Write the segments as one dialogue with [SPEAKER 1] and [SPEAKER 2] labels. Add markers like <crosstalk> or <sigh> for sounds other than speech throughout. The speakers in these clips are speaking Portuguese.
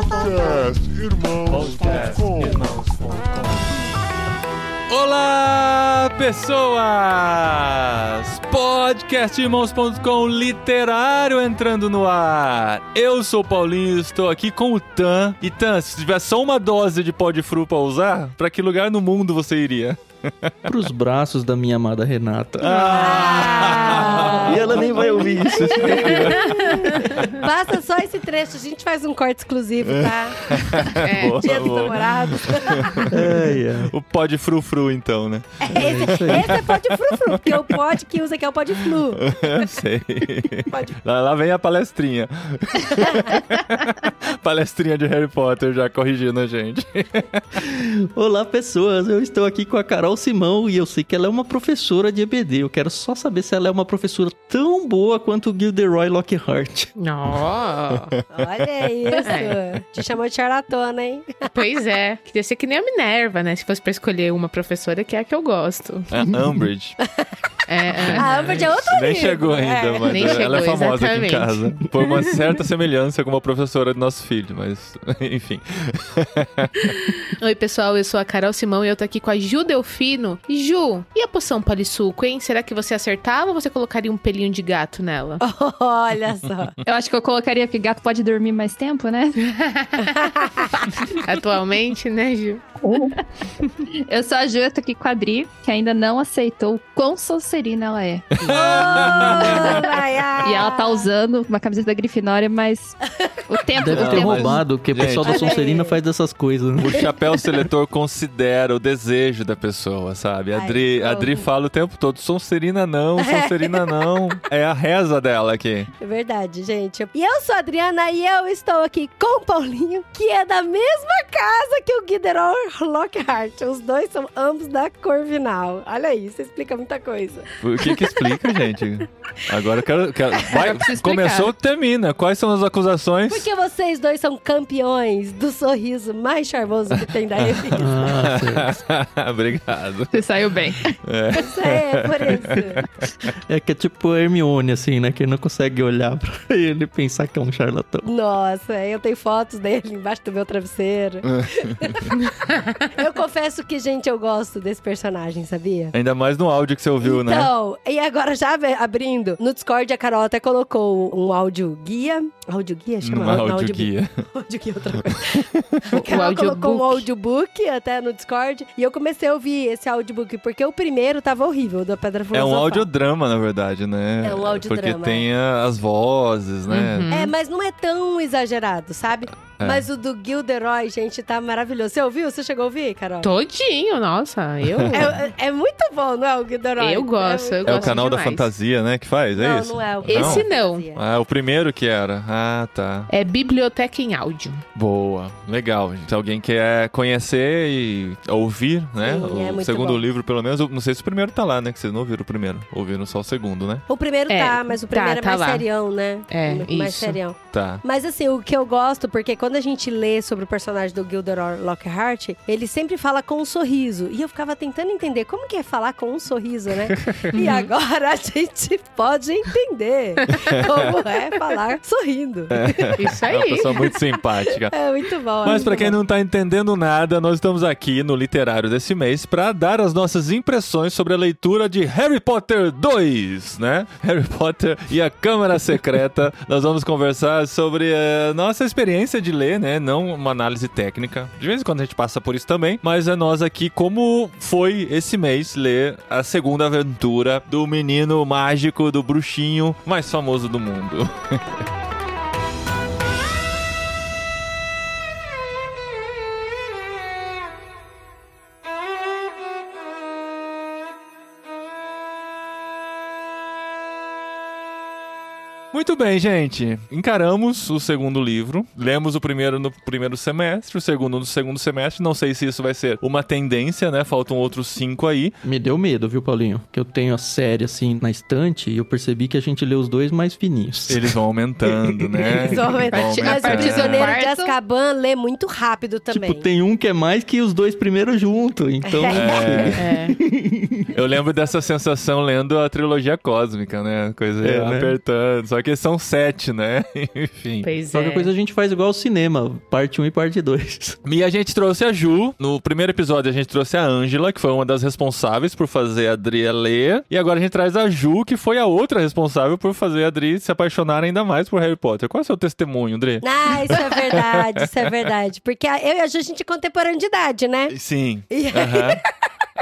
[SPEAKER 1] Podcast Irmãos.com
[SPEAKER 2] Olá, pessoas! Podcastirmãos.com literário entrando no ar. Eu sou o Paulinho, estou aqui com o Tan. E Tan, se tiver só uma dose de pó de fru pra usar, pra que lugar no mundo você iria?
[SPEAKER 3] Pros braços da minha amada Renata.
[SPEAKER 2] Ah!
[SPEAKER 3] E ela nem vai ouvir isso. <laughs>
[SPEAKER 4] Basta só esse trecho, a gente faz um corte exclusivo, tá?
[SPEAKER 5] É,
[SPEAKER 2] Boa,
[SPEAKER 4] Dia dos
[SPEAKER 2] boa.
[SPEAKER 4] namorados.
[SPEAKER 3] Ai, ai.
[SPEAKER 2] O pó de frufru, então, né?
[SPEAKER 4] Esse, esse é pó de frufru, porque o pod que usa aqui é o pó de flu. <laughs>
[SPEAKER 2] Sei.
[SPEAKER 4] Pode-
[SPEAKER 2] Lá, lá vem a palestrinha. <laughs> palestrinha de Harry Potter já corrigindo a gente.
[SPEAKER 3] Olá, pessoas. Eu estou aqui com a Carol Simão e eu sei que ela é uma professora de EBD. Eu quero só saber se ela é uma professora tão boa quanto o Gilderoy Lockhart.
[SPEAKER 5] Não.
[SPEAKER 4] Olha isso. Te chamou de charlatona, hein?
[SPEAKER 5] pois é. Queria ser que nem a Minerva, né? Se fosse pra escolher uma professora que é a que eu gosto.
[SPEAKER 2] A Umbridge. <laughs>
[SPEAKER 5] É, é.
[SPEAKER 4] A Amber é outro
[SPEAKER 2] Nem
[SPEAKER 4] livro.
[SPEAKER 2] chegou ainda,
[SPEAKER 4] É.
[SPEAKER 2] mas
[SPEAKER 5] Nem
[SPEAKER 2] ela é
[SPEAKER 5] chegou,
[SPEAKER 2] famosa aqui em casa. Por uma certa semelhança com uma professora do nosso filho, mas <laughs> enfim.
[SPEAKER 5] Oi, pessoal. Eu sou a Carol Simão e eu tô aqui com a Ju Delfino. Ju, e a poção palisuco, hein? Será que você acertava ou você colocaria um pelinho de gato nela? <laughs>
[SPEAKER 4] Olha só.
[SPEAKER 6] Eu acho que eu colocaria que gato pode dormir mais tempo, né? <laughs>
[SPEAKER 5] Atualmente, né, Ju?
[SPEAKER 6] Eu sou a Ju, eu tô aqui com a Adri, que ainda não aceitou o quão Sonserina ela é. <laughs> E ela tá usando uma camiseta da Grifinória, mas o tempo...
[SPEAKER 3] Deve
[SPEAKER 6] o
[SPEAKER 3] ter
[SPEAKER 6] tempo...
[SPEAKER 3] roubado, porque o pessoal da Sonserina faz dessas coisas. né?
[SPEAKER 2] O chapéu seletor considera o desejo da pessoa, sabe? A
[SPEAKER 4] bom.
[SPEAKER 2] fala o tempo todo: Sonserina não, Sonserina não. <laughs> É a reza dela aqui.
[SPEAKER 4] É verdade, gente. E eu sou a Adriana e eu estou aqui com o Paulinho, que é da mesma casa que o Guiderol Lockhart. Os dois são ambos da Corvinal. Olha aí, isso explica muita coisa.
[SPEAKER 2] O que que explica, <laughs> gente? Agora eu quero. quero- vai, começou, termina. Quais são as acusações?
[SPEAKER 4] Porque vocês dois são campeões do sorriso mais charmoso que tem da revista. <laughs>
[SPEAKER 3] Ah. <laughs>
[SPEAKER 2] Obrigado.
[SPEAKER 6] Você saiu bem.
[SPEAKER 4] Isso é, por isso.
[SPEAKER 3] É que é tipo Hermione, assim, né? Que não consegue olhar pra ele e pensar que é um charlatão.
[SPEAKER 4] Nossa, eu tenho fotos dele embaixo do meu travesseiro. eu confesso que, gente, eu gosto desse personagem, sabia?
[SPEAKER 2] Ainda mais no áudio que você ouviu, né?
[SPEAKER 4] Então, e agora já abrindo, no Discord a Carol até colocou um áudio guia. Áudio guia? Chama
[SPEAKER 2] Numa
[SPEAKER 4] Não,
[SPEAKER 2] áudio guia. <laughs>
[SPEAKER 4] áudio guia é outra <laughs> coisa. A Carol colocou um audiobook até no Discord e eu comecei a ouvir esse audiobook porque o primeiro tava horrível, do Pedra
[SPEAKER 2] É um
[SPEAKER 4] Filosofal.
[SPEAKER 2] audiodrama, na verdade, né?
[SPEAKER 4] É um audiodrama,
[SPEAKER 2] Porque tem a- as vozes, né?
[SPEAKER 5] Uhum.
[SPEAKER 4] É, mas não é tão exagerado, sabe?
[SPEAKER 2] É.
[SPEAKER 4] Mas o do Gilderoy, gente, tá maravilhoso. Você ouviu? Você chegou a ouvir, Carol?
[SPEAKER 5] Todinho, nossa. Eu, <laughs>
[SPEAKER 4] É, é muito bom, não é o Gilderoy?
[SPEAKER 5] eu gosto.
[SPEAKER 4] É
[SPEAKER 5] Eu
[SPEAKER 4] muito-
[SPEAKER 2] É o
[SPEAKER 5] gosto
[SPEAKER 2] canal da
[SPEAKER 5] demais.
[SPEAKER 2] fantasia, né? Que faz, é
[SPEAKER 4] não,
[SPEAKER 2] isso?
[SPEAKER 4] não é o
[SPEAKER 5] Esse não.
[SPEAKER 2] Ah, o primeiro que era. Ah, tá.
[SPEAKER 5] É biblioteca em áudio.
[SPEAKER 2] Boa. Legal. Se alguém quer conhecer e ouvir, né?
[SPEAKER 4] Sim, é
[SPEAKER 2] o
[SPEAKER 4] muito
[SPEAKER 2] segundo
[SPEAKER 4] bom.
[SPEAKER 2] livro, pelo menos. eu Não sei se o primeiro tá lá, né? Que vocês não ouviram o primeiro. Ouviram só o segundo, né?
[SPEAKER 4] O primeiro
[SPEAKER 5] É,
[SPEAKER 4] tá, mas o
[SPEAKER 5] tá,
[SPEAKER 4] primeiro
[SPEAKER 5] tá
[SPEAKER 4] é mais
[SPEAKER 5] lá.
[SPEAKER 4] serião, né?
[SPEAKER 5] É,
[SPEAKER 4] mais
[SPEAKER 5] isso.
[SPEAKER 4] serião.
[SPEAKER 2] Tá.
[SPEAKER 4] Mas assim, o que eu gosto, porque quando a gente lê sobre o personagem do Gilderoy Lockhart, ele sempre fala com um sorriso. E eu ficava tentando entender como que é falar com um sorriso, né? <laughs> e agora a gente pode entender <laughs> como é falar sorrindo.
[SPEAKER 5] Isso
[SPEAKER 2] É uma
[SPEAKER 5] aí.
[SPEAKER 2] pessoa muito simpática.
[SPEAKER 4] É muito bom. é
[SPEAKER 2] Mas pra quem
[SPEAKER 4] bom.
[SPEAKER 2] não tá entendendo nada, nós estamos aqui no literário desse mês pra dar as nossas impressões sobre a leitura de Harry Potter 2, né? Harry Potter e a Câmara Secreta. <laughs> nós vamos conversar sobre a nossa experiência de ler, né? Não uma análise técnica. De vez em quando a gente passa por isso também, mas é nós aqui como foi esse mês ler a segunda aventura do menino mágico, do bruxinho mais famoso do mundo. <laughs> Muito bem, gente. Encaramos o segundo livro. Lemos o primeiro no primeiro semestre, o segundo no segundo semestre. Não sei se isso vai ser uma tendência, né? Faltam outros cinco aí.
[SPEAKER 3] Me deu medo, viu, Paulinho? Que eu tenho a série assim na estante e eu percebi que a gente lê os dois mais fininhos.
[SPEAKER 2] Eles vão aumentando, né? <laughs>
[SPEAKER 4] Eles vão aumentar.
[SPEAKER 2] Vão
[SPEAKER 4] Mas o
[SPEAKER 5] aumentando.
[SPEAKER 4] Prisioneiro de. Azkaban lê muito rápido também.
[SPEAKER 3] Tipo, tem um que é mais que os dois primeiros juntos. Então, <laughs>
[SPEAKER 5] É.
[SPEAKER 2] Eu lembro dessa sensação lendo a trilogia cósmica, né? Coisa
[SPEAKER 3] É, né?
[SPEAKER 2] apertando. Só é que são sete, né? <laughs> Enfim.
[SPEAKER 5] Pois
[SPEAKER 3] Qualquer
[SPEAKER 5] é.
[SPEAKER 3] coisa a gente faz igual ao cinema, parte 1 e parte 2. <laughs>
[SPEAKER 2] E a gente trouxe a Ju. No primeiro episódio, a gente trouxe a Ângela, que foi uma das responsáveis por fazer a Adri ler. E agora a gente traz a Ju, que foi a outra responsável por fazer a Adri se apaixonar ainda mais por Harry Potter. Qual é o seu testemunho, Adri?
[SPEAKER 4] Ah, isso é verdade, isso é <laughs> verdade. Porque a- eu e a Ju, a gente é contemporânea de idade, né?
[SPEAKER 2] Sim.
[SPEAKER 4] E aí,
[SPEAKER 2] Aham.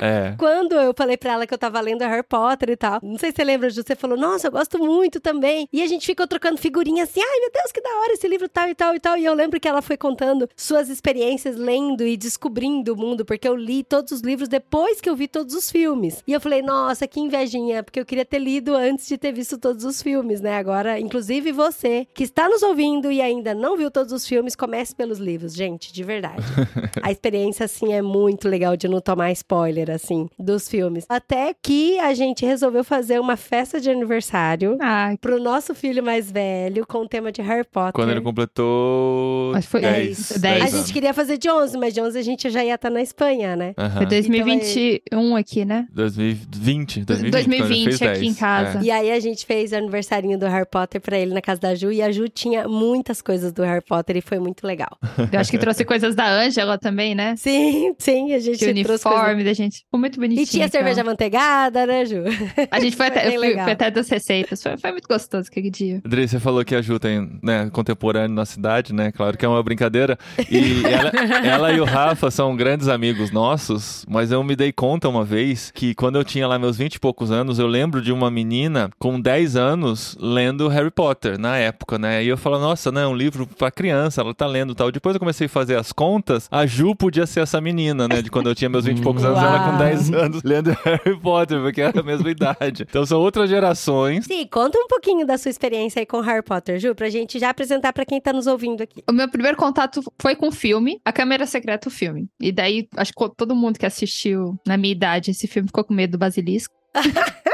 [SPEAKER 2] É.
[SPEAKER 4] Quando eu falei pra ela que eu tava lendo Harry Potter e tal, não sei se você lembra, Ju, você falou, nossa, eu gosto muito também. E a gente ficou trocando figurinha assim, ai meu Deus, que da hora esse livro tal e tal e tal. E eu lembro que ela foi contando suas experiências lendo e descobrindo o mundo, porque eu li todos os livros depois que eu vi todos os filmes. E eu falei, nossa, que invejinha, porque eu queria ter lido antes de ter visto todos os filmes, né? Agora, inclusive você, que está nos ouvindo e ainda não viu todos os filmes, comece pelos livros, gente, de verdade. <laughs> A experiência, assim, é muito legal de não tomar spoiler, assim, dos filmes. Até que a gente resolveu fazer uma festa de aniversário
[SPEAKER 6] Ai,
[SPEAKER 4] pro nosso filho mais velho com o tema de Harry Potter.
[SPEAKER 2] Quando ele completou.
[SPEAKER 6] Acho que foi
[SPEAKER 2] 10.
[SPEAKER 6] 10.
[SPEAKER 2] 10
[SPEAKER 4] A gente queria fazer de 11, mas de 11 a gente já ia estar na Espanha, né?
[SPEAKER 6] Foi 2021 aqui, né?
[SPEAKER 2] 2020. 2020, quando ele
[SPEAKER 6] 2020
[SPEAKER 2] fez
[SPEAKER 6] aqui
[SPEAKER 2] 10.
[SPEAKER 6] em casa.
[SPEAKER 4] E aí a gente fez o aniversarinho do Harry Potter pra ele na casa da Ju e a Ju tinha muitas coisas do Harry Potter e foi muito legal.
[SPEAKER 6] Eu acho que trouxe coisas da Ângela também, né?
[SPEAKER 4] Sim, sim, a gente
[SPEAKER 6] Que
[SPEAKER 4] trouxe coisas-
[SPEAKER 6] uniforme da gente. Ficou muito bonitinho.
[SPEAKER 4] E tinha
[SPEAKER 6] então.
[SPEAKER 4] cerveja manteigada, né, Ju?
[SPEAKER 6] A gente foi <laughs>
[SPEAKER 4] Foi
[SPEAKER 6] até, eu fui, fui até das receitas. Foi, foi muito gostoso aquele dia.
[SPEAKER 2] Adri, você falou que a Ju tem né, contemporâneo na cidade, né? Claro que é uma brincadeira. E ela, <laughs> ela e o Rafa são grandes amigos nossos, mas eu me dei conta uma vez que quando eu tinha lá meus 20 e poucos anos, eu lembro de uma menina com 10 anos lendo Harry Potter na época, né? E eu falo, nossa, né? Um livro pra criança, ela tá lendo e tal. Depois eu comecei a fazer as contas, a Ju podia ser essa menina, né? De quando eu tinha meus 20 e poucos anos, ela com
[SPEAKER 4] Uau.
[SPEAKER 2] 10 anos lendo Harry Potter, porque era a mesma <laughs> idade. Então são outras gerações.
[SPEAKER 4] Sim, conta um pouquinho da sua experiência aí com Harry Potter, Ju, pra gente já apresentar pra quem tá nos ouvindo aqui.
[SPEAKER 6] O meu primeiro contato foi com o filme, A Câmera Secreta, o filme. E daí, acho que todo mundo que assistiu na minha idade esse filme ficou com medo do basilisco.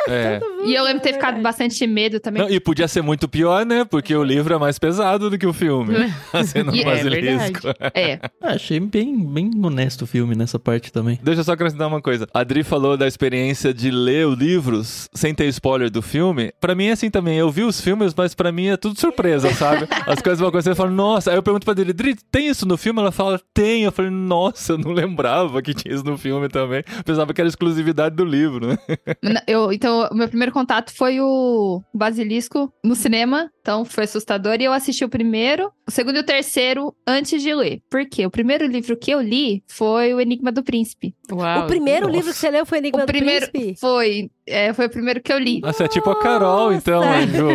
[SPEAKER 2] É. <laughs>
[SPEAKER 6] E eu lembro de ter
[SPEAKER 4] É
[SPEAKER 6] ficado bastante medo também.
[SPEAKER 2] Não, e podia ser muito pior, né? Porque o livro é mais pesado do que o filme. <laughs> <laughs> Assim, no
[SPEAKER 6] E é
[SPEAKER 2] basilisco.
[SPEAKER 6] É.
[SPEAKER 3] Ah, achei bem, bem honesto o filme nessa parte também.
[SPEAKER 2] Deixa eu só acrescentar uma coisa. A Adri falou da experiência de ler os livros sem ter spoiler do filme. Pra mim é assim também. Eu vi os filmes, mas pra mim é tudo surpresa, sabe? As coisas vão acontecer e eu falo, nossa. Aí eu pergunto pra Adri, Adri, tem isso no filme? Ela fala, tem. Eu falei, nossa, eu não lembrava que tinha isso no filme também. Pensava que era exclusividade do livro, né?
[SPEAKER 6] Eu, então, o meu primeiro contato foi o Basilisco no cinema. Então, foi assustador. E eu assisti o primeiro, o segundo e o terceiro antes de ler. Por quê? O primeiro livro que eu li foi O Enigma do Príncipe.
[SPEAKER 5] Uau.
[SPEAKER 4] o primeiro
[SPEAKER 3] nossa.
[SPEAKER 4] livro que você leu foi Enigma
[SPEAKER 6] o primeiro
[SPEAKER 4] do Príncipe?
[SPEAKER 6] foi, é, foi o primeiro que eu li.
[SPEAKER 2] Nossa, é tipo a Carol, então, Ju?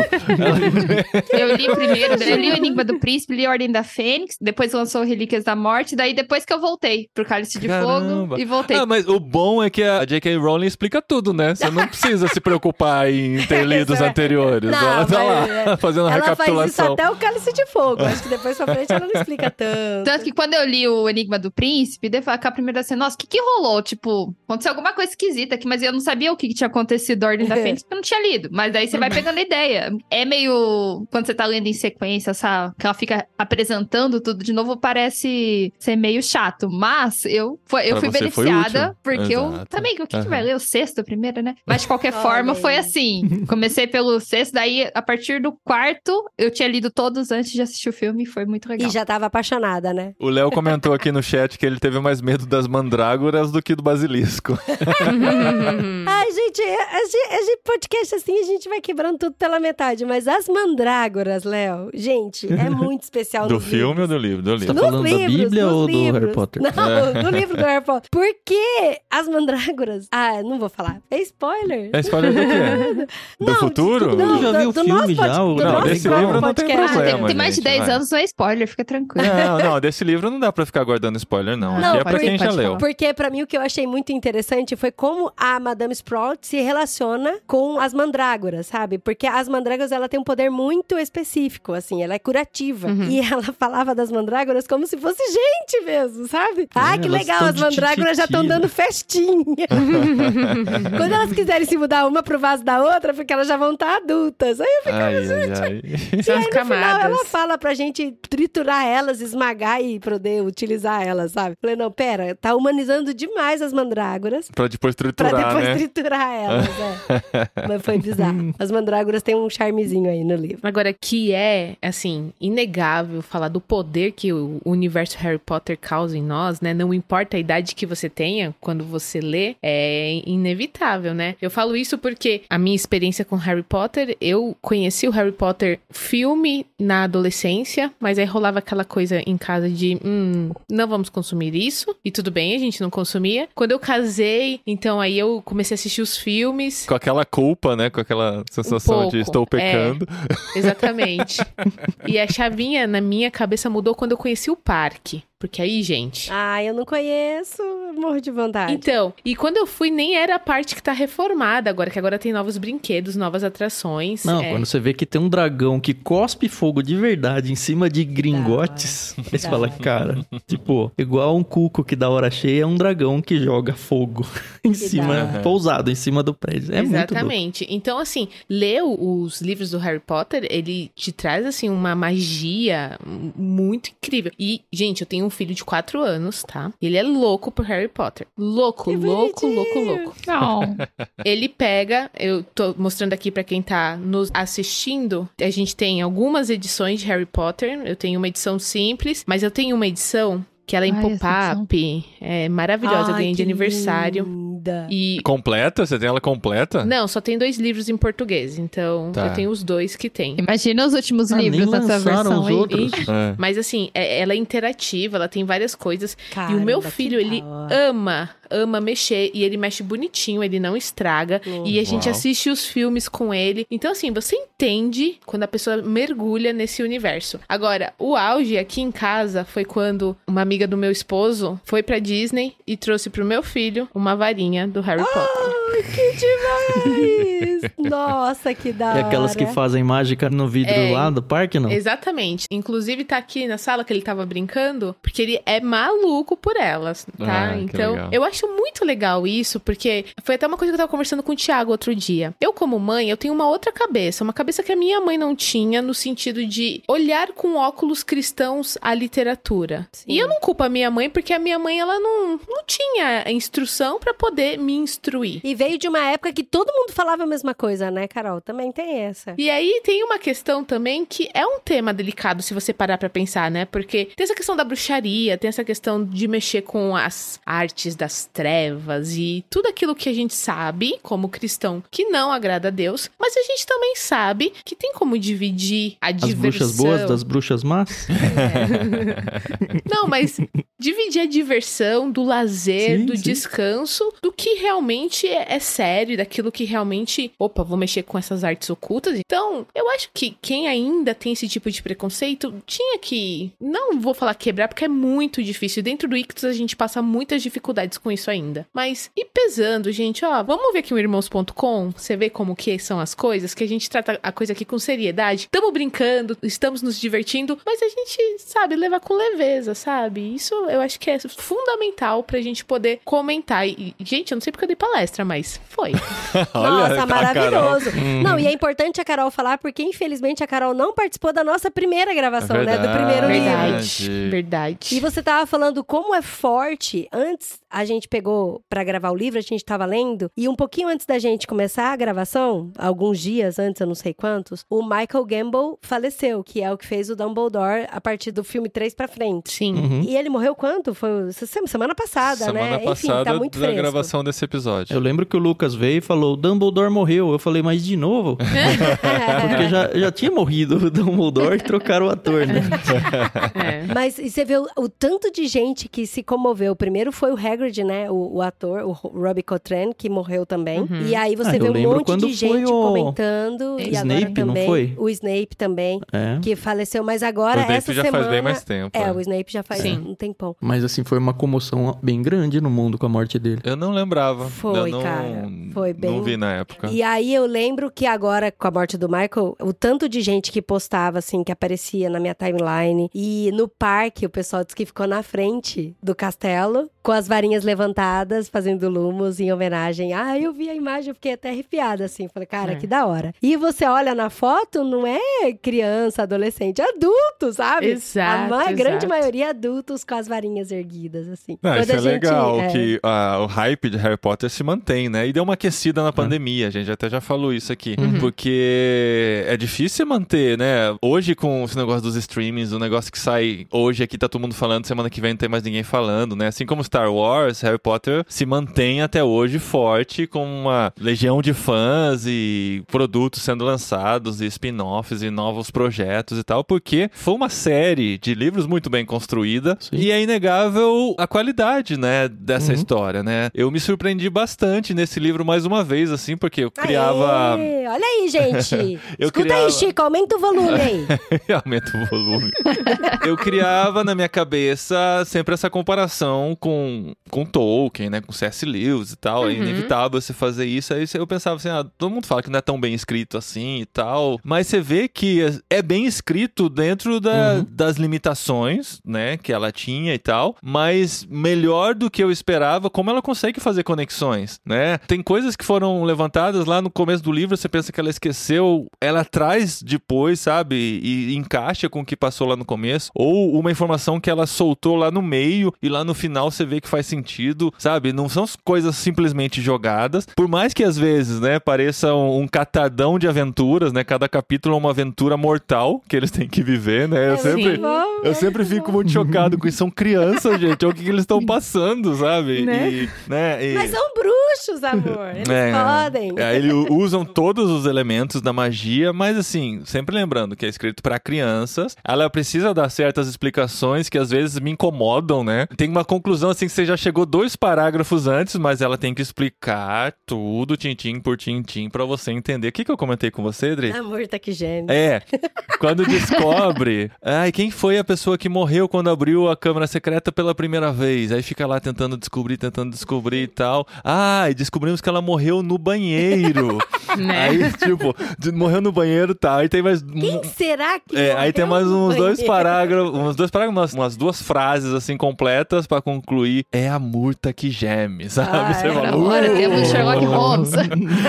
[SPEAKER 6] Eu li <laughs> primeiro, eu li o Enigma do Príncipe, li a Ordem da Fênix, depois lançou Relíquias da Morte, daí depois que eu voltei pro Cálice de
[SPEAKER 2] Caramba.
[SPEAKER 6] Fogo e voltei.
[SPEAKER 2] Ah, mas o bom é que a J.K. Rowling explica tudo, né? Você não <laughs> precisa se preocupar em ter lido os
[SPEAKER 4] é-
[SPEAKER 2] anteriores.
[SPEAKER 4] Não,
[SPEAKER 2] ela tá
[SPEAKER 4] mas,
[SPEAKER 2] lá fazendo a
[SPEAKER 4] Ela faz isso
[SPEAKER 2] recapitulação.
[SPEAKER 4] até o Cálice de Fogo. Acho que depois pra frente ela não explica <laughs> tanto.
[SPEAKER 6] Tanto que quando eu li o Enigma do Príncipe, daí foi a primeira assim, nossa, o que que rolou? Tipo, aconteceu alguma coisa esquisita aqui, mas eu não sabia o que, que tinha acontecido Ordem da <laughs> Fênix, porque eu não tinha lido. Mas daí você vai pegando a ideia. É meio, quando você tá lendo em sequência, sabe? Que ela fica apresentando tudo de novo, parece ser meio chato. Mas eu, foi, eu
[SPEAKER 2] Pra
[SPEAKER 6] fui beneficiada, porque eu
[SPEAKER 2] Exato.
[SPEAKER 6] também, o que, que
[SPEAKER 2] Aham.
[SPEAKER 6] vai ler? O sexto primeiro, né? Mas de qualquer <laughs> forma, foi assim. Comecei pelo sexto, daí a partir do quarto, eu tinha lido todos antes de assistir o filme, e foi muito legal.
[SPEAKER 4] E já tava apaixonada, né?
[SPEAKER 2] O Léo comentou aqui no chat que ele teve mais medo das mandrágoras do que do basilisco. <laughs>
[SPEAKER 4] Ai, gente, a gente, a gente podcast assim, a gente vai quebrando tudo pela metade. Mas as mandrágoras, Léo, gente, é <laughs> muito especial
[SPEAKER 2] do filme ou
[SPEAKER 4] livros.
[SPEAKER 2] do livro? Do
[SPEAKER 3] Você
[SPEAKER 2] livro.
[SPEAKER 3] tá
[SPEAKER 4] Nos
[SPEAKER 3] falando da
[SPEAKER 4] livros,
[SPEAKER 3] Bíblia
[SPEAKER 4] nos
[SPEAKER 3] ou do
[SPEAKER 4] livros.
[SPEAKER 3] Harry Potter?
[SPEAKER 4] Não, do livro do Harry Potter. Por que as mandrágoras... Ah, não vou falar. É spoiler.
[SPEAKER 2] É spoiler do quê? <laughs> Do
[SPEAKER 4] Não,
[SPEAKER 2] futuro?
[SPEAKER 4] Não,
[SPEAKER 3] Eu já vi
[SPEAKER 4] do,
[SPEAKER 3] o
[SPEAKER 4] do
[SPEAKER 3] filme já, o-
[SPEAKER 4] do
[SPEAKER 3] Não,
[SPEAKER 4] nosso
[SPEAKER 2] desse livro não tem
[SPEAKER 4] podcast.
[SPEAKER 6] Ah, tem,
[SPEAKER 2] problema,
[SPEAKER 6] tem mais de
[SPEAKER 2] gente,
[SPEAKER 6] 10
[SPEAKER 2] vai.
[SPEAKER 6] anos, não é spoiler, fica tranquilo.
[SPEAKER 2] Não, não, <laughs> desse livro não dá pra ficar guardando spoiler, não.
[SPEAKER 4] Não,
[SPEAKER 2] Aqui é pra quem já leu.
[SPEAKER 4] Porque pra mim o que eu achei muito interessante foi como a Madame Sprout se relaciona com as mandrágoras, sabe? Porque as mandrágoras ela tem um poder muito específico, assim, ela é curativa.
[SPEAKER 6] Uhum.
[SPEAKER 4] E ela <laughs> falava das mandrágoras como se fosse gente mesmo, sabe? Ah, que
[SPEAKER 3] elas
[SPEAKER 4] legal, as
[SPEAKER 3] de
[SPEAKER 4] mandrágoras já estão dando festinha. <laughs> Quando elas quiserem se mudar uma pro vaso da outra, porque elas já vão estar adultas. Aí eu
[SPEAKER 2] Ai, ai, <laughs>
[SPEAKER 5] São
[SPEAKER 4] e
[SPEAKER 5] as
[SPEAKER 4] aí, no final, ela
[SPEAKER 5] camadas.
[SPEAKER 4] fala pra gente triturar elas, esmagar e poder utilizar elas, sabe? Falei, não, pera, tá humanizando demais as mandrágoras
[SPEAKER 2] Pra depois
[SPEAKER 4] pra
[SPEAKER 2] triturar,
[SPEAKER 4] depois
[SPEAKER 2] né?
[SPEAKER 4] triturar. elas, é. <laughs> Mas foi bizarro. As mandrágoras têm um charmezinho aí no livro.
[SPEAKER 5] Agora, que é, assim, inegável falar do poder que o universo Harry Potter causa em nós, né? Não importa a idade que você tenha quando você lê, é inevitável, né? Eu falo isso porque a minha experiência com Harry Potter, eu conheci o Harry Potter filme na adolescência, mas aí rolava aquela coisa em casa de, hum, não vamos consumir isso. E tudo bem, a gente não consumia. Quando eu casei, então aí eu comecei a assistir os filmes.
[SPEAKER 2] Com aquela culpa, né? Com aquela sensação de
[SPEAKER 5] pouco,
[SPEAKER 2] estou pecando.
[SPEAKER 5] Exatamente. <laughs> e a chavinha na minha cabeça mudou quando eu conheci o parque. Porque aí, gente.
[SPEAKER 4] Ah, eu não conheço, eu morro de vontade.
[SPEAKER 5] Então, e quando eu fui, nem era a parte que tá reformada agora, que agora tem novos brinquedos, novas atrações.
[SPEAKER 3] Não,
[SPEAKER 5] é.
[SPEAKER 3] quando você vê que tem um dragão que cospe fogo de verdade em cima de gringotes, <laughs> aí você fala, cara, tipo, igual um cuco que dá hora cheia, é um dragão que joga fogo <laughs> em
[SPEAKER 4] da
[SPEAKER 3] cima,
[SPEAKER 2] hora.
[SPEAKER 3] pousado em cima do prédio. É.
[SPEAKER 5] Exatamente. Então, assim, ler os livros do Harry Potter, ele te traz, assim, uma magia muito incrível. E, gente, eu tenho um filho de 4 anos, tá? Ele é louco por Harry Potter. Louco, louco, louco, louco.
[SPEAKER 6] Não. <laughs>
[SPEAKER 5] Ele pega, eu tô mostrando aqui pra quem tá nos assistindo, a gente tem algumas edições de Harry Potter. Eu tenho uma edição simples, mas eu tenho uma edição que ela é em pop-up. É maravilhosa, eu
[SPEAKER 4] Ai,
[SPEAKER 5] ganhei de aniversário.
[SPEAKER 4] Linda.
[SPEAKER 5] E
[SPEAKER 2] Completa? Você tem ela completa?
[SPEAKER 5] não, só tem dois livros em português, então
[SPEAKER 2] Tá.
[SPEAKER 5] eu tenho os dois que tem.
[SPEAKER 6] Imagina os últimos
[SPEAKER 3] Ah, nem
[SPEAKER 6] livros dessa versão
[SPEAKER 3] os
[SPEAKER 6] aí.
[SPEAKER 3] outros.
[SPEAKER 2] É.
[SPEAKER 5] Mas assim, é- ela é interativa, ela tem várias coisas. e o meu
[SPEAKER 4] Caramba,
[SPEAKER 5] filho, ele ama, ama mexer. E ele mexe bonitinho, ele não estraga. E a gente
[SPEAKER 2] Uau.
[SPEAKER 5] assiste os filmes com ele. Então, assim, você entende quando a pessoa mergulha nesse universo. Agora, o auge aqui em casa foi quando uma amiga do meu esposo foi pra Disney e trouxe pro meu filho uma varinha do Harry Potter.
[SPEAKER 4] Ai, que demais! Nossa, que da
[SPEAKER 3] E <laughs> aquelas que
[SPEAKER 4] hora.
[SPEAKER 3] fazem mágica no vidro
[SPEAKER 5] É.
[SPEAKER 3] lá do parque, não?
[SPEAKER 5] Exatamente. Inclusive, tá aqui na sala que ele tava brincando, porque ele é maluco por elas, tá?
[SPEAKER 2] Ah,
[SPEAKER 5] então, eu acho muito legal isso, porque foi até uma coisa que eu tava conversando com o Thiago outro dia. Eu, como mãe, eu tenho uma outra cabeça, uma cabeça que a minha mãe não tinha, no sentido de olhar com óculos cristãos a literatura.
[SPEAKER 4] Sim.
[SPEAKER 5] E eu não culpo a minha mãe, porque a minha mãe, ela não, não tinha a instrução pra poder me instruir.
[SPEAKER 4] E veio de uma época que todo mundo falava a mesma coisa, né, Carol? Também tem essa.
[SPEAKER 5] E aí tem uma questão também que é um tema delicado se você parar pra pensar, né? Porque tem essa questão da bruxaria, tem essa questão de mexer com as artes das trevas e tudo aquilo que a gente sabe como cristão que não agrada a Deus, mas a gente também sabe que tem como dividir a
[SPEAKER 3] As
[SPEAKER 5] diversão.
[SPEAKER 3] bruxas boas das bruxas más? <laughs>
[SPEAKER 5] Não, mas dividir a diversão do lazer,
[SPEAKER 3] Sim,
[SPEAKER 5] do
[SPEAKER 3] sim.
[SPEAKER 5] descanso, do que realmente é, é sério, daquilo que realmente, opa, vou mexer com essas artes ocultas. Então, eu acho que quem ainda tem esse tipo de preconceito tinha que, não vou falar quebrar, porque é muito difícil. Dentro do Ictus a gente passa muitas dificuldades com isso ainda. Mas e pesando, gente, ó, vamos ver aqui o irmãos.com, você vê como que são as coisas, que a gente trata a coisa aqui com seriedade. Estamos brincando, estamos nos divertindo, mas a gente sabe levar com leveza, sabe? Isso eu acho que é fundamental pra gente poder comentar. E, gente, eu não sei porque eu dei palestra, mas foi. <laughs>
[SPEAKER 2] Olha,
[SPEAKER 4] Nossa,
[SPEAKER 2] a
[SPEAKER 4] Maravilhoso. Não, e é importante a Carol falar, porque infelizmente a Carol não participou da nossa primeira gravação,
[SPEAKER 2] É
[SPEAKER 4] né? Do primeiro
[SPEAKER 2] verdade.
[SPEAKER 4] livro.
[SPEAKER 5] Verdade. Verdade.
[SPEAKER 4] E você tava falando como é forte. Antes a gente pegou pra gravar o livro, a gente tava lendo, e um pouquinho antes da gente começar a gravação, alguns dias antes, eu não sei quantos, o Michael Gamble faleceu, que é o que fez o Dumbledore a partir do filme 3 pra frente.
[SPEAKER 5] Sim.
[SPEAKER 3] Uhum.
[SPEAKER 4] E ele morreu quando? Foi se- semana passada,
[SPEAKER 2] Semana
[SPEAKER 4] né?
[SPEAKER 2] passada
[SPEAKER 4] Enfim, tá muito
[SPEAKER 2] da
[SPEAKER 4] fresco.
[SPEAKER 2] gravação desse episódio.
[SPEAKER 3] Eu lembro que o Lucas veio e falou: o Dumbledore morreu. Eu falei, mas de novo? <laughs> Porque já, já tinha morrido o Dumbledore e trocaram o ator, né? <laughs>
[SPEAKER 5] É.
[SPEAKER 4] Mas você vê o, o tanto de gente que se comoveu. Primeiro foi o Hagrid, né? O, o ator, o Robbie Coltrane, que morreu também.
[SPEAKER 5] Uhum.
[SPEAKER 4] E aí você
[SPEAKER 3] Ah,
[SPEAKER 4] vê um monte
[SPEAKER 3] quando
[SPEAKER 4] de gente
[SPEAKER 3] o
[SPEAKER 4] comentando. E agora
[SPEAKER 3] Snape, não
[SPEAKER 4] também.
[SPEAKER 3] foi?
[SPEAKER 4] O Snape também,
[SPEAKER 3] É.
[SPEAKER 4] que faleceu. Mas
[SPEAKER 2] o
[SPEAKER 4] agora,
[SPEAKER 2] Snape
[SPEAKER 4] essa
[SPEAKER 2] já
[SPEAKER 4] semana...
[SPEAKER 2] faz bem mais tempo.
[SPEAKER 4] É,
[SPEAKER 2] é.
[SPEAKER 4] o Snape já faz
[SPEAKER 5] Sim.
[SPEAKER 4] um tempão.
[SPEAKER 3] Mas assim, foi uma comoção bem grande no mundo com a morte dele.
[SPEAKER 2] Eu não lembrava.
[SPEAKER 4] Foi,
[SPEAKER 2] eu não,
[SPEAKER 4] cara. Foi bem-
[SPEAKER 2] Não vi na época.
[SPEAKER 4] E aí eu lembro que agora, com a morte do Michael, o tanto de gente que postava, assim, que aparecia na minha timeline. E no parque, o pessoal disse que ficou na frente do castelo, com as varinhas levantadas, fazendo lumos em homenagem. Ah, eu vi a imagem, eu fiquei até arrepiada, assim. Falei, cara,
[SPEAKER 5] É.
[SPEAKER 4] que da hora. E você olha na foto, não é criança, adolescente, é adulto, sabe?
[SPEAKER 5] Exato,
[SPEAKER 4] A ma- grande
[SPEAKER 5] exato.
[SPEAKER 4] maioria é adultos com as varinhas erguidas, assim.
[SPEAKER 2] Não,
[SPEAKER 4] Quando
[SPEAKER 2] isso
[SPEAKER 4] a
[SPEAKER 2] é
[SPEAKER 4] gente-
[SPEAKER 2] legal,
[SPEAKER 4] é.
[SPEAKER 2] que ah, o hype de Harry Potter se mantém, né? E deu uma aquecida na pandemia, a gente até já falou isso aqui. Porque é difícil manter, né? Hoje, com esse negócio dos streamings, o negócio que sai hoje aqui, tá todo mundo falando, semana que vem não tem mais ninguém falando, né? Assim como Star Wars, Harry Potter se mantém até hoje forte, com uma legião de fãs e produtos sendo lançados, e spin-offs e novos projetos e tal, porque foi uma série de livros muito bem construída
[SPEAKER 3] Sim.
[SPEAKER 2] e é inegável a qualidade, né, dessa
[SPEAKER 3] Uhum.
[SPEAKER 2] história, né? Eu me surpreendi bastante nesse livro mais uma vez, assim, porque eu criava.
[SPEAKER 4] Aê, olha aí, gente. <laughs>
[SPEAKER 2] Eu
[SPEAKER 4] Escuta
[SPEAKER 2] criava-
[SPEAKER 4] aí, Chico, aumenta o volume aí. <laughs>
[SPEAKER 2] Aumenta o volume. eu criava na minha cabeça sempre essa comparação com, com Tolkien, né? Com C.S. Lewis e tal. É
[SPEAKER 5] Uhum.
[SPEAKER 2] inevitável você fazer isso. Aí eu pensava assim, ah, todo mundo fala que não é tão bem escrito assim e tal. Mas você vê que é bem escrito dentro da-
[SPEAKER 3] Uhum.
[SPEAKER 2] das limitações, né? Que ela tinha e tal. Mas melhor do que eu esperava, como ela consegue fazer conexões, né? Tem coisas que foram levantadas lá no começo do livro, você pensa que ela esqueceu, ela traz depois, sabe? E, encaixa com o que passou lá no começo. Ou uma informação que ela soltou lá no meio e lá no final você vê que faz sentido, sabe? Não são coisas simplesmente jogadas. Por mais que às vezes, né, pareça um, um catadão de aventuras, né? Cada capítulo é uma aventura mortal que eles têm que viver, né? Eu
[SPEAKER 4] É
[SPEAKER 2] sempre.
[SPEAKER 4] bom,
[SPEAKER 2] Eu
[SPEAKER 4] é
[SPEAKER 2] sempre
[SPEAKER 4] muito
[SPEAKER 2] fico
[SPEAKER 4] bom.
[SPEAKER 2] muito chocado com isso. São crianças, <laughs> gente. Olha o que, que eles estão passando, sabe?
[SPEAKER 5] Né?
[SPEAKER 2] E, né? e-
[SPEAKER 4] Mas são bruxos, amor. Eles
[SPEAKER 2] é,
[SPEAKER 4] podem.
[SPEAKER 2] é, eles usam todos os elementos da magia, mas assim, sempre lembrando que é escrito pra crianças. Ela precisa dar certas explicações que às vezes me incomodam, né? Tem uma conclusão assim que você já chegou dois parágrafos antes, mas ela tem que explicar tudo, tintim por tintim, pra você entender. O que, que eu comentei com você, Dri?
[SPEAKER 4] Amor, tá que gênio.
[SPEAKER 2] É, <laughs> quando descobre, ai, quem foi a pessoa que morreu quando abriu a câmara secreta pela primeira vez? Aí fica lá tentando descobrir, tentando descobrir e tal. Ah, e descobrimos que ela morreu no banheiro. <laughs>
[SPEAKER 5] Né?
[SPEAKER 2] Aí, tipo, morreu no banheiro, tá. Aí tem mais.
[SPEAKER 4] Quem será que
[SPEAKER 2] É, aí tem mais uns dois
[SPEAKER 4] banheiro?
[SPEAKER 2] parágrafos, uns dois parágrafos, umas, umas duas frases assim completas pra concluir. É a murta que geme, sabe?
[SPEAKER 4] Ah,
[SPEAKER 2] Você
[SPEAKER 4] é.
[SPEAKER 2] fala,
[SPEAKER 6] Agora
[SPEAKER 2] "Uh!"
[SPEAKER 6] temos Sherlock Holmes. <laughs>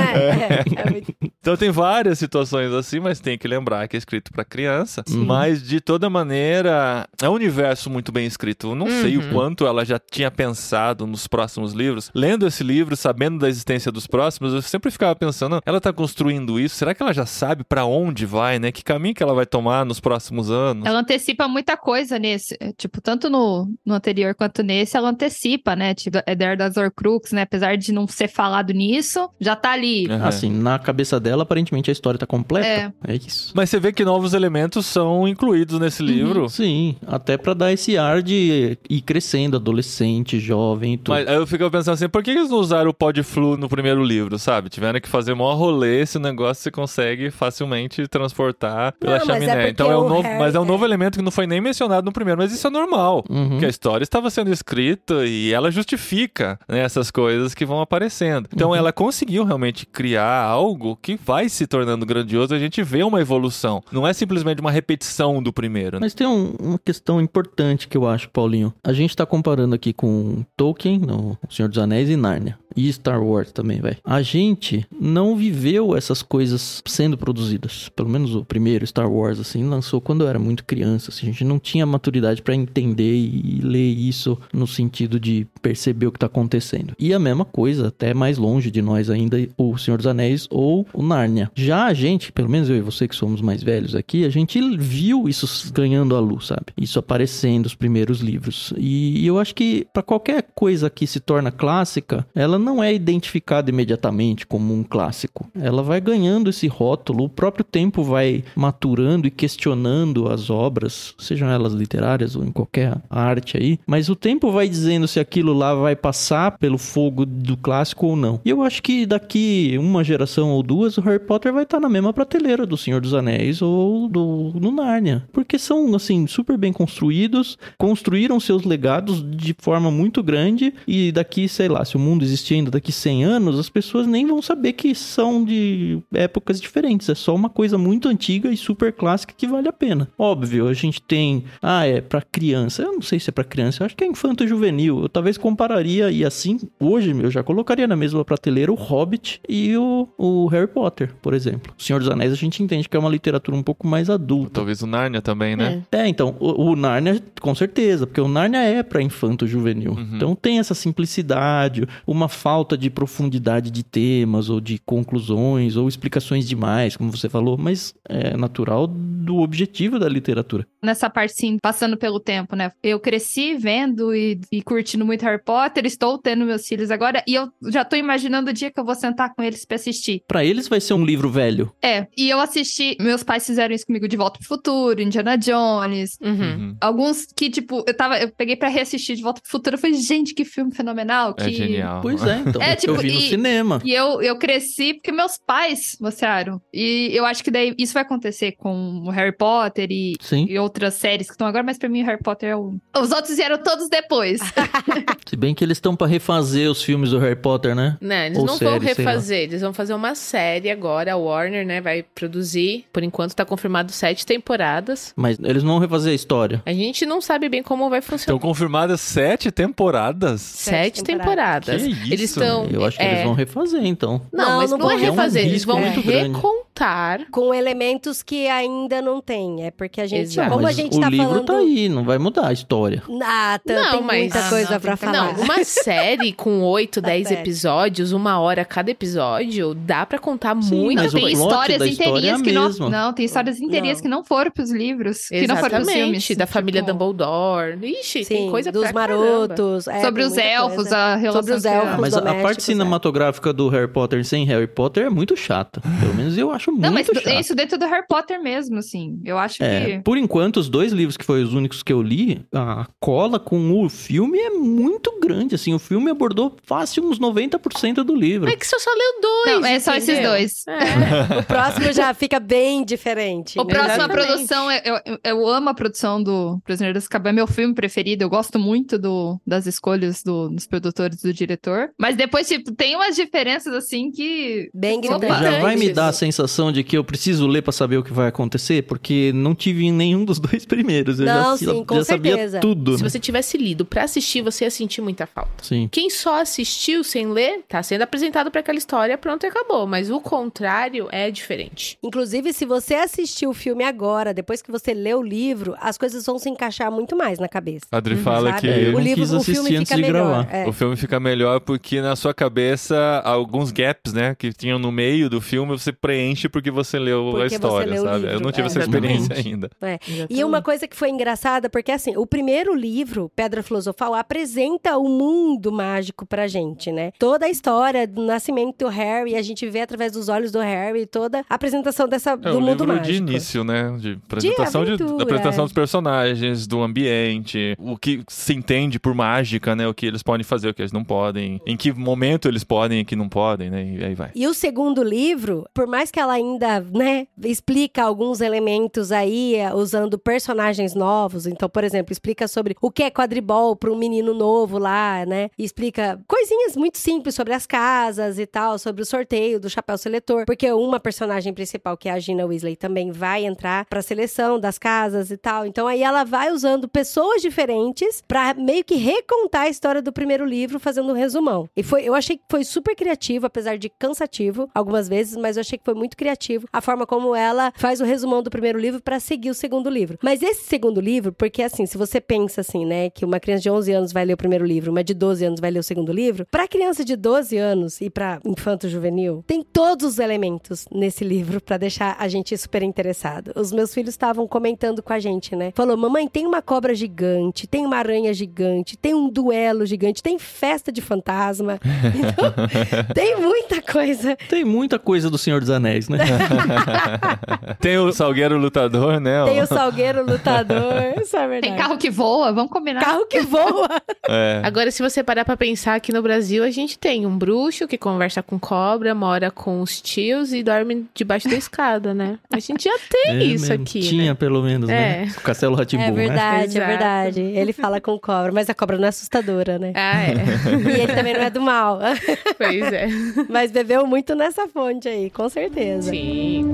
[SPEAKER 4] É, é, é muito-
[SPEAKER 2] Então tem várias situações assim, mas tem que lembrar que é escrito pra criança.
[SPEAKER 3] Uhum.
[SPEAKER 2] Mas de toda maneira, é um universo muito bem escrito. Eu não sei o
[SPEAKER 5] Uhum.
[SPEAKER 2] quanto ela já tinha pensado nos próximos livros. Lendo esse livro, sabendo da existência dos próximos, eu sempre ficava pensando, ela tá construindo isso, será que ela já sabe pra onde vai, né? Que caminho que ela vai tomar nos próximos anos?
[SPEAKER 6] Ela antecipa muita coisa nesse. Tipo, tanto no, no anterior quanto nesse, ela antecipa, né? Tipo, é der das Horcrux, né? Apesar de não ser falado nisso, já tá ali.
[SPEAKER 3] Assim, na cabeça dela, aparentemente a história tá completa.
[SPEAKER 6] É.
[SPEAKER 3] É, isso.
[SPEAKER 2] Mas você vê que novos elementos são incluídos nesse livro.
[SPEAKER 3] Sim, até pra dar esse ar de ir crescendo, adolescente, jovem e tudo.
[SPEAKER 2] Mas aí eu fico pensando assim, por que eles não usaram o Podflu no primeiro livro, sabe? Tiveram que fazer maior rolê, esse negócio você consegue facilmente transportar pela
[SPEAKER 4] Não, mas é
[SPEAKER 2] chaminé.
[SPEAKER 4] porque
[SPEAKER 2] então é um
[SPEAKER 4] o
[SPEAKER 2] novo,
[SPEAKER 4] Harry-
[SPEAKER 2] mas é um novo
[SPEAKER 4] é.
[SPEAKER 2] elemento que não foi nem mencionado no primeiro, mas isso é normal.
[SPEAKER 3] Uhum.
[SPEAKER 2] Porque a história estava sendo escrita e ela justifica né, essas coisas que vão aparecendo. Então
[SPEAKER 3] Uhum.
[SPEAKER 2] ela conseguiu realmente criar algo que vai se tornando grandioso. A gente vê uma evolução. Não é simplesmente uma repetição do primeiro. né?
[SPEAKER 3] Mas tem um- uma questão importante que eu acho, Paulinho. A gente tá comparando aqui com Tolkien, no Senhor dos Anéis e Nárnia. E Star Wars também, vai. A gente não viveu essas coisas sendo produzidas. Pelo menos o primeiro Star Wars, assim, lançou quando eu era muito criança. assim, a gente não tinha maturidade pra entender e ler isso no sentido de perceber o que tá acontecendo. E a mesma coisa, até mais longe de nós ainda, o Senhor dos Anéis ou o Nárnia. Já a gente, pelo menos eu e você que somos mais velhos aqui, a gente viu isso ganhando a luz, sabe? Isso aparecendo, os primeiros livros. E eu acho que pra qualquer coisa que se torna clássica, ela não é identificada imediatamente como um clássico. Ela vai ganhando esse rótulo, o próprio tempo vai maturando e questionando as obras, sejam elas literárias ou em qualquer arte aí, mas o tempo vai dizendo se aquilo lá vai passar pelo fogo do clássico ou não. E eu acho que daqui uma geração ou duas, o Harry Potter vai estar na mesma prateleira do Senhor dos Anéis ou do, do Nárnia, porque são assim super bem construídos, construíram seus legados de forma muito grande e daqui, sei lá, se o mundo existir lendo daqui 100 anos, as pessoas nem vão saber que são de épocas diferentes. É só uma coisa muito antiga e super clássica que vale a pena. Óbvio, a gente tem, ah, é para criança. Eu não sei se é para criança, eu acho que é infanto juvenil. Eu talvez compararia e assim, hoje eu já colocaria na mesma prateleira o Hobbit e o, o Harry Potter, por exemplo. O Senhor dos Anéis a gente entende que é uma literatura um pouco mais adulta.
[SPEAKER 2] Talvez o Narnia também, né?
[SPEAKER 3] É, então, o, o Narnia, com certeza, porque o Narnia é pra infanto juvenil.
[SPEAKER 2] Uhum.
[SPEAKER 3] Então tem essa simplicidade, uma falta de profundidade de temas, ou de conclusões, ou explicações demais, como você falou, mas é natural do objetivo da literatura.
[SPEAKER 6] Nessa parte, sim, passando pelo tempo, né? Eu cresci vendo e, e curtindo muito Harry Potter, estou tendo meus filhos agora, e eu já tô imaginando o dia que eu vou sentar com eles pra assistir.
[SPEAKER 3] Pra eles vai ser um livro velho.
[SPEAKER 6] É, e eu assisti, meus pais fizeram isso comigo de Volta pro Futuro, Indiana Jones,
[SPEAKER 5] Uhum.
[SPEAKER 2] Uhum.
[SPEAKER 6] Alguns que, tipo, eu tava. Eu peguei pra reassistir de volta pro futuro. Eu falei, gente, que filme fenomenal.
[SPEAKER 2] É
[SPEAKER 6] que...
[SPEAKER 2] genial.
[SPEAKER 3] Pois é, então. <laughs>
[SPEAKER 6] É,
[SPEAKER 3] eu
[SPEAKER 6] tipo,
[SPEAKER 3] vi no
[SPEAKER 6] e-
[SPEAKER 3] cinema.
[SPEAKER 6] E eu, eu cresci porque meus pais mostraram. E eu acho que daí isso vai acontecer com o Harry Potter e,
[SPEAKER 3] Sim.
[SPEAKER 6] e outras séries que estão agora, mas pra mim o Harry Potter é o. Os outros vieram todos depois. <laughs>
[SPEAKER 3] Se bem que eles estão pra refazer os filmes do Harry Potter, né?
[SPEAKER 5] Né, eles
[SPEAKER 3] Ou
[SPEAKER 5] não vão
[SPEAKER 3] série, lá.
[SPEAKER 5] refazer, eles vão fazer uma série agora. A Warner, né, vai produzir. Por enquanto tá confirmado sete temporadas.
[SPEAKER 3] Mas eles não vão refazer a história.
[SPEAKER 5] A gente não sabe bem como vai
[SPEAKER 2] Estão
[SPEAKER 5] funcionar.
[SPEAKER 2] confirmadas sete temporadas.
[SPEAKER 5] Sete
[SPEAKER 4] Sete
[SPEAKER 5] temporadas.
[SPEAKER 2] Que isso,
[SPEAKER 5] Eles estão.
[SPEAKER 3] Eu acho que
[SPEAKER 5] é,
[SPEAKER 3] eles vão refazer, então.
[SPEAKER 5] Não,
[SPEAKER 4] Não,
[SPEAKER 5] mas
[SPEAKER 4] não
[SPEAKER 5] não, é
[SPEAKER 4] vão. É um
[SPEAKER 5] refazer, eles vão
[SPEAKER 3] muito grande.
[SPEAKER 5] recontar.
[SPEAKER 4] Com elementos que ainda não tem. É porque a gente.
[SPEAKER 5] Exato.
[SPEAKER 4] Como a
[SPEAKER 3] Mas
[SPEAKER 4] gente
[SPEAKER 3] o
[SPEAKER 4] tá
[SPEAKER 3] livro
[SPEAKER 4] falando.
[SPEAKER 3] tá aí, não vai mudar a história.
[SPEAKER 4] Ah, tá,
[SPEAKER 5] Não,
[SPEAKER 4] tem
[SPEAKER 5] mas-
[SPEAKER 4] muita
[SPEAKER 6] Ah,
[SPEAKER 4] coisa
[SPEAKER 6] não,
[SPEAKER 4] pra
[SPEAKER 6] tem-
[SPEAKER 4] falar.
[SPEAKER 5] Não, uma <laughs> série com oito,
[SPEAKER 4] Tá
[SPEAKER 5] dez episódios, uma hora cada episódio, dá pra contar
[SPEAKER 3] Sim,
[SPEAKER 5] muita
[SPEAKER 3] mas
[SPEAKER 6] tem histórias
[SPEAKER 3] história
[SPEAKER 6] inteirinhas
[SPEAKER 3] é
[SPEAKER 6] que não.
[SPEAKER 3] mesma.
[SPEAKER 6] Não, tem histórias inteirinhas
[SPEAKER 4] Não.
[SPEAKER 6] que não foram pros livros. Que não foram pros
[SPEAKER 5] Exatamente,
[SPEAKER 6] filmes.
[SPEAKER 5] da família
[SPEAKER 6] Tipo,
[SPEAKER 5] Dumbledore. Ixi, tem
[SPEAKER 4] Sim,
[SPEAKER 5] coisa
[SPEAKER 4] dos marotos. é,
[SPEAKER 6] Sobre
[SPEAKER 4] tem
[SPEAKER 6] os elfos,
[SPEAKER 4] coisa.
[SPEAKER 6] a relação
[SPEAKER 4] Sobre os elfos.
[SPEAKER 3] Ah, mas a- a parte
[SPEAKER 4] é.
[SPEAKER 3] cinematográfica do Harry Potter sem Harry Potter é muito chata. Pelo menos eu acho muito
[SPEAKER 6] Não, mas é isso dentro do Harry Potter mesmo, assim. Eu acho
[SPEAKER 3] É,
[SPEAKER 6] que.
[SPEAKER 3] por enquanto, os dois livros que foram os únicos que eu li, a cola com o filme é muito grande, assim, o filme abordou fácil uns 90% do livro.
[SPEAKER 5] É que você só leu dois.
[SPEAKER 6] Não, é só esses
[SPEAKER 5] entendeu?
[SPEAKER 6] dois.
[SPEAKER 5] É. <laughs>
[SPEAKER 4] O próximo já fica bem diferente.
[SPEAKER 6] O próximo, a produção, eu, eu, eu amo a produção do Prisioneiro das Azkaban, é meu filme preferido. Eu gosto muito do, das escolhas do- dos produtores do diretor. Mas depois, tipo, tem umas diferenças assim que.
[SPEAKER 4] Bem
[SPEAKER 6] Opa.
[SPEAKER 4] gritante.
[SPEAKER 3] Já vai me dar a sensação de que eu preciso ler pra saber o que vai acontecer, porque não tive em nenhum dos dois primeiros. Eu
[SPEAKER 4] Não,
[SPEAKER 3] já,
[SPEAKER 4] sim, com
[SPEAKER 3] já sabia
[SPEAKER 4] certeza.
[SPEAKER 3] tudo,
[SPEAKER 5] Se
[SPEAKER 3] né?
[SPEAKER 5] você tivesse lido pra assistir, você ia sentir muita falta.
[SPEAKER 3] Sim.
[SPEAKER 5] Quem só assistiu sem ler, tá sendo apresentado pra aquela história, pronto e acabou. Mas o contrário é diferente.
[SPEAKER 4] Inclusive, se você assistiu o filme agora, depois que você lê o livro, as coisas vão se encaixar muito mais na cabeça.
[SPEAKER 2] A Adri fala
[SPEAKER 4] sabe?
[SPEAKER 2] que
[SPEAKER 3] É, eu
[SPEAKER 4] o
[SPEAKER 3] não
[SPEAKER 4] livro,
[SPEAKER 3] quis assistir antes
[SPEAKER 4] fica
[SPEAKER 3] de
[SPEAKER 4] melhor.
[SPEAKER 3] gravar.
[SPEAKER 4] é.
[SPEAKER 2] o filme fica melhor porque na sua cabeça alguns gaps, né, que tinham no meio do filme, você preenche porque você leu
[SPEAKER 4] Porque
[SPEAKER 2] a história,
[SPEAKER 4] leu
[SPEAKER 2] sabe? Eu não tive
[SPEAKER 4] é.
[SPEAKER 2] essa experiência ainda.
[SPEAKER 4] E uma coisa que foi engraçada, porque assim, o primeiro livro, Pedra Filosofal, apresenta o mundo mágico pra gente, né? Toda a história do nascimento do Harry, a gente vê através dos olhos do Harry toda a apresentação dessa,
[SPEAKER 2] É
[SPEAKER 4] do
[SPEAKER 2] o
[SPEAKER 4] mundo
[SPEAKER 2] livro
[SPEAKER 4] mágico.
[SPEAKER 2] de início, né? De apresentação, de,
[SPEAKER 4] aventura,
[SPEAKER 2] da apresentação
[SPEAKER 4] é.
[SPEAKER 2] dos personagens, do ambiente, o que se entende por mágica, né? O que eles podem fazer, o que eles não podem, em que momento eles podem e que não podem, né? E aí vai.
[SPEAKER 4] E o segundo livro, por mais que ela ainda, né, explica alguns elementos aí, eh, usando personagens novos. Então, por exemplo, explica sobre o que é quadribol para um menino novo lá, né? E explica coisinhas muito simples sobre as casas e tal, sobre o sorteio do chapéu seletor. Porque uma personagem principal, que é a Gina Weasley, também vai entrar pra seleção das casas e tal. Então, aí ela vai usando pessoas diferentes pra meio que recontar a história do primeiro livro, fazendo um resumão. E foi, eu achei que foi super criativo, apesar de cansativo algumas vezes, mas eu achei que foi muito criativo a forma como ela faz o resumão do primeiro livro pra seguir o segundo livro. Mas esse segundo livro, porque assim, se você pensa assim, né, que uma criança de 11 anos vai ler o primeiro livro, uma de 12 anos vai ler o segundo livro, pra criança de 12 anos e pra infanto juvenil, tem todos os elementos nesse livro pra deixar a gente super interessado. Os meus filhos estavam comentando com a gente, né? Falou: "Mamãe, tem uma cobra gigante, tem uma aranha gigante, tem um duelo gigante, tem festa de fantasma". <laughs> Então, tem muita coisa.
[SPEAKER 3] Tem muita coisa do Senhor dos Anéis, né? <laughs>
[SPEAKER 2] Tem o Salgueiro Lutador, né?
[SPEAKER 4] Tem o <laughs> Salgueiro Lutador, isso é verdade.
[SPEAKER 6] Tem carro que voa, vamos combinar.
[SPEAKER 4] Carro que voa.
[SPEAKER 2] É.
[SPEAKER 5] Agora, se você parar pra pensar aqui no Brasil, a gente tem um bruxo que conversa com cobra, mora com os tios e dorme debaixo da escada, né? A gente já tem
[SPEAKER 3] É
[SPEAKER 5] isso
[SPEAKER 3] mesmo.
[SPEAKER 5] aqui,
[SPEAKER 3] Tinha,
[SPEAKER 5] né?
[SPEAKER 3] pelo menos, né?
[SPEAKER 5] É.
[SPEAKER 3] O Castelo Ratibum,
[SPEAKER 4] É
[SPEAKER 3] né?
[SPEAKER 4] verdade, é
[SPEAKER 5] Exato.
[SPEAKER 4] verdade. Ele fala com cobra, mas a cobra não é assustadora, né?
[SPEAKER 5] Ah, é.
[SPEAKER 4] E ele também não é do mal.
[SPEAKER 5] pois é.
[SPEAKER 4] Mas bebeu muito nessa fonte aí, com certeza.
[SPEAKER 5] Sim.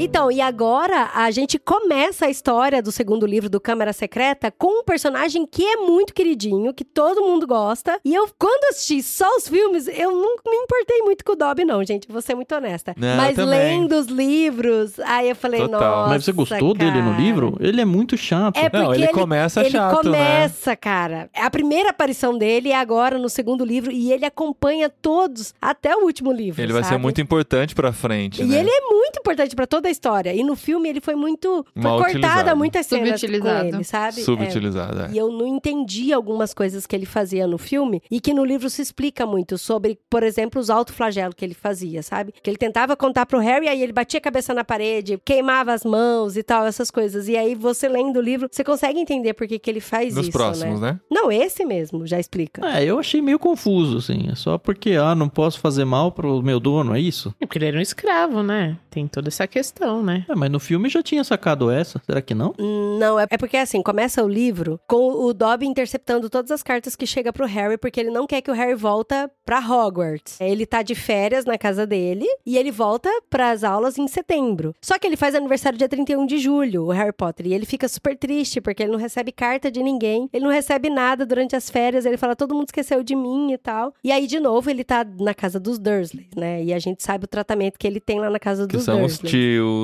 [SPEAKER 4] Então, e agora a gente começa a história do segundo livro do Câmara Secreta com um personagem que é muito queridinho, que todo mundo gosta. E eu, quando assisti só os filmes, eu não me importei muito com o Dobby, não, gente. Vou ser muito honesta.
[SPEAKER 2] Não,
[SPEAKER 4] Mas lendo os livros, aí eu falei,
[SPEAKER 2] Total.
[SPEAKER 4] nossa.
[SPEAKER 3] Mas você gostou dele no
[SPEAKER 4] cara.
[SPEAKER 3] livro? Ele é muito chato.
[SPEAKER 4] É porque
[SPEAKER 2] Não, ele começa
[SPEAKER 4] ele
[SPEAKER 2] chato, né?
[SPEAKER 4] começa, cara. A primeira aparição dele é agora no segundo livro e ele acompanha todos até o último livro.
[SPEAKER 2] Ele vai ser
[SPEAKER 4] sabe?
[SPEAKER 2] muito importante pra frente,
[SPEAKER 4] E
[SPEAKER 2] né?
[SPEAKER 4] ele é muito importante pra toda a história. E no filme ele foi muito. Foi
[SPEAKER 2] Mal
[SPEAKER 4] cortada muitas cenas com ele, sabe?
[SPEAKER 2] Subutilizado,
[SPEAKER 4] É.
[SPEAKER 2] é.
[SPEAKER 4] E eu não entendi algumas coisas que ele fazia no filme e que no livro se explica muito sobre, por exemplo, os autoflagelos que ele fazia, sabe? Que ele tentava contar pro Harry, aí ele batia a cabeça na parede, queimava as mãos e tal, essas coisas. E aí você lendo o livro, você consegue entender por que, que ele faz
[SPEAKER 2] Nos
[SPEAKER 4] isso,
[SPEAKER 2] próximos,
[SPEAKER 4] né?
[SPEAKER 2] né?
[SPEAKER 4] Não, esse mesmo, já explica.
[SPEAKER 3] É, eu achei meio confuso, assim. É só porque, ah, não posso fazer mal pro meu dono, é isso?
[SPEAKER 5] É porque ele era um escravo, né? Tem toda essa questão, né?
[SPEAKER 3] É, mas no filme já tinha sacado essa. Será que não?
[SPEAKER 4] Não, é é porque assim, começa o livro com o Dobby interceptando todas as cartas que chega pro Harry, porque ele não quer que o Harry volta pra Hogwarts. Ele tá de férias na casa dele e ele volta pras aulas em setembro. Só que ele faz aniversário dia 31 de julho, o Harry Potter, e ele fica super triste porque ele não recebe carta de ninguém, ele não recebe nada durante as férias, ele fala todo mundo esqueceu de mim e tal. E aí de novo ele tá na casa dos Dursleys, né? E a gente sabe o tratamento que ele tem lá na casa
[SPEAKER 2] Que
[SPEAKER 4] dos
[SPEAKER 2] são os
[SPEAKER 4] Dursleys.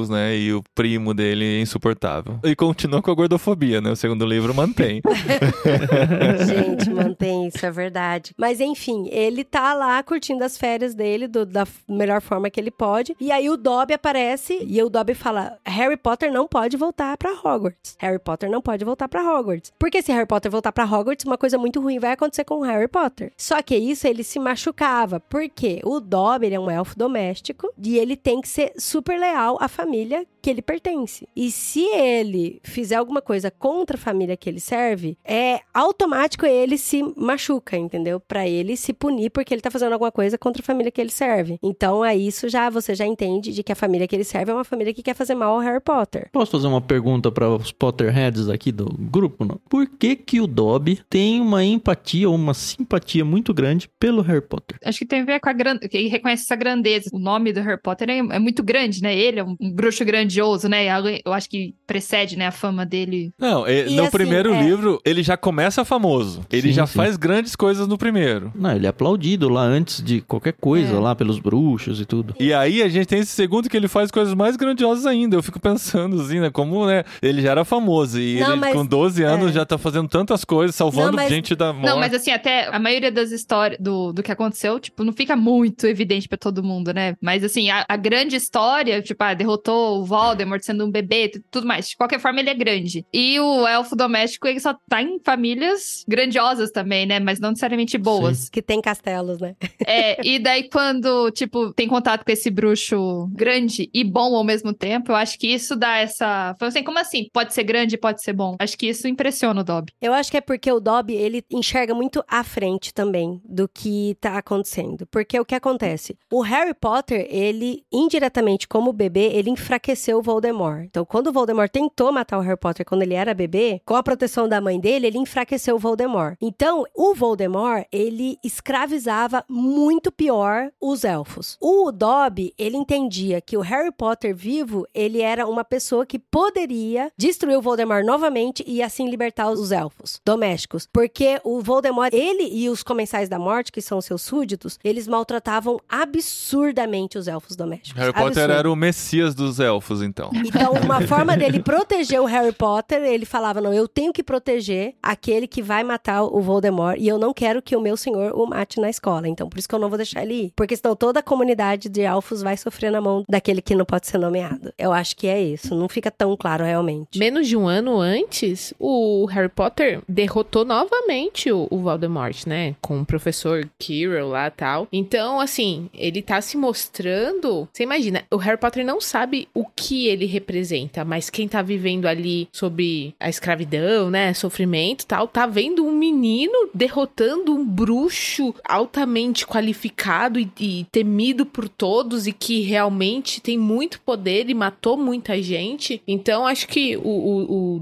[SPEAKER 2] Né? E o primo dele é insuportável. E continua com a gordofobia, né? O segundo livro mantém. <laughs>
[SPEAKER 4] Gente, mantém isso, é verdade. Mas enfim, ele tá lá curtindo as férias dele do- da melhor forma que ele pode. E aí o Dobby aparece e o Dobby fala: Harry Potter não pode voltar pra Hogwarts. Harry Potter não pode voltar pra Hogwarts. Porque se Harry Potter voltar pra Hogwarts, uma coisa muito ruim vai acontecer com o Harry Potter. Só que isso ele se machucava. Porque o Dobby é um elfo doméstico e ele tem que ser super leal à família que ele pertence. E se ele fizer alguma coisa contra a família que ele serve, é automático ele se machuca, entendeu? Pra ele se punir porque ele tá fazendo alguma coisa contra a família que ele serve. Então, é isso já você já entende de que a família que ele serve é uma família que quer fazer mal ao Harry Potter.
[SPEAKER 3] Posso fazer uma pergunta para os Potterheads aqui do grupo? Não? Por que que o Dobby tem uma empatia ou uma simpatia muito grande pelo Harry Potter?
[SPEAKER 6] Acho que tem a ver com a grandeza, que ele reconhece essa grandeza. O nome do Harry Potter é, é muito grande, né? Ele é um, um bruxo grandioso, né? Eu acho que precede, né, a fama dele.
[SPEAKER 2] Não, e-
[SPEAKER 4] E
[SPEAKER 2] no
[SPEAKER 4] assim,
[SPEAKER 2] primeiro
[SPEAKER 4] é-
[SPEAKER 2] livro, ele já começa famoso. Ele
[SPEAKER 3] Sim,
[SPEAKER 2] já
[SPEAKER 3] sim.
[SPEAKER 2] faz grandes coisas no primeiro.
[SPEAKER 3] Não, ele é aplaudido lá antes de qualquer coisa,
[SPEAKER 6] É.
[SPEAKER 3] lá pelos bruxos e tudo.
[SPEAKER 2] E aí a gente tem esse segundo que ele faz coisas mais grandiosas ainda. Eu fico pensando assim, né? Como, né? Ele já era famoso e
[SPEAKER 4] Não,
[SPEAKER 2] ele
[SPEAKER 4] mas-
[SPEAKER 2] com 12 anos
[SPEAKER 4] é.
[SPEAKER 2] já tá fazendo tantas coisas, salvando
[SPEAKER 4] Não, mas-
[SPEAKER 2] gente da morte.
[SPEAKER 6] Não, mas assim, até a maioria das histórias do, do que aconteceu, tipo, não fica muito evidente pra todo mundo, né? Mas assim, a, a grande história, tipo, ah, derrotou o Voldemort sendo um bebê, tu- tudo mais. De qualquer forma, ele é grande. E o elfo doméstico, ele só tá em famílias grandiosas também, né? Mas não necessariamente boas.
[SPEAKER 4] Que tem castelos, né? <laughs>
[SPEAKER 6] É, e daí quando, tipo, tem contato com esse bruxo grande e bom ao mesmo tempo, eu acho que isso dá essa... Fala assim, como assim? Pode ser grande e pode ser bom. Acho que isso impressiona o Dobby.
[SPEAKER 4] Eu acho que é porque o Dobby, ele enxerga muito à frente também do que tá acontecendo. Porque o que acontece? O Harry Potter, ele, indiretamente, como bebê, ele enfraqueceu o Voldemort. Então, quando o Voldemort tentou matar o Harry Potter quando ele era bebê, com a proteção da mãe dele, ele enfraqueceu o Voldemort. Então, o Voldemort, ele escravizava muito pior os elfos. O Dobby, ele entendia que o Harry Potter vivo, ele era uma pessoa que poderia destruir o Voldemort novamente e assim libertar os elfos domésticos. Porque o Voldemort, ele e os comensais da morte, que são seus súditos, eles maltratavam absurdamente os elfos domésticos.
[SPEAKER 2] Harry Potter
[SPEAKER 4] Absurdo.
[SPEAKER 2] era o messias dos elfos, então?
[SPEAKER 4] Então, uma forma dele proteger o Harry Potter, ele falava: não, eu tenho que proteger aquele que vai matar o Voldemort e eu não quero que o meu senhor o mate na escola. Então, por isso que eu não vou deixar ele ir. Porque senão toda a comunidade de elfos vai sofrer na mão daquele que não pode ser nomeado. Eu acho que é isso. Não fica tão claro realmente.
[SPEAKER 5] Menos de um ano antes, o Harry Potter derrotou novamente o, o Voldemort, né? Com o professor Quirrell lá e tal. Então, assim, ele tá se mostrando. Você imagina, o Harry Potter não sabe o que ele representa, mas quem tá vivendo ali sobre a escravidão, né? Sofrimento tal, tá vendo um menino derrotando um bruxo altamente qualificado e, e temido por todos e que realmente tem muito poder e matou muita gente. Então, acho que o, o, o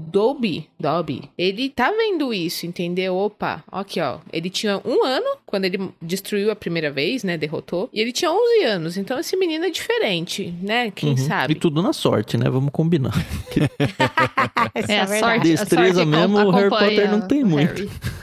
[SPEAKER 5] Dobby, ele tá vendo isso, entendeu? Opa, aqui ó, ele tinha um ano quando ele destruiu a primeira vez, né? Derrotou. E ele tinha 11 anos. Então, esse menino é diferente, né? Quem
[SPEAKER 3] Uhum.
[SPEAKER 5] sabe?
[SPEAKER 3] E tudo na sorte, né? Vamos combinar. <laughs>
[SPEAKER 4] Essa
[SPEAKER 6] É, a sorte,
[SPEAKER 3] Destreza
[SPEAKER 6] a sorte
[SPEAKER 3] mesmo, o Harry Potter não tem muito. <laughs>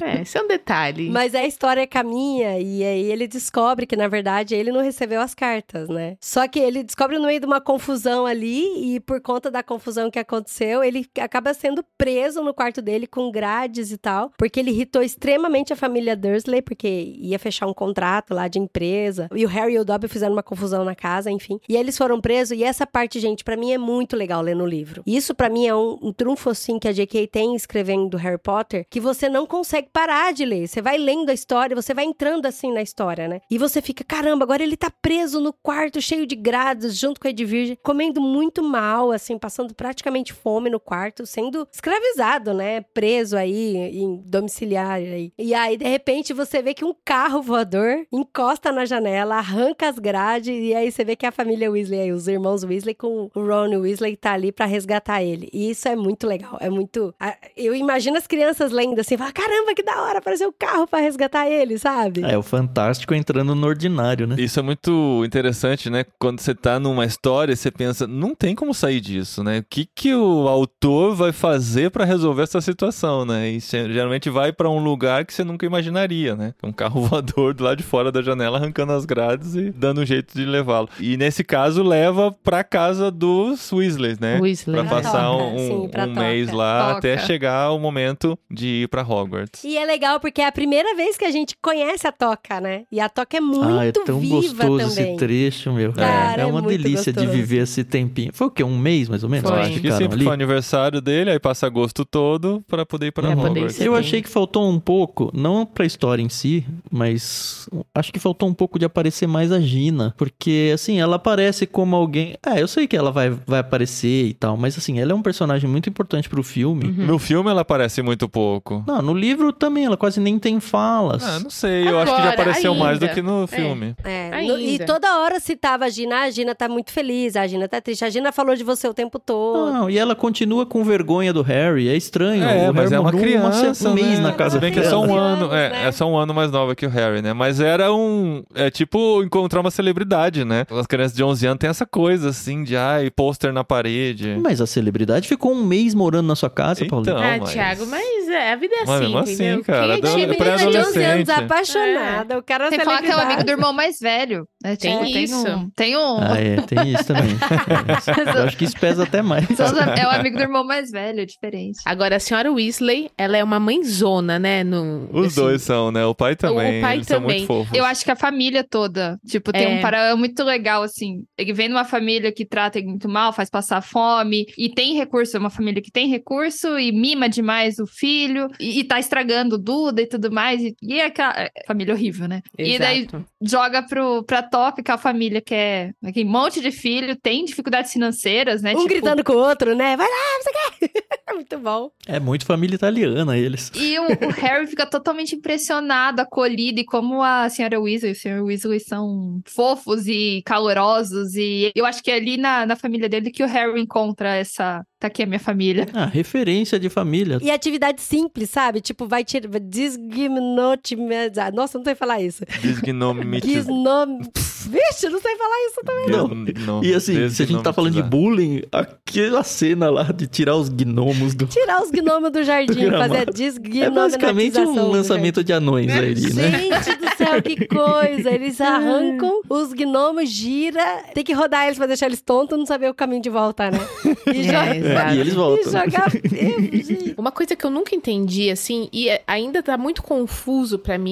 [SPEAKER 5] É, esse é um detalhe.
[SPEAKER 4] Mas a história caminha e aí ele descobre que, na verdade, ele não recebeu as cartas, né? Só que ele descobre no meio de uma confusão ali e por conta da confusão que aconteceu, ele acaba sendo preso no quarto dele com grades e tal, porque ele irritou extremamente a família Dursley, porque ia fechar um contrato lá de empresa. E o Harry e o Dobby fizeram uma confusão na casa, enfim. E eles foram presos e essa parte, gente, pra mim é muito legal ler no livro. Isso pra mim é um, um trunfo assim que a J.K. tem escrevendo Harry Potter, que você não consegue parar de ler. Você vai lendo a história, você vai entrando assim na história, né? E você fica, caramba, agora ele tá preso no quarto cheio de grades, junto com a Edwige, comendo muito mal, assim, passando praticamente fome no quarto, sendo escravizado, né? Preso aí em domiciliar aí. E aí, de repente, você vê que um carro voador encosta na janela, arranca as grades, e aí você vê que a família Weasley aí, os irmãos Weasley com o Ron Weasley tá ali pra resgatar ele. E isso é muito legal, é muito... Eu imagino as crianças lendo assim, falar, caramba, que da hora, apareceu o carro pra resgatar ele, sabe?
[SPEAKER 3] É, o fantástico entrando no ordinário, né?
[SPEAKER 2] Isso é muito interessante, né? Quando você tá numa história, você pensa, não tem como sair disso, né? O que, que o autor vai fazer pra resolver essa situação, né? E você geralmente vai pra um lugar que você nunca imaginaria, né? Um carro <laughs> voador do lado de fora da janela arrancando as grades e dando um jeito de levá-lo. E nesse caso, leva pra casa dos Weasleys, né?
[SPEAKER 5] Weasley.
[SPEAKER 2] Pra
[SPEAKER 4] Pra
[SPEAKER 2] passar
[SPEAKER 4] toca,
[SPEAKER 2] um,
[SPEAKER 4] sim, pra
[SPEAKER 2] um mês lá
[SPEAKER 6] Toca.
[SPEAKER 2] até chegar o momento de ir pra Hogwarts.
[SPEAKER 4] E é legal porque é a primeira vez que a gente conhece a Toca, né? E a Toca é muito
[SPEAKER 3] ah, é tão
[SPEAKER 4] viva
[SPEAKER 3] gostoso
[SPEAKER 4] também.
[SPEAKER 3] esse trecho, meu.
[SPEAKER 4] Cara,
[SPEAKER 3] é
[SPEAKER 4] é
[SPEAKER 3] uma
[SPEAKER 4] muito
[SPEAKER 3] delícia de
[SPEAKER 4] gostoso.
[SPEAKER 3] viver esse tempinho. Foi o quê? Um mês, mais ou menos?
[SPEAKER 5] Foi.
[SPEAKER 2] Acho que sim,
[SPEAKER 3] ali?
[SPEAKER 2] foi o aniversário dele, aí passa agosto todo pra poder ir pra
[SPEAKER 5] É,
[SPEAKER 2] Hogwarts.
[SPEAKER 3] Eu achei que faltou um pouco, não pra história em si, mas acho que faltou um pouco de aparecer mais a Gina. Porque, assim, ela aparece como alguém. É, eu sei que ela vai, vai aparecer e tal, mas, assim, ela é um personagem muito importante pro filme.
[SPEAKER 5] Uhum.
[SPEAKER 2] No filme ela aparece muito pouco.
[SPEAKER 3] Não, no livro também, ela quase nem tem falas.
[SPEAKER 2] Ah, não sei, eu acho que já
[SPEAKER 5] Agora,
[SPEAKER 2] apareceu mais do
[SPEAKER 5] ainda.
[SPEAKER 2] que no
[SPEAKER 5] É.
[SPEAKER 2] filme.
[SPEAKER 4] É,
[SPEAKER 5] Ainda.
[SPEAKER 4] no- e toda hora citava a Gina, "Ah, a Gina tá muito feliz, a Gina tá triste, a Gina falou de você o tempo todo.
[SPEAKER 3] Não, e ela continua com vergonha do Harry, é estranho.
[SPEAKER 2] É,
[SPEAKER 3] o
[SPEAKER 2] mas
[SPEAKER 3] Harry
[SPEAKER 2] é uma criança,
[SPEAKER 3] se- um mês
[SPEAKER 2] né?
[SPEAKER 3] na casa
[SPEAKER 2] Se bem que é só um ano, é,
[SPEAKER 4] né?
[SPEAKER 2] é só um ano mais nova que o Harry, né? Mas era um, é tipo encontrar uma celebridade, né? As crianças de 11 anos têm essa coisa assim de ai, pôster na parede.
[SPEAKER 3] Mas a celebridade ficou um mês morando na sua casa,
[SPEAKER 2] Então,
[SPEAKER 3] Paulinho.
[SPEAKER 5] Ah,
[SPEAKER 2] mas-
[SPEAKER 5] Thiago, mas é, a vida é
[SPEAKER 2] Mas
[SPEAKER 5] assim,
[SPEAKER 2] mesmo assim, cara,
[SPEAKER 5] Quem é time-
[SPEAKER 4] Menina de 11 anos apaixonada, o cara é
[SPEAKER 6] Tem que é o amigo do irmão mais velho. né?
[SPEAKER 5] Tem
[SPEAKER 6] Tipo,
[SPEAKER 5] isso.
[SPEAKER 6] Tem um, tem um-
[SPEAKER 3] Ah, é, tem isso também. <laughs> Eu acho que isso pesa até mais.
[SPEAKER 6] é o amigo do irmão mais velho, é diferente.
[SPEAKER 5] Agora, a senhora Weasley, ela é uma mãezona, né? No,
[SPEAKER 2] Os
[SPEAKER 5] assim,
[SPEAKER 2] dois são, né? O pai também.
[SPEAKER 5] pai
[SPEAKER 2] eles são
[SPEAKER 5] também.
[SPEAKER 6] Eu acho que a família toda, tipo, tem
[SPEAKER 5] É.
[SPEAKER 6] um paralelo muito legal, assim. Ele vem numa família que trata ele muito mal, faz passar fome, e tem recurso, é uma família que tem recurso, e mima demais o filho, e, e tá estragando o Duda e tudo mais, e, e é aquela é, família horrível, né? E daí
[SPEAKER 5] Exato.
[SPEAKER 6] joga pro, pra Toca, que é a família que é aquele monte de filho, tem dificuldades financeiras, né?
[SPEAKER 4] Um
[SPEAKER 6] tipo,
[SPEAKER 4] gritando com o outro, né? Vai lá, você quer? <laughs> muito bom.
[SPEAKER 3] É muito família italiana eles.
[SPEAKER 6] E o, o Harry fica totalmente impressionado, acolhido, e como a senhora Weasley e o senhor Weasley são fofos e calorosos. E eu acho que é ali na, na família dele que o Harry encontra essa. Tá aqui a minha família.
[SPEAKER 3] Ah, referência de família.
[SPEAKER 4] E atividade simples, sabe? Tipo, vai tirar. Desgimnotimizar. Nossa, não sei falar isso.
[SPEAKER 2] Desgnomitiz-
[SPEAKER 4] Giznom... <laughs> Vixe, não sei falar isso também.
[SPEAKER 3] Não. E assim, se a gente tá falando de bullying, aquela cena lá de tirar os gnomos do.
[SPEAKER 4] Tirar os gnomos do jardim, <laughs>
[SPEAKER 3] Do
[SPEAKER 4] fazer a
[SPEAKER 3] É
[SPEAKER 4] desgnomatização
[SPEAKER 3] basicamente um lançamento de anões ali, né?
[SPEAKER 4] Gente do céu, que coisa! Eles <laughs> arrancam os gnomos, gira, tem que rodar eles pra deixar eles tontos, não saber o caminho de volta, né? <laughs> E,
[SPEAKER 5] É.
[SPEAKER 3] E eles
[SPEAKER 4] e
[SPEAKER 3] voltam.
[SPEAKER 4] jogar ferro, gente.
[SPEAKER 5] Uma coisa que eu nunca entendi, assim, e é- ainda tá muito confuso pra mim,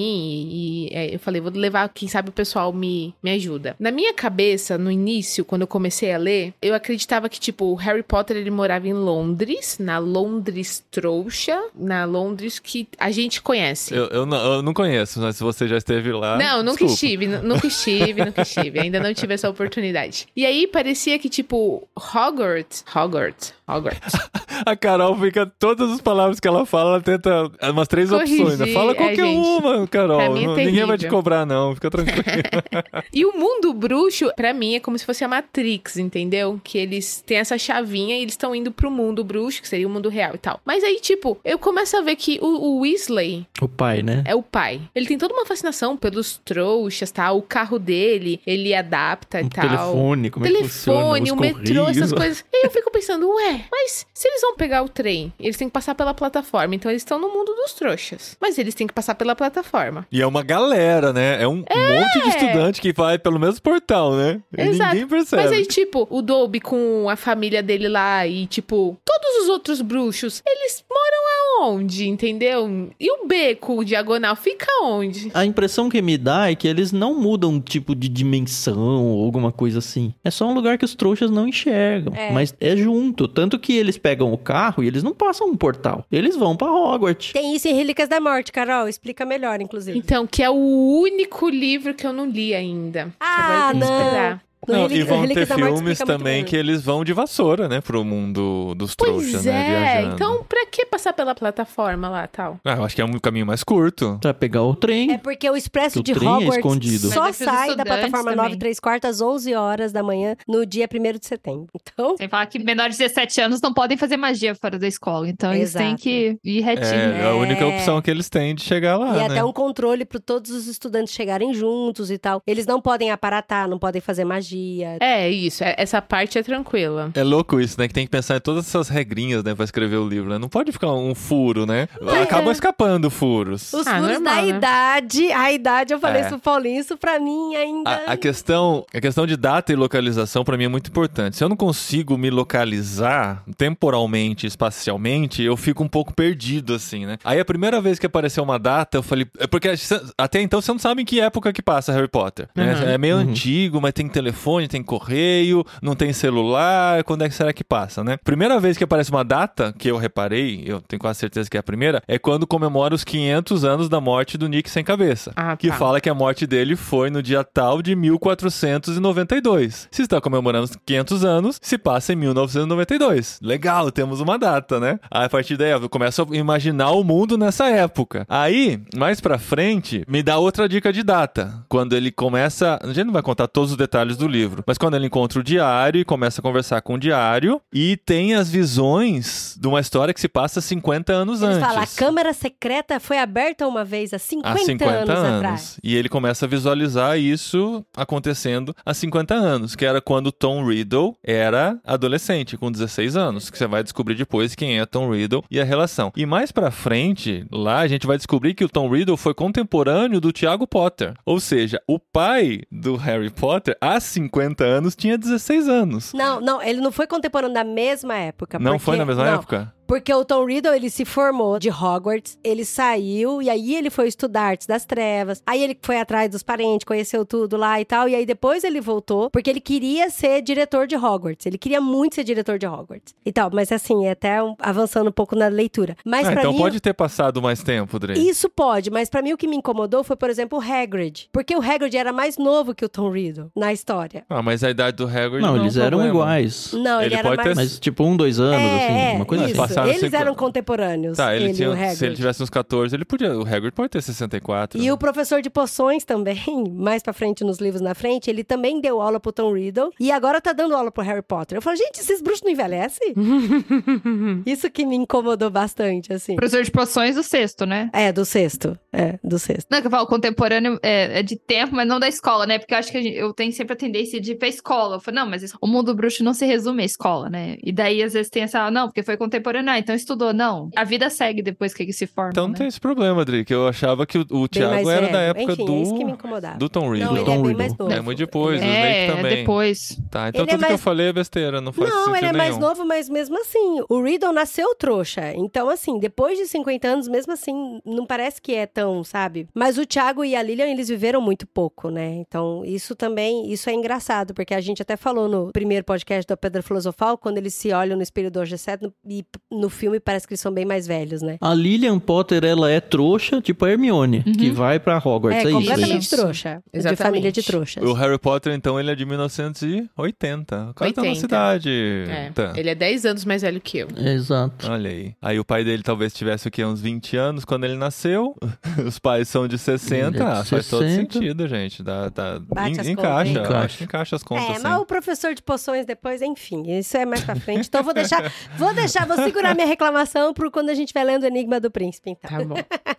[SPEAKER 5] e, e, é, eu falei, vou levar, quem sabe o pessoal me, me ajuda. Na minha cabeça, no início, quando eu comecei a ler, eu acreditava que, tipo, o Harry Potter, ele morava em Londres, na Londres trouxa, na Londres que a gente conhece.
[SPEAKER 2] Eu, eu não, eu não conheço, mas se você já esteve lá.
[SPEAKER 5] Não, nunca
[SPEAKER 2] desculpa.
[SPEAKER 5] estive, nu- nunca estive, nunca estive. Ainda não tive essa oportunidade. E aí parecia que, tipo, Hogwarts, Hogwarts, Hogwarts. <laughs>
[SPEAKER 2] A Carol fica. Todas as palavras que ela fala, ela tenta umas três
[SPEAKER 5] Corrigir,
[SPEAKER 2] opções. Né? Fala
[SPEAKER 5] é,
[SPEAKER 2] qualquer
[SPEAKER 5] gente.
[SPEAKER 2] uma, Carol.
[SPEAKER 5] Pra mim é
[SPEAKER 2] Não- ninguém vai te cobrar, não. Fica tranquilo. <laughs>
[SPEAKER 5] E o mundo bruxo, pra mim, é como se fosse a Matrix, entendeu? Que eles têm essa chavinha e eles estão indo pro mundo bruxo, que seria o mundo real e tal. Mas aí, tipo, eu começo a ver que o, o Weasley
[SPEAKER 3] O pai, né?
[SPEAKER 5] é o pai. Ele tem toda uma fascinação pelos trouxas, tal. O carro dele, ele adapta e
[SPEAKER 3] O
[SPEAKER 5] tal.
[SPEAKER 3] telefone, como é que funciona?
[SPEAKER 5] Telefone, o metrô, essas coisas. E aí eu fico pensando, ué, mas se eles vão pegar o trem, eles têm que passar pela plataforma. Então eles estão no mundo dos trouxas. Mas eles têm que passar pela plataforma.
[SPEAKER 2] E é uma galera, né? É um monte de estudante que vai pelo mesmo portal, né? E
[SPEAKER 5] Exato.
[SPEAKER 2] ninguém percebe.
[SPEAKER 5] Mas aí, tipo, o Dobby com a família dele lá e, tipo, todos os outros bruxos, eles moram aonde, entendeu? E o beco diagonal fica onde?
[SPEAKER 3] A impressão que me dá é que eles não mudam tipo de dimensão ou alguma coisa assim. É só um lugar que os trouxas não enxergam.
[SPEAKER 4] É.
[SPEAKER 3] Mas é junto. Tanto que eles pegam o carro e eles não passam um portal. Eles vão pra Hogwarts.
[SPEAKER 4] Tem isso em Relíquias da Morte, Carol. Explica melhor, inclusive.
[SPEAKER 5] Então, que é o único livro que eu não li ainda.
[SPEAKER 4] Ah,
[SPEAKER 5] que
[SPEAKER 4] não.
[SPEAKER 2] Não, e vão ter
[SPEAKER 4] Relíquias Morte
[SPEAKER 2] filmes também que eles vão de vassoura, né? Pro mundo dos
[SPEAKER 5] Pois
[SPEAKER 2] trouxas,
[SPEAKER 5] é,
[SPEAKER 2] né? Viajando.
[SPEAKER 5] então pra que passar pela plataforma lá tal?
[SPEAKER 2] Ah, eu acho que é um caminho mais curto.
[SPEAKER 3] Pra pegar o trem.
[SPEAKER 4] É porque o Expresso
[SPEAKER 3] O
[SPEAKER 4] de
[SPEAKER 3] trem é
[SPEAKER 4] Hogwarts
[SPEAKER 3] escondido.
[SPEAKER 4] só
[SPEAKER 6] é
[SPEAKER 4] sai da plataforma
[SPEAKER 6] também.
[SPEAKER 4] 9 3 quartas às 11 horas da manhã no dia 1 de setembro. Então,
[SPEAKER 6] Sem falar que menores de 17 anos não podem fazer magia fora da escola. Então eles têm
[SPEAKER 4] Exato.
[SPEAKER 6] que ir retinho.
[SPEAKER 2] É, é a única
[SPEAKER 4] É.
[SPEAKER 2] opção que eles têm de chegar lá,
[SPEAKER 4] e
[SPEAKER 2] né?
[SPEAKER 4] até um controle para todos os estudantes chegarem juntos e tal. Eles não podem aparatar, não podem fazer magia.
[SPEAKER 5] É isso, é- essa parte é tranquila.
[SPEAKER 2] É louco isso, né? Que tem que pensar em todas essas regrinhas, né? Pra escrever o livro, né? Não pode ficar um furo, né? Acabam escapando furos.
[SPEAKER 4] Os
[SPEAKER 5] Ah,
[SPEAKER 4] furos
[SPEAKER 5] normal,
[SPEAKER 4] da
[SPEAKER 5] né?
[SPEAKER 4] idade, a idade, eu falei
[SPEAKER 2] É.
[SPEAKER 4] isso pro Paulinho, isso pra mim ainda...
[SPEAKER 2] A, a questão, a questão de data e localização pra mim é muito importante. Se eu não consigo me localizar temporalmente, espacialmente, eu fico um pouco perdido assim, né? Aí a primeira vez que apareceu uma data, eu falei, é porque até então você não sabe em que época que passa Harry Potter. né?
[SPEAKER 3] Uhum,
[SPEAKER 2] É meio
[SPEAKER 3] uhum.
[SPEAKER 2] antigo, mas tem telefone, tem correio, não tem celular, quando é que será que passa, né? Primeira vez que aparece uma data que eu reparei, eu tenho quase certeza que é a primeira, é quando comemora os 500 anos da morte do Nick sem cabeça.
[SPEAKER 5] Ah,
[SPEAKER 2] que
[SPEAKER 5] tá.
[SPEAKER 2] fala que a morte dele foi no dia tal de 1492. Se está comemorando os 500 anos, se passa em 1992. Legal, temos uma data, né? Aí, a partir daí eu começo a imaginar o mundo nessa época. Aí, mais pra frente, me dá outra dica de data. Quando ele começa, a gente não vai contar todos os detalhes do livro, mas quando ele encontra o diário e começa a conversar com o diário e tem as visões de uma história que se passa 50 anos
[SPEAKER 4] Eles
[SPEAKER 2] antes.
[SPEAKER 4] falam, a Câmara Secreta foi aberta uma vez há 50,
[SPEAKER 2] Há 50
[SPEAKER 4] anos,
[SPEAKER 2] anos.
[SPEAKER 4] atrás.
[SPEAKER 2] E ele começa a visualizar isso acontecendo há 50 anos, que era quando Tom Riddle era adolescente, com 16 anos, que você vai descobrir depois quem é Tom Riddle e a relação. E mais pra frente, lá a gente vai descobrir que o Tom Riddle foi contemporâneo do Tiago Potter. Ou seja, o pai do Harry Potter, há 50 anos, tinha 16 anos.
[SPEAKER 4] Não, não, ele não foi contemporâneo da mesma época.
[SPEAKER 2] Não
[SPEAKER 4] porque-
[SPEAKER 2] foi na mesma
[SPEAKER 4] não,
[SPEAKER 2] época?
[SPEAKER 4] Porque o Tom Riddle, ele se formou de Hogwarts, ele saiu e aí ele foi estudar artes das trevas. Aí ele foi atrás dos parentes, conheceu tudo lá e tal. E aí depois ele voltou, porque ele queria ser diretor de Hogwarts. Ele queria muito ser diretor de Hogwarts e tal. Mas assim, é até um- avançando um pouco na leitura. Mas
[SPEAKER 2] Ah,
[SPEAKER 4] pra
[SPEAKER 2] então
[SPEAKER 4] mim.
[SPEAKER 2] pode ter passado mais tempo, Dre.
[SPEAKER 4] Isso pode, mas pra mim o que me incomodou foi, por exemplo, o Hagrid. Porque o Hagrid era mais novo que o Tom Riddle na história.
[SPEAKER 2] Ah, mas a idade do Hagrid
[SPEAKER 3] Não,
[SPEAKER 2] é um
[SPEAKER 3] eles eram
[SPEAKER 2] problema.
[SPEAKER 3] iguais.
[SPEAKER 4] Não, ele,
[SPEAKER 2] Ele
[SPEAKER 4] era
[SPEAKER 2] pode
[SPEAKER 4] mais...
[SPEAKER 2] ter-
[SPEAKER 3] Mas tipo um, dois anos,
[SPEAKER 4] É,
[SPEAKER 3] assim,
[SPEAKER 4] é,
[SPEAKER 3] uma coisa
[SPEAKER 2] Mas
[SPEAKER 4] isso.
[SPEAKER 3] assim.
[SPEAKER 2] Tá
[SPEAKER 4] eles
[SPEAKER 2] cinco-
[SPEAKER 4] eram contemporâneos.
[SPEAKER 2] Tá, ele
[SPEAKER 4] ele
[SPEAKER 2] tinha,
[SPEAKER 4] e
[SPEAKER 2] se ele tivesse uns 14, ele podia. O Hagrid pode ter 64.
[SPEAKER 4] E
[SPEAKER 2] né?
[SPEAKER 4] o professor de poções também, <laughs> mais pra frente nos livros na frente, ele também deu aula pro Tom Riddle e agora tá dando aula pro Harry Potter. Eu falo, gente, esses bruxos não envelhecem? <laughs> Isso que me incomodou bastante, assim.
[SPEAKER 6] Professor de poções do sexto, né?
[SPEAKER 4] É, do sexto. É, do sexto.
[SPEAKER 6] Não, que eu falo, contemporâneo é, é de tempo, mas não da escola, né? Porque eu acho que a gente- eu tenho sempre a tendência de ir pra escola. Eu falo, não, mas o mundo bruxo não se resume à escola, né? E daí, às vezes, tem essa, não, porque foi contemporâneo, ah, então estudou. Não, a vida segue depois que eles se formam,
[SPEAKER 2] Então não
[SPEAKER 6] né?
[SPEAKER 2] tem esse problema, Adri, que eu achava que o, o Thiago
[SPEAKER 4] mais
[SPEAKER 2] era
[SPEAKER 4] velho.
[SPEAKER 2] da época
[SPEAKER 4] Enfim,
[SPEAKER 2] do,
[SPEAKER 4] é isso que me incomodava.
[SPEAKER 2] do Tom Riddle.
[SPEAKER 4] Não, ele
[SPEAKER 3] Tom
[SPEAKER 4] é bem
[SPEAKER 3] Riddle.
[SPEAKER 4] mais novo.
[SPEAKER 2] É muito depois, o
[SPEAKER 6] É,
[SPEAKER 2] Snape também.
[SPEAKER 6] depois.
[SPEAKER 2] Tá, então
[SPEAKER 4] Ele é
[SPEAKER 2] tudo que eu
[SPEAKER 4] mais-
[SPEAKER 2] falei é besteira, não faz
[SPEAKER 4] Não,
[SPEAKER 2] sentido
[SPEAKER 4] ele é mais
[SPEAKER 2] nenhum.
[SPEAKER 4] novo, mas mesmo assim, o Riddle nasceu trouxa. Então, assim, depois de 50 anos, mesmo assim, não parece que é tão, sabe? Mas o Thiago e a Lilian, eles viveram muito pouco, né? Então, isso também, isso é engraçado, porque a gente até falou no primeiro podcast da Pedra Filosofal, quando eles se olham no espelho do G7 no, e no filme parece que eles são bem mais velhos, né?
[SPEAKER 3] A Lilian Potter, ela é trouxa, tipo a Hermione, que vai pra Hogwarts.
[SPEAKER 4] É,
[SPEAKER 3] É, isso.
[SPEAKER 4] completamente
[SPEAKER 5] Isso.
[SPEAKER 4] trouxa. De
[SPEAKER 5] Exatamente.
[SPEAKER 4] família de trouxas.
[SPEAKER 2] O Harry Potter, então, ele é de 1980. Quase tá na
[SPEAKER 5] 80.
[SPEAKER 2] cidade.
[SPEAKER 5] É,
[SPEAKER 2] Tá.
[SPEAKER 5] ele é 10 anos mais velho que eu.
[SPEAKER 3] Exato.
[SPEAKER 2] Olha aí. Aí o pai dele talvez tivesse o quê? Uns 20 anos quando ele nasceu. <laughs> Os pais são de 60.
[SPEAKER 3] Ele é de
[SPEAKER 2] Ah, faz todo
[SPEAKER 3] 60.
[SPEAKER 2] sentido, gente. Dá, dá...
[SPEAKER 4] Bate
[SPEAKER 2] en-
[SPEAKER 4] as
[SPEAKER 2] encaixa.
[SPEAKER 4] contas,
[SPEAKER 2] que encaixa as contas,
[SPEAKER 4] É,
[SPEAKER 2] sim.
[SPEAKER 4] mas o professor de poções depois, enfim, isso é mais pra frente. Então vou deixar, vou deixar, vou segurar minha reclamação pro quando a gente vai lendo o Enigma do Príncipe, então.
[SPEAKER 5] Tá bom. <laughs>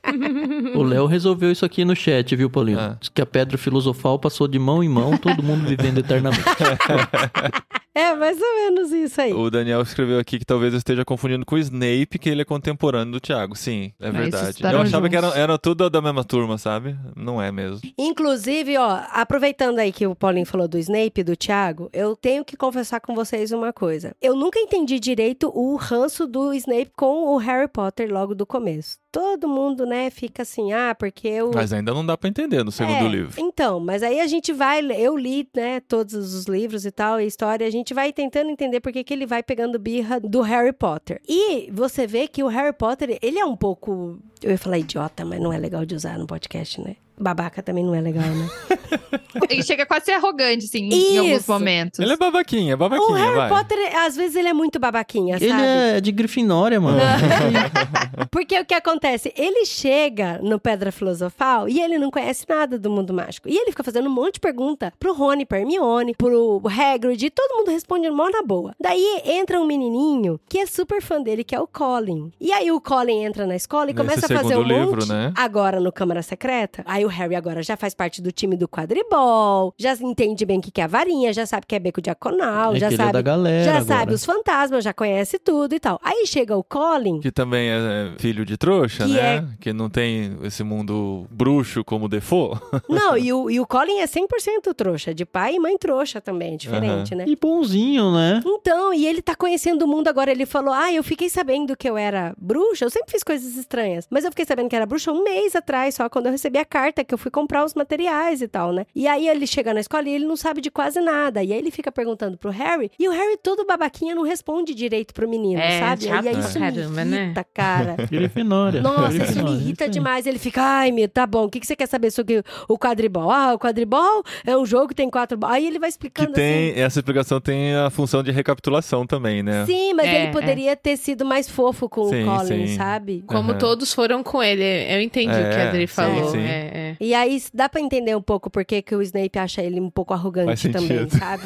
[SPEAKER 3] O Léo resolveu isso aqui no chat, viu, Paulinho?
[SPEAKER 2] Ah.
[SPEAKER 3] Diz que a pedra filosofal passou de mão em mão, todo mundo vivendo eternamente. <laughs>
[SPEAKER 4] É, mais ou menos isso aí.
[SPEAKER 2] O Daniel escreveu aqui que talvez eu esteja confundindo com o Snape, que ele é contemporâneo do Thiago. Sim, é
[SPEAKER 6] Mas
[SPEAKER 2] verdade. Eu
[SPEAKER 6] estudaram
[SPEAKER 2] achava que era,
[SPEAKER 6] juntos.
[SPEAKER 2] era tudo da mesma turma, sabe? Não é mesmo.
[SPEAKER 4] Inclusive, ó, aproveitando aí que o Paulinho falou do Snape e do Thiago, eu tenho que confessar com vocês uma coisa. Eu nunca entendi direito o ranço do Snape com o Harry Potter logo do começo. Todo mundo, né, fica assim, ah, porque eu.
[SPEAKER 2] Mas ainda não dá pra entender no segundo
[SPEAKER 4] É,
[SPEAKER 2] livro.
[SPEAKER 4] Então, mas aí a gente vai, eu li, né, todos os livros e tal, e a história, a gente vai tentando entender por que que ele vai pegando birra do Harry Potter. E você vê que o Harry Potter, ele é um pouco, eu ia falar idiota, mas não é legal de usar no podcast, né? Babaca também não é legal, né? <laughs>
[SPEAKER 6] Ele chega quase a ser arrogante, assim, em alguns
[SPEAKER 4] Isso.
[SPEAKER 6] momentos.
[SPEAKER 2] Ele é babaquinha,
[SPEAKER 4] O
[SPEAKER 2] babaquinha,
[SPEAKER 4] Harry
[SPEAKER 2] vai.
[SPEAKER 4] Potter, às vezes, ele é muito babaquinha,
[SPEAKER 3] Ele
[SPEAKER 4] sabe?
[SPEAKER 3] é de Grifinória, mano. <laughs>
[SPEAKER 4] Porque o que acontece? Ele chega no Pedra Filosofal e ele não conhece nada do mundo mágico. E ele fica fazendo um monte de pergunta pro Rony, pra Hermione, pro Hagrid, e todo mundo responde mó na boa. Daí entra um menininho que é super fã dele, que é o Colin. E aí o Colin entra na escola e
[SPEAKER 2] Nesse
[SPEAKER 4] começa a fazer um
[SPEAKER 2] livro,
[SPEAKER 4] monte...
[SPEAKER 2] né?
[SPEAKER 4] Agora no Câmara Secreta. Aí o Harry agora já faz parte do time do quadribol, já entende bem o que que é a varinha, já sabe que é beco diaconal,
[SPEAKER 3] É
[SPEAKER 4] já
[SPEAKER 3] é
[SPEAKER 4] sabe...
[SPEAKER 3] da galera
[SPEAKER 4] já
[SPEAKER 3] agora.
[SPEAKER 4] sabe os fantasmas, já conhece tudo e tal. Aí chega o Colin,
[SPEAKER 2] Que também é filho de trouxa,
[SPEAKER 4] Que
[SPEAKER 2] né?
[SPEAKER 4] é-
[SPEAKER 2] Que não tem esse mundo bruxo como Defoe. <laughs>
[SPEAKER 4] Não, e o, e o Colin é 100% trouxa, de pai e mãe trouxa também, diferente, né?
[SPEAKER 3] E bonzinho, né?
[SPEAKER 4] Então, e ele tá conhecendo o mundo agora. Ele falou: Ah, eu fiquei sabendo que eu era bruxa. Eu sempre fiz coisas estranhas, mas eu fiquei sabendo que era bruxa um mês atrás, só quando eu recebi a carta que eu fui comprar os materiais e tal, né? E aí ele chega na escola e ele não sabe de quase nada. E aí ele fica perguntando pro Harry, e o Harry todo babaquinha não responde direito pro menino,
[SPEAKER 5] É,
[SPEAKER 4] sabe?
[SPEAKER 5] chato
[SPEAKER 4] E aí
[SPEAKER 5] pra
[SPEAKER 4] isso me
[SPEAKER 5] caramba,
[SPEAKER 4] irrita,
[SPEAKER 5] né?
[SPEAKER 4] cara. <laughs>
[SPEAKER 3] Grifinória.
[SPEAKER 4] Nossa, isso me irrita demais. Ele fica, ai, meu, tá bom, o que, que você quer saber sobre o quadribol? Ah, o quadribol é um jogo que tem quatro bolas. Aí ele vai
[SPEAKER 2] Que
[SPEAKER 4] explicando
[SPEAKER 2] tem, essa explicação tem a função de recapitulação também, né?
[SPEAKER 4] assim. Sim, mas
[SPEAKER 5] É,
[SPEAKER 4] ele poderia ter sido mais fofo com
[SPEAKER 2] Sim,
[SPEAKER 4] o Colin,
[SPEAKER 2] sim.
[SPEAKER 4] sabe?
[SPEAKER 5] Como
[SPEAKER 2] Aham.
[SPEAKER 5] todos foram com ele. Eu entendi o que
[SPEAKER 2] É,
[SPEAKER 5] a Adri
[SPEAKER 2] sim,
[SPEAKER 5] falou.
[SPEAKER 2] sim.
[SPEAKER 5] É, é.
[SPEAKER 4] E aí dá pra entender um pouco por que que o Snape acha ele um pouco arrogante também, sabe?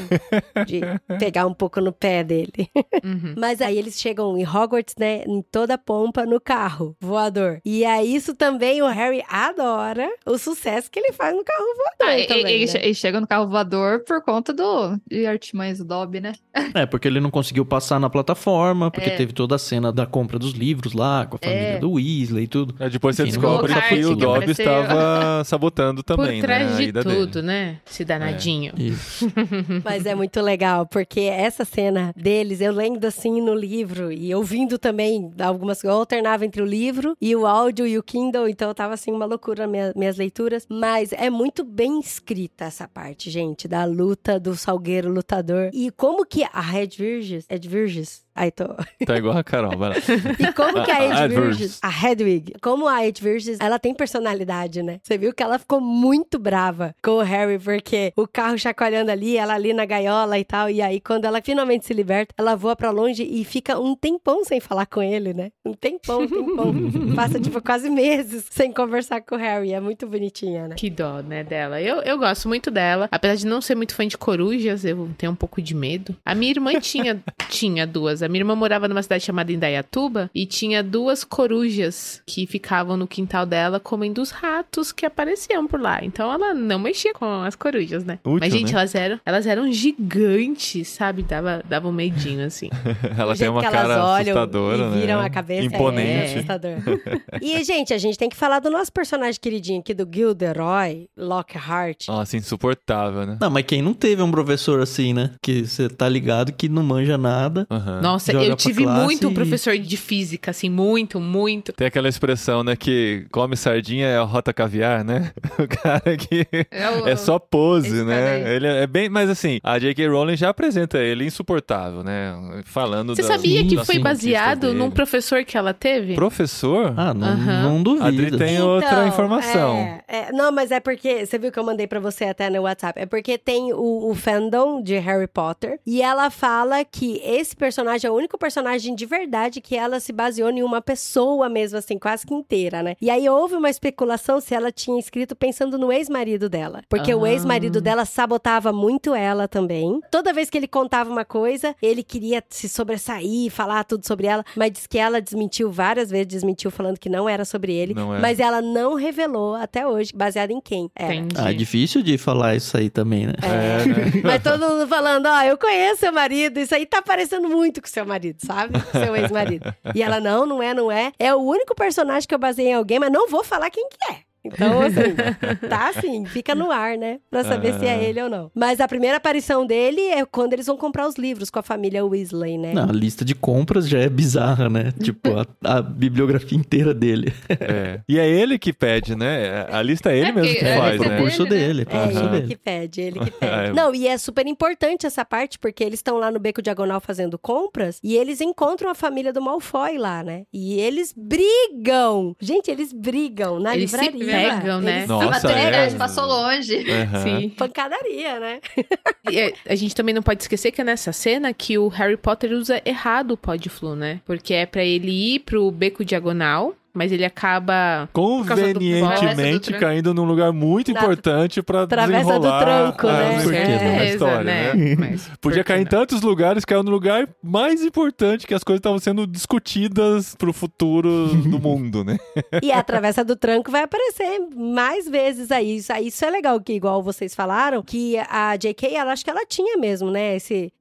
[SPEAKER 4] De <laughs> pegar um pouco no pé dele.
[SPEAKER 5] Uhum. <laughs>
[SPEAKER 4] Mas aí eles chegam em Hogwarts, né? Em toda pompa no carro voador. E aí isso também o Harry adora o sucesso que ele faz no carro voador.
[SPEAKER 6] Ah, e-
[SPEAKER 4] também,
[SPEAKER 6] ele,
[SPEAKER 4] né?
[SPEAKER 6] ele chega no carro voador por conta do de artimanhas do Dobby, né?
[SPEAKER 3] É, porque ele não conseguiu passar na plataforma, porque
[SPEAKER 6] É.
[SPEAKER 3] teve toda a cena da compra dos livros lá, com a família
[SPEAKER 6] É.
[SPEAKER 3] do Weasley e tudo.
[SPEAKER 2] Aí depois você
[SPEAKER 3] Enfim,
[SPEAKER 2] descobre que o Dobby
[SPEAKER 6] apareceu.
[SPEAKER 2] estava sabotando também,
[SPEAKER 5] Por trás
[SPEAKER 2] né? A
[SPEAKER 5] de
[SPEAKER 2] ida
[SPEAKER 5] tudo,
[SPEAKER 2] dele.
[SPEAKER 5] né? Esse danadinho.
[SPEAKER 3] Isso. <laughs>
[SPEAKER 4] Mas é muito legal, porque essa cena deles, eu lendo assim no livro e ouvindo também algumas Eu alternava entre o livro e o áudio e o Kindle, então tava assim uma loucura minha, minhas leituras. Mas é muito bem escrita essa parte, gente, da luta do Salgueiro lutador. E como que a Red Virgis. Ed Virgis? Aí tô.
[SPEAKER 2] Tá igual a Carol, vai lá. <laughs>
[SPEAKER 4] E como que a <laughs> Edwige,
[SPEAKER 2] Edwards.
[SPEAKER 4] a Hedwig, como a Edwige, ela tem personalidade, né? Você viu que ela ficou muito brava com o Harry, porque o carro chacoalhando ali, ela ali na gaiola e tal, e aí quando ela finalmente se liberta, ela voa pra longe e fica um tempão sem falar com ele, né? Um tempão, um tempão. <laughs> Passa, tipo, quase meses sem conversar com o Harry, é muito bonitinha, né?
[SPEAKER 5] Que dó, né, dela. Eu, eu gosto muito dela. Apesar de não ser muito fã de corujas, eu tenho um pouco de medo. A minha irmã tinha, tinha duas. A minha irmã morava numa cidade chamada Indaiatuba e tinha duas corujas que ficavam no quintal dela comendo os ratos que apareciam por lá. Então ela não mexia com as corujas, né?
[SPEAKER 2] Útil,
[SPEAKER 5] Mas, gente,
[SPEAKER 2] né?
[SPEAKER 5] elas eram, elas eram gigantes, sabe? Dava, dava um medinho, assim. <laughs>
[SPEAKER 2] Ela tem uma
[SPEAKER 4] que elas
[SPEAKER 2] cara
[SPEAKER 4] olham
[SPEAKER 2] assustadora,
[SPEAKER 4] e viram
[SPEAKER 2] né?
[SPEAKER 4] a cabeça
[SPEAKER 2] Imponente.
[SPEAKER 4] é assustador. <laughs> e, gente, a gente tem que falar do nosso personagem queridinho aqui, do Gilderoy Lockhart.
[SPEAKER 2] Nossa, insuportável, né?
[SPEAKER 3] Não, mas quem não teve um professor assim, né? Que você tá ligado que não manja nada.
[SPEAKER 2] Aham.
[SPEAKER 5] Nossa,
[SPEAKER 3] Joga
[SPEAKER 5] eu tive muito um
[SPEAKER 3] e-
[SPEAKER 5] professor de física, assim, muito, muito.
[SPEAKER 2] Tem aquela expressão, né, que come sardinha é a rota caviar, né? <laughs> O cara que
[SPEAKER 6] Eu-
[SPEAKER 2] é só pose, né? Ele é bem, mas assim, a J.K. Rowling já apresenta ele insuportável, né? Falando
[SPEAKER 5] Você
[SPEAKER 2] das-
[SPEAKER 5] sabia
[SPEAKER 3] Sim,
[SPEAKER 5] que foi baseado
[SPEAKER 2] dele.
[SPEAKER 5] num professor que ela teve?
[SPEAKER 2] professor?
[SPEAKER 3] Ah, não,
[SPEAKER 5] Aham.
[SPEAKER 3] não
[SPEAKER 2] A Adri
[SPEAKER 3] duvido.
[SPEAKER 2] tem outra
[SPEAKER 4] Então,
[SPEAKER 2] informação.
[SPEAKER 4] é, é, não, mas é porque. Você viu que eu mandei pra você até no WhatsApp? É porque tem o, o fandom de Harry Potter. E ela fala que esse personagem é o único personagem de verdade que ela se baseou em uma pessoa mesmo, assim, quase que inteira, né? E aí houve uma especulação se ela tinha escrito pensando no ex-marido dela. Porque o
[SPEAKER 3] Ah.
[SPEAKER 4] ex-marido dela sabotava muito ela também. Toda vez que ele contava uma coisa, ele queria se sobressair, falar tudo sobre ela, mas diz que ela desmentiu várias vezes, desmentiu falando que não era sobre ele.
[SPEAKER 2] Não é.
[SPEAKER 4] Mas ela não revelou até hoje, baseada em quem era.
[SPEAKER 5] Entendi.
[SPEAKER 3] Ah, é difícil de falar isso aí também, né?
[SPEAKER 2] É, né?
[SPEAKER 4] Mas todo mundo falando, ó, eu conheço seu marido, isso aí tá parecendo muito com seu marido, sabe? Seu ex-marido. E ela, não, não é, não é. É o único personagem que eu baseei em alguém, mas não vou falar quem que é. Então, <laughs> assim, tá assim, fica no ar, né? Pra saber se é
[SPEAKER 2] Ah.
[SPEAKER 4] ele ou não. Mas a primeira aparição dele é quando eles vão comprar os livros com a família Weasley, né?
[SPEAKER 3] Não, a lista de compras já é bizarra, né? <laughs> tipo, a, a bibliografia inteira dele.
[SPEAKER 2] É. <laughs> E é ele que pede, né? A lista é ele
[SPEAKER 6] É,
[SPEAKER 2] mesmo que
[SPEAKER 6] é
[SPEAKER 2] faz,
[SPEAKER 3] o
[SPEAKER 6] lista
[SPEAKER 2] né?
[SPEAKER 3] concurso
[SPEAKER 6] dele, né?
[SPEAKER 3] dele,
[SPEAKER 4] É
[SPEAKER 3] concurso
[SPEAKER 4] ele que pede, ele que
[SPEAKER 2] É.
[SPEAKER 4] pede. Não, e é super importante essa parte, porque eles estão lá no Beco Diagonal fazendo compras e eles encontram a família do Malfoy lá, né? E eles brigam! Gente, eles brigam na
[SPEAKER 5] Eles
[SPEAKER 4] livraria.
[SPEAKER 5] Pegam, né?
[SPEAKER 4] Eles-
[SPEAKER 2] Nossa,
[SPEAKER 6] a
[SPEAKER 2] é.
[SPEAKER 6] passou longe.
[SPEAKER 2] Aham.
[SPEAKER 5] Sim.
[SPEAKER 4] Pancadaria, né?
[SPEAKER 5] E, é, a gente também não pode esquecer que é nessa cena que o Harry Potter usa errado o Podflu, né? Porque é pra ele ir pro beco diagonal, mas ele acaba.
[SPEAKER 2] Convenientemente caindo num lugar muito
[SPEAKER 4] Na
[SPEAKER 2] importante pra
[SPEAKER 4] travessa do
[SPEAKER 2] desenrolar
[SPEAKER 4] tranco, né?
[SPEAKER 2] a-
[SPEAKER 3] Por quê,
[SPEAKER 2] a
[SPEAKER 3] né?
[SPEAKER 2] história, né?
[SPEAKER 5] né? Mas
[SPEAKER 2] Podia
[SPEAKER 5] por que
[SPEAKER 2] cair em
[SPEAKER 5] não?
[SPEAKER 2] tantos lugares, caiu no lugar mais importante que as coisas estavam sendo discutidas pro futuro do <laughs> mundo, né?
[SPEAKER 4] E a travessa do tranco vai aparecer mais vezes aí. Isso, isso é legal, que igual vocês falaram, que a JK, ela acho que ela tinha mesmo, né? Esse,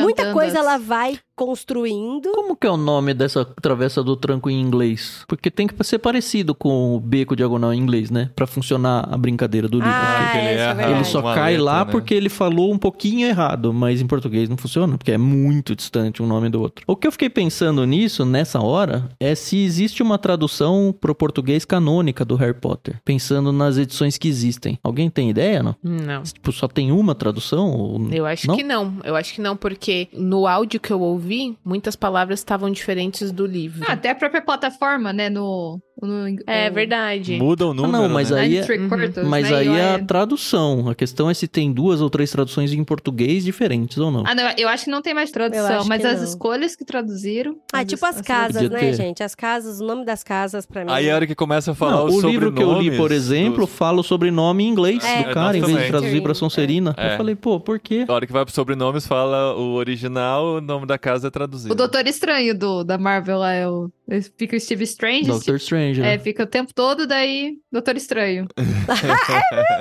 [SPEAKER 4] muita coisa
[SPEAKER 6] as-
[SPEAKER 4] ela vai construindo.
[SPEAKER 3] Como que é o nome dessa travessa do tranco em inglês? Porque tem que ser parecido com o beco diagonal em inglês, né? Pra funcionar a brincadeira do livro.
[SPEAKER 4] Ah,
[SPEAKER 2] Porque ele
[SPEAKER 4] é, é.
[SPEAKER 3] Ele só
[SPEAKER 2] uma
[SPEAKER 3] cai
[SPEAKER 2] letra,
[SPEAKER 3] lá
[SPEAKER 2] né?
[SPEAKER 3] porque ele falou um pouquinho errado, mas em português não funciona, porque é muito distante um nome do outro. O que eu fiquei pensando nisso, nessa hora, é se existe uma tradução pro português canônica do Harry Potter, pensando nas edições que existem. Alguém tem ideia, não?
[SPEAKER 5] Não.
[SPEAKER 3] Tipo, só tem uma tradução? Ou...
[SPEAKER 5] Eu acho
[SPEAKER 3] Não?
[SPEAKER 5] que não. Eu acho que não, porque no áudio que eu ouvi, muitas palavras estavam diferentes do livro.
[SPEAKER 6] Ah, até a própria plataforma, né? No. no
[SPEAKER 5] é
[SPEAKER 6] no-
[SPEAKER 5] verdade.
[SPEAKER 2] Muda o número,
[SPEAKER 3] não, mas
[SPEAKER 2] né?
[SPEAKER 3] aí é-
[SPEAKER 5] Uhum.
[SPEAKER 3] Mas
[SPEAKER 6] né?
[SPEAKER 3] aí é a
[SPEAKER 6] é-
[SPEAKER 3] tradução. A questão é se tem duas ou três traduções em português diferentes ou não.
[SPEAKER 6] Ah, não, eu acho que não tem mais tradução, mas as
[SPEAKER 4] não.
[SPEAKER 6] escolhas que traduziram.
[SPEAKER 4] Ah, tipo as
[SPEAKER 6] as-
[SPEAKER 4] casas, né,
[SPEAKER 3] ter.
[SPEAKER 4] gente? As casas, o nome das casas pra mim.
[SPEAKER 2] Aí é a hora que começa a falar
[SPEAKER 3] Não,
[SPEAKER 2] os
[SPEAKER 3] o livro que eu li, por exemplo,
[SPEAKER 2] dos-
[SPEAKER 3] fala o sobrenome em inglês
[SPEAKER 4] É,
[SPEAKER 3] do cara,
[SPEAKER 2] nós
[SPEAKER 3] em vez de traduzir pra Sonserina.
[SPEAKER 2] É.
[SPEAKER 3] Eu falei, pô, por quê?
[SPEAKER 2] A hora que vai pros sobrenomes, fala o original, o nome da casa é traduzido.
[SPEAKER 6] O Doutor Estranho do, da Marvel lá é o. Fica o Steve Strange.
[SPEAKER 3] Doctor Strange. né?
[SPEAKER 6] É, fica o tempo todo, daí Doutor Estranho. <laughs>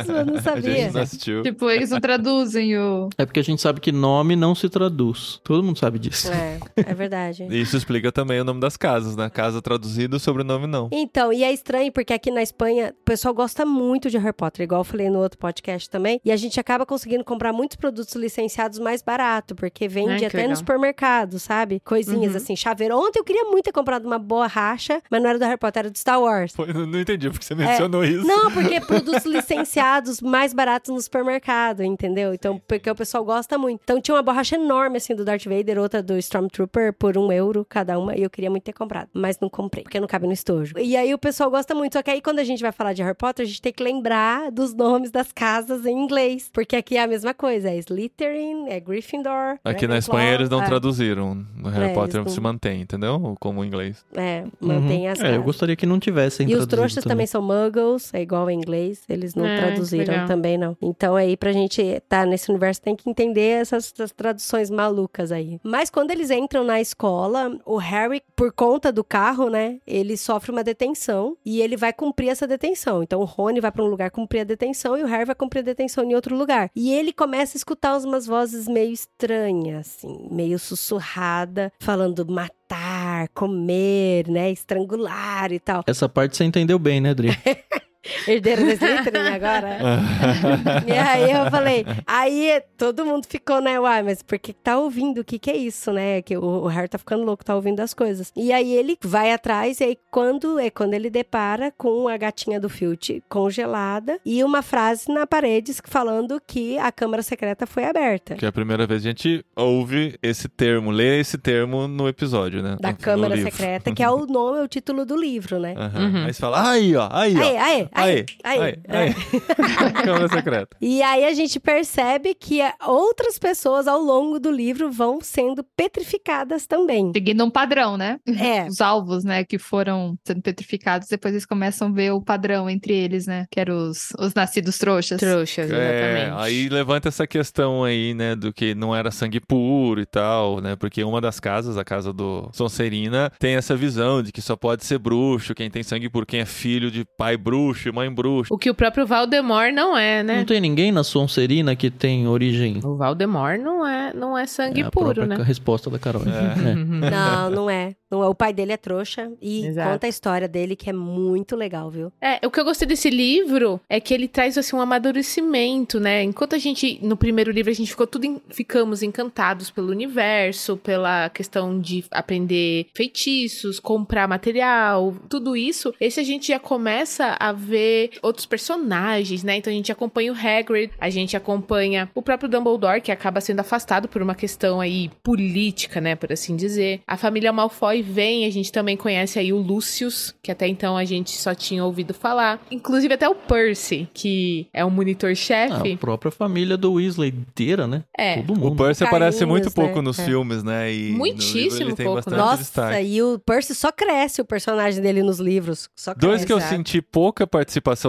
[SPEAKER 4] Isso, eu não <laughs>
[SPEAKER 2] A
[SPEAKER 4] sabia.
[SPEAKER 2] gente não assistiu.
[SPEAKER 6] tipo, eles não traduzem o.
[SPEAKER 3] É porque a gente sabe que nome não se traduz. Todo mundo sabe disso.
[SPEAKER 4] É, é verdade. <laughs>
[SPEAKER 2] Isso explica também o nome das casas, né? Casa traduzido, sobrenome não.
[SPEAKER 4] Então, e é estranho porque aqui na Espanha o pessoal gosta muito de Harry Potter, igual eu falei no outro podcast também, e a gente acaba conseguindo comprar muitos produtos licenciados mais barato, porque vende
[SPEAKER 5] Ai,
[SPEAKER 4] até no
[SPEAKER 5] legal.
[SPEAKER 4] supermercado, sabe? Coisinhas
[SPEAKER 5] Uhum.
[SPEAKER 4] assim, chaveiro. Ontem eu queria muito ter comprado uma borracha, mas não era do Harry Potter, era do Star Wars.
[SPEAKER 2] Foi, não, entendi porque você mencionou isso.
[SPEAKER 4] É. Não, porque <laughs> produtos licenciados mais baratos no supermercado, entendeu? Então, porque o pessoal gosta muito. Então tinha uma borracha enorme, assim, do Darth Vader, outra do Stormtrooper, por um euro cada uma, e eu queria muito ter comprado. Mas não comprei, porque não cabe no estojo. E aí o pessoal gosta muito. Só que aí quando a gente vai falar de Harry Potter, a gente tem que lembrar dos nomes das casas em inglês. Porque aqui é a mesma coisa. É Slytherin, é Gryffindor.
[SPEAKER 2] Aqui na
[SPEAKER 4] Ravenclaw,
[SPEAKER 2] Espanha eles não
[SPEAKER 4] é,
[SPEAKER 2] traduziram. No Harry
[SPEAKER 4] É,
[SPEAKER 2] Potter
[SPEAKER 4] não-
[SPEAKER 2] se mantém, entendeu? Como em inglês.
[SPEAKER 4] É, mantém as
[SPEAKER 3] É, eu gostaria que não tivessem
[SPEAKER 4] E os trouxas também são muggles, é igual em inglês, eles não
[SPEAKER 5] É,
[SPEAKER 4] traduziram também, não. Então aí, pra gente estar nesse universo, tem que entender essas, essas traduções malucas aí. Mas quando eles entram na escola, o Harry, por conta do carro, né, ele sofre uma detenção e ele vai cumprir essa detenção. Então o Rony vai pra um lugar cumprir a detenção e o Harry vai cumprir a detenção em outro lugar. E ele começa a escutar umas vozes meio estranhas, assim, meio sussurrada, falando matar, comer, né, estrangular e tal.
[SPEAKER 3] Essa parte você entendeu bem, né, Dri? <laughs>
[SPEAKER 4] Herdeiro da Slytherin agora. <laughs> e aí eu falei, aí todo mundo ficou, né, uai, mas por que que tá ouvindo? O que que é isso, né? Que o, o Harry tá ficando louco, tá ouvindo as coisas. E aí ele vai atrás e aí quando é quando ele depara com a gatinha do Filch congelada e uma frase na parede falando que a câmara secreta foi aberta.
[SPEAKER 2] Que é a primeira vez que a gente ouve esse termo, lê esse termo no episódio, né?
[SPEAKER 4] Da
[SPEAKER 2] No- no
[SPEAKER 4] Câmara
[SPEAKER 2] livro.
[SPEAKER 4] Secreta, que é o nome, é o título do livro, né?
[SPEAKER 2] Aham.
[SPEAKER 5] Uhum.
[SPEAKER 2] Aí você fala, aí, ó, aí, ó.
[SPEAKER 4] Aê, aê, aê,
[SPEAKER 2] Aí,
[SPEAKER 4] aê.
[SPEAKER 2] aí, aí. <laughs> Câmara secreta.
[SPEAKER 4] E aí a gente percebe que é, outras pessoas ao longo do livro vão sendo petrificadas também.
[SPEAKER 6] Seguindo um padrão, né?
[SPEAKER 4] É.
[SPEAKER 6] Os alvos, né, que foram sendo petrificados, depois eles começam a ver o padrão entre eles, né? Que eram os, os nascidos trouxas.
[SPEAKER 5] Trouxas,
[SPEAKER 2] É,
[SPEAKER 5] exatamente.
[SPEAKER 2] aí levanta essa questão aí, né, do que não era sangue puro e tal, né? Porque uma das casas, a casa do Sonserina, tem essa visão de que só pode ser bruxo quem tem sangue puro, quem é filho de pai bruxo e mãe bruxo.
[SPEAKER 5] O que o próprio Valdemar não é, né?
[SPEAKER 3] Não tem ninguém na Sonserina que tem origem.
[SPEAKER 5] O Valdemar não é, não é sangue
[SPEAKER 3] é a
[SPEAKER 5] puro,
[SPEAKER 3] própria
[SPEAKER 5] né?
[SPEAKER 3] resposta da Carol.
[SPEAKER 2] É. <laughs>
[SPEAKER 3] É. <laughs>
[SPEAKER 4] Não, não é. Não é. O pai dele é trouxa e
[SPEAKER 5] Exato.
[SPEAKER 4] conta a história dele, que é muito legal, viu?
[SPEAKER 5] É, o que eu gostei desse livro é que ele traz assim um amadurecimento, né? Enquanto a gente no primeiro livro a gente ficou tudo em- ficamos encantados pelo universo, pela questão de aprender feitiços, comprar material, tudo isso. Esse a gente já começa a ver outros personagens, né? Então a gente acompanha o Hagrid, a gente acompanha o próprio Dumbledore que acaba sendo afastado por uma questão aí política, né, por assim dizer. A família Malfoy vem, a gente também conhece aí o Lucius, que até então a gente só tinha ouvido falar. Inclusive até o Percy, que é o
[SPEAKER 3] Ah,
[SPEAKER 5] monitor-chefe.
[SPEAKER 3] a própria família do Weasley inteira, né?
[SPEAKER 5] É.
[SPEAKER 3] Todo
[SPEAKER 2] O
[SPEAKER 3] mundo.
[SPEAKER 2] Percy aparece muito pouco
[SPEAKER 4] né?
[SPEAKER 2] nos
[SPEAKER 4] É.
[SPEAKER 2] filmes, né? E livro
[SPEAKER 5] Muitíssimo pouco, né?
[SPEAKER 4] Nossa,
[SPEAKER 2] destaque.
[SPEAKER 4] e o Percy só cresce o personagem dele nos livros. Só cresce.
[SPEAKER 2] Dois que eu
[SPEAKER 5] Exato.
[SPEAKER 2] senti pouca participação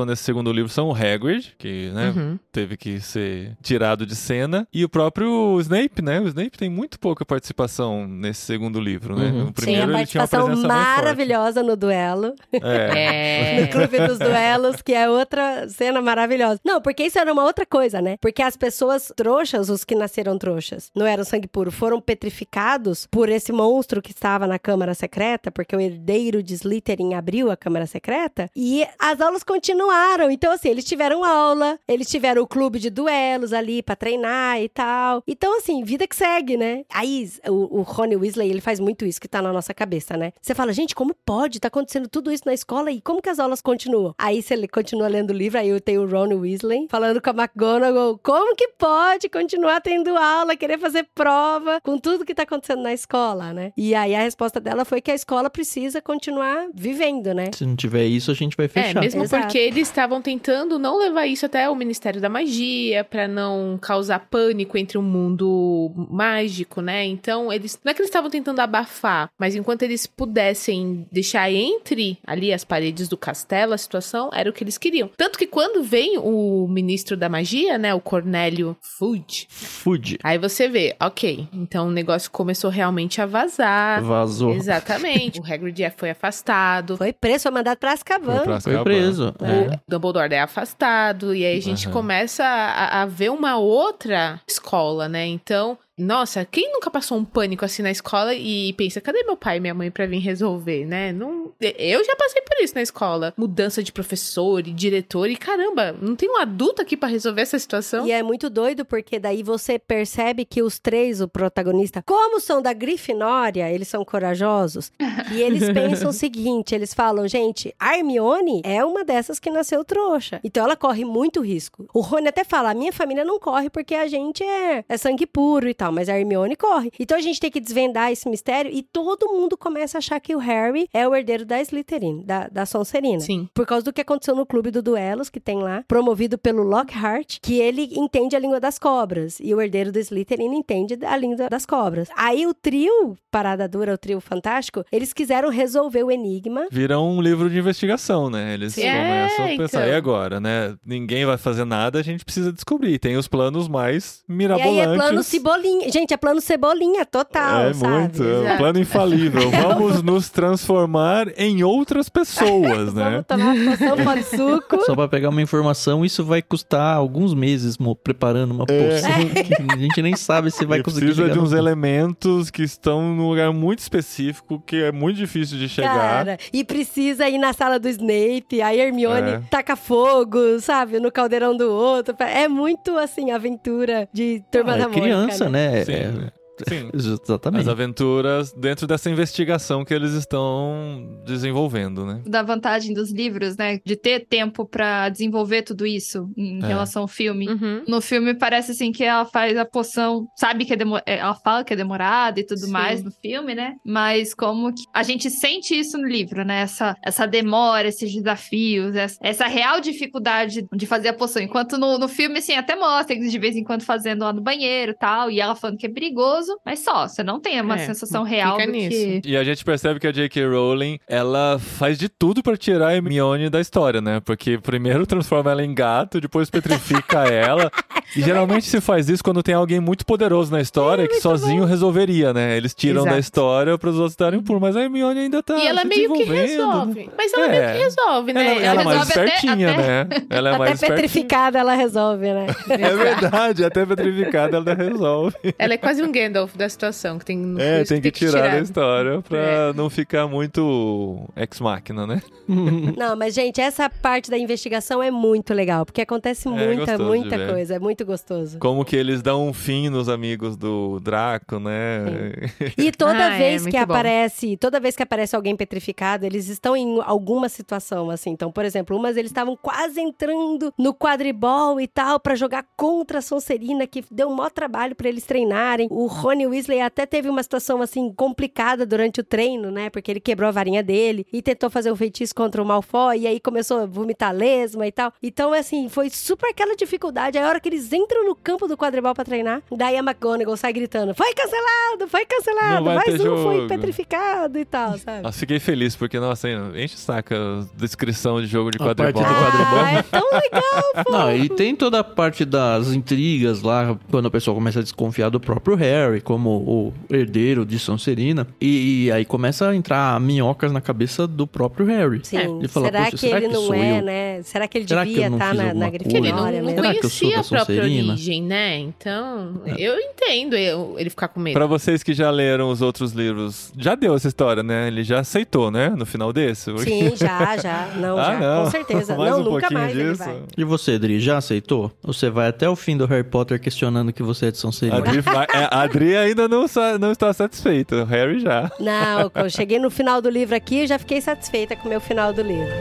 [SPEAKER 2] nesse segundo livro são o Hagrid, que, né,
[SPEAKER 5] Uhum.
[SPEAKER 2] teve que ser tirado de cena, e o próprio Snape, né? O Snape tem muito pouca participação nesse segundo livro, né?
[SPEAKER 3] Uhum.
[SPEAKER 2] No
[SPEAKER 4] Sim,
[SPEAKER 2] primeiro
[SPEAKER 4] a
[SPEAKER 2] ele tinha uma
[SPEAKER 4] participação maravilhosa no duelo.
[SPEAKER 2] É.
[SPEAKER 5] É. <laughs>
[SPEAKER 4] no Clube dos <laughs> Duelos, que é outra cena maravilhosa. Não, porque isso era uma outra coisa, né? Porque as pessoas trouxas, os que nasceram trouxas, não eram sangue puro, foram petrificados por esse monstro que estava na Câmara Secreta, porque o herdeiro de Slytherin abriu a Câmara Secreta, e as aulas continuaram. Então, assim, eles tiveram aula, eles tiveram o clube de duelos ali pra treinar e tal. Então, assim, vida que segue, né? Aí, o, o Rony Weasley, ele faz muito isso que tá na nossa cabeça, né? Você fala, gente, como pode? Tá acontecendo tudo isso na escola e como que as aulas continuam? Aí você continua lendo o livro, aí eu tenho o Ron Weasley falando com a McGonagall, como que pode continuar tendo aula, querer fazer prova com tudo que tá acontecendo na escola, né? E aí a resposta dela foi que a escola precisa continuar vivendo, né?
[SPEAKER 3] Se não tiver isso, a gente vai
[SPEAKER 5] É,
[SPEAKER 3] fechar.
[SPEAKER 5] mesmo
[SPEAKER 4] Exato.
[SPEAKER 5] porque eles estavam tentando não levar isso até o Ministério da Magia, pra não causar pânico entre o mundo mágico, né? Então, eles não é que eles estavam tentando abafar, mas enquanto eles pudessem deixar entre ali as paredes do castelo a situação, era o que eles queriam. Tanto que quando vem o ministro da magia, né, o Cornélio Fudge,
[SPEAKER 3] Food.
[SPEAKER 5] aí você vê, OK, então o negócio começou realmente a vazar.
[SPEAKER 3] Vazou.
[SPEAKER 5] Exatamente. <laughs> o Hagrid foi afastado.
[SPEAKER 4] Foi preso, foi mandado pra
[SPEAKER 2] Foi
[SPEAKER 4] Azkaban.
[SPEAKER 3] Foi
[SPEAKER 2] Azkaban.
[SPEAKER 3] preso.
[SPEAKER 5] O
[SPEAKER 3] É.
[SPEAKER 5] Dumbledore é afastado, e aí a gente
[SPEAKER 2] Aham.
[SPEAKER 5] começa a, a ver uma outra escola, né? Então, nossa, quem nunca passou um pânico assim na escola e pensa, cadê meu pai e minha mãe pra vir resolver, né? Não, eu já passei por isso na escola. Mudança de professor e diretor e caramba, não tem um adulto aqui pra resolver essa situação?
[SPEAKER 4] E é muito doido porque daí você percebe que os três, o protagonista, como são da Grifinória, eles são corajosos. e eles <laughs> pensam o seguinte, eles falam, gente, a Hermione é uma dessas que nasceu trouxa. Então ela corre muito risco. O Rony até fala, a minha família não corre porque a gente é, é sangue puro e tal, mas a Hermione corre. Então a gente tem que desvendar esse mistério e todo mundo começa a achar que o Harry é o herdeiro da Slytherin, da, da Sonserina.
[SPEAKER 5] Sim.
[SPEAKER 4] Por causa do que aconteceu no clube do duelos que tem lá, promovido pelo Lockhart, que ele entende a língua das cobras. E o herdeiro do Slytherin entende a língua das cobras. Aí o trio, Parada Dura, o trio fantástico, eles quiseram resolver o enigma.
[SPEAKER 2] Vira um livro de investigação, né? Eles
[SPEAKER 5] Sim.
[SPEAKER 2] começam
[SPEAKER 5] É,
[SPEAKER 2] a pensar,
[SPEAKER 5] então.
[SPEAKER 2] e agora, né? Ninguém vai fazer nada, a gente precisa descobrir. Tem os planos mais
[SPEAKER 4] E
[SPEAKER 2] mirabolantes.
[SPEAKER 4] aí é plano cebolinha. Gente, é plano cebolinha total,
[SPEAKER 2] É
[SPEAKER 4] sabe?
[SPEAKER 2] muito, é um plano infalível. <laughs> Vamos nos transformar em outras pessoas, <laughs> né?
[SPEAKER 4] Vamos tomar uma poção de suco.
[SPEAKER 3] Só pra pegar uma informação, isso vai custar alguns meses mo- preparando uma poção <laughs> que a gente nem sabe se vai
[SPEAKER 2] É. E
[SPEAKER 3] conseguir
[SPEAKER 2] precisa de uns elementos que estão num lugar muito específico, que é muito difícil de chegar.
[SPEAKER 4] Cara, e precisa ir na sala do Snape, aí Hermione
[SPEAKER 2] É.
[SPEAKER 4] taca fogo, sabe, no caldeirão do outro. É muito, assim, aventura de Turma
[SPEAKER 3] Ah,
[SPEAKER 4] da
[SPEAKER 3] é
[SPEAKER 4] Mônica,
[SPEAKER 3] criança, né?
[SPEAKER 2] Sim,
[SPEAKER 3] É-
[SPEAKER 2] Sim. <laughs> As
[SPEAKER 3] Exatamente.
[SPEAKER 2] aventuras dentro dessa investigação que eles estão desenvolvendo, né?
[SPEAKER 6] Da vantagem dos livros, né? De ter tempo pra desenvolver tudo isso em
[SPEAKER 2] É.
[SPEAKER 6] relação ao filme.
[SPEAKER 5] Uhum.
[SPEAKER 6] No filme parece assim que ela faz a poção, sabe que é demo- é, ela fala que é demorada e tudo
[SPEAKER 5] Sim.
[SPEAKER 6] mais no filme, né? Mas como que a gente sente isso no livro, né? Essa, essa demora, esses desafios, essa, essa real dificuldade de fazer a poção. Enquanto no, no filme, assim, até mostra eles de vez em quando fazendo lá no banheiro e tal, e ela falando que é perigoso, mas só, você não tem uma
[SPEAKER 5] É,
[SPEAKER 6] sensação real
[SPEAKER 5] fica
[SPEAKER 6] do
[SPEAKER 5] nisso.
[SPEAKER 6] que...
[SPEAKER 2] E a gente percebe que a J.K. Rowling, ela faz de tudo pra tirar a Hermione da história, né? Porque primeiro <laughs> transforma ela em gato, depois petrifica <laughs> ela. E geralmente se faz isso quando tem alguém muito poderoso na história que sozinho resolveria, né? Eles tiram da
[SPEAKER 5] Exato.
[SPEAKER 2] história pros outros darem por, mas a Hermione ainda tá
[SPEAKER 5] e ela
[SPEAKER 2] se
[SPEAKER 5] meio que resolve.
[SPEAKER 2] né?
[SPEAKER 5] Mas ela
[SPEAKER 2] É.
[SPEAKER 5] meio que resolve, né?
[SPEAKER 2] Ela, ela é mais
[SPEAKER 6] resolve até-
[SPEAKER 2] espertinha,
[SPEAKER 6] até-
[SPEAKER 2] né? Ela é
[SPEAKER 4] Até
[SPEAKER 2] mais espertinha.
[SPEAKER 4] petrificada ela resolve, né? <laughs>
[SPEAKER 2] É verdade, até petrificada ela resolve.
[SPEAKER 5] Ela é quase um Gandalf da situação, que tem, no
[SPEAKER 2] É,
[SPEAKER 5] Cristo,
[SPEAKER 2] tem que tirar da história pra
[SPEAKER 5] É.
[SPEAKER 2] não ficar muito ex-máquina, né? <laughs>
[SPEAKER 4] Não, mas, gente, essa parte da investigação é muito legal, porque acontece muita,
[SPEAKER 2] de
[SPEAKER 4] muita coisa. É muito gostoso.
[SPEAKER 2] Como que eles dão um fim nos amigos do Draco, né?
[SPEAKER 4] E toda <laughs>
[SPEAKER 5] Ah, é,
[SPEAKER 4] vez que
[SPEAKER 5] muito bom.
[SPEAKER 4] aparece, toda vez que aparece alguém petrificado, eles estão em alguma situação assim. Então, por exemplo, umas eles estavam quase entrando no quadribol e tal pra jogar contra a Sonserina, que deu um maior trabalho pra eles treinarem. O Rony Weasley até teve uma situação assim complicada durante o treino, né? Porque ele quebrou a varinha dele e tentou fazer um feitiço contra o Malfoy e aí começou a vomitar lesma e tal. Então, assim, foi super aquela dificuldade. Aí a hora que eles entram no campo do quadribol pra treinar, daí a McGonagall sai gritando: "Foi cancelado, foi cancelado,
[SPEAKER 2] Não vai
[SPEAKER 4] mais
[SPEAKER 2] ter
[SPEAKER 4] um foi
[SPEAKER 2] jogo."
[SPEAKER 4] petrificado e tal, sabe?
[SPEAKER 2] Nossa, fiquei feliz, porque, nossa, enche o saco a descrição de jogo de
[SPEAKER 3] A parte
[SPEAKER 2] quadribol.
[SPEAKER 3] do quadribol.
[SPEAKER 4] Ah, é tão legal, pô.
[SPEAKER 3] Não, e tem toda a parte das intrigas lá, quando a pessoa começa a desconfiar do próprio Harry, como o herdeiro de Sonserina. E, e aí começa a entrar minhocas na cabeça do próprio Harry.
[SPEAKER 4] Sim,
[SPEAKER 3] Ele fala,
[SPEAKER 4] será,
[SPEAKER 3] "Poxa,
[SPEAKER 4] que ele não
[SPEAKER 3] sou
[SPEAKER 4] é,
[SPEAKER 3] eu?"
[SPEAKER 4] né? Será que ele
[SPEAKER 3] Será que
[SPEAKER 4] devia
[SPEAKER 3] não
[SPEAKER 4] estar
[SPEAKER 3] fiz
[SPEAKER 4] na, na
[SPEAKER 5] Porque ele não?
[SPEAKER 4] Grifinória
[SPEAKER 5] não
[SPEAKER 3] Será
[SPEAKER 4] mesmo?
[SPEAKER 3] que eu sou
[SPEAKER 5] conhecia
[SPEAKER 3] da
[SPEAKER 5] a própria
[SPEAKER 3] Sonserina?
[SPEAKER 5] origem, né? Então, eu entendo ele ficar com medo.
[SPEAKER 2] Pra vocês que já leram os outros livros, já deu essa história, né? Ele já aceitou, né? No final desse.
[SPEAKER 4] Sim, já, já. <laughs> Não,
[SPEAKER 2] Ah,
[SPEAKER 4] já,
[SPEAKER 2] não.
[SPEAKER 4] com certeza. <laughs>
[SPEAKER 2] Mais
[SPEAKER 4] não,
[SPEAKER 2] um
[SPEAKER 4] nunca mais ele
[SPEAKER 2] disso.
[SPEAKER 4] vai.
[SPEAKER 3] E você, Adri, já aceitou? Ou você vai até o fim do Harry Potter questionando que você é de
[SPEAKER 2] A
[SPEAKER 3] Sonserina?
[SPEAKER 2] Adri, vai- é, a Adri ainda não, não está satisfeita. O Harry já.
[SPEAKER 4] Não, eu cheguei no final do livro aqui, eu já fiquei satisfeita com o meu final do livro.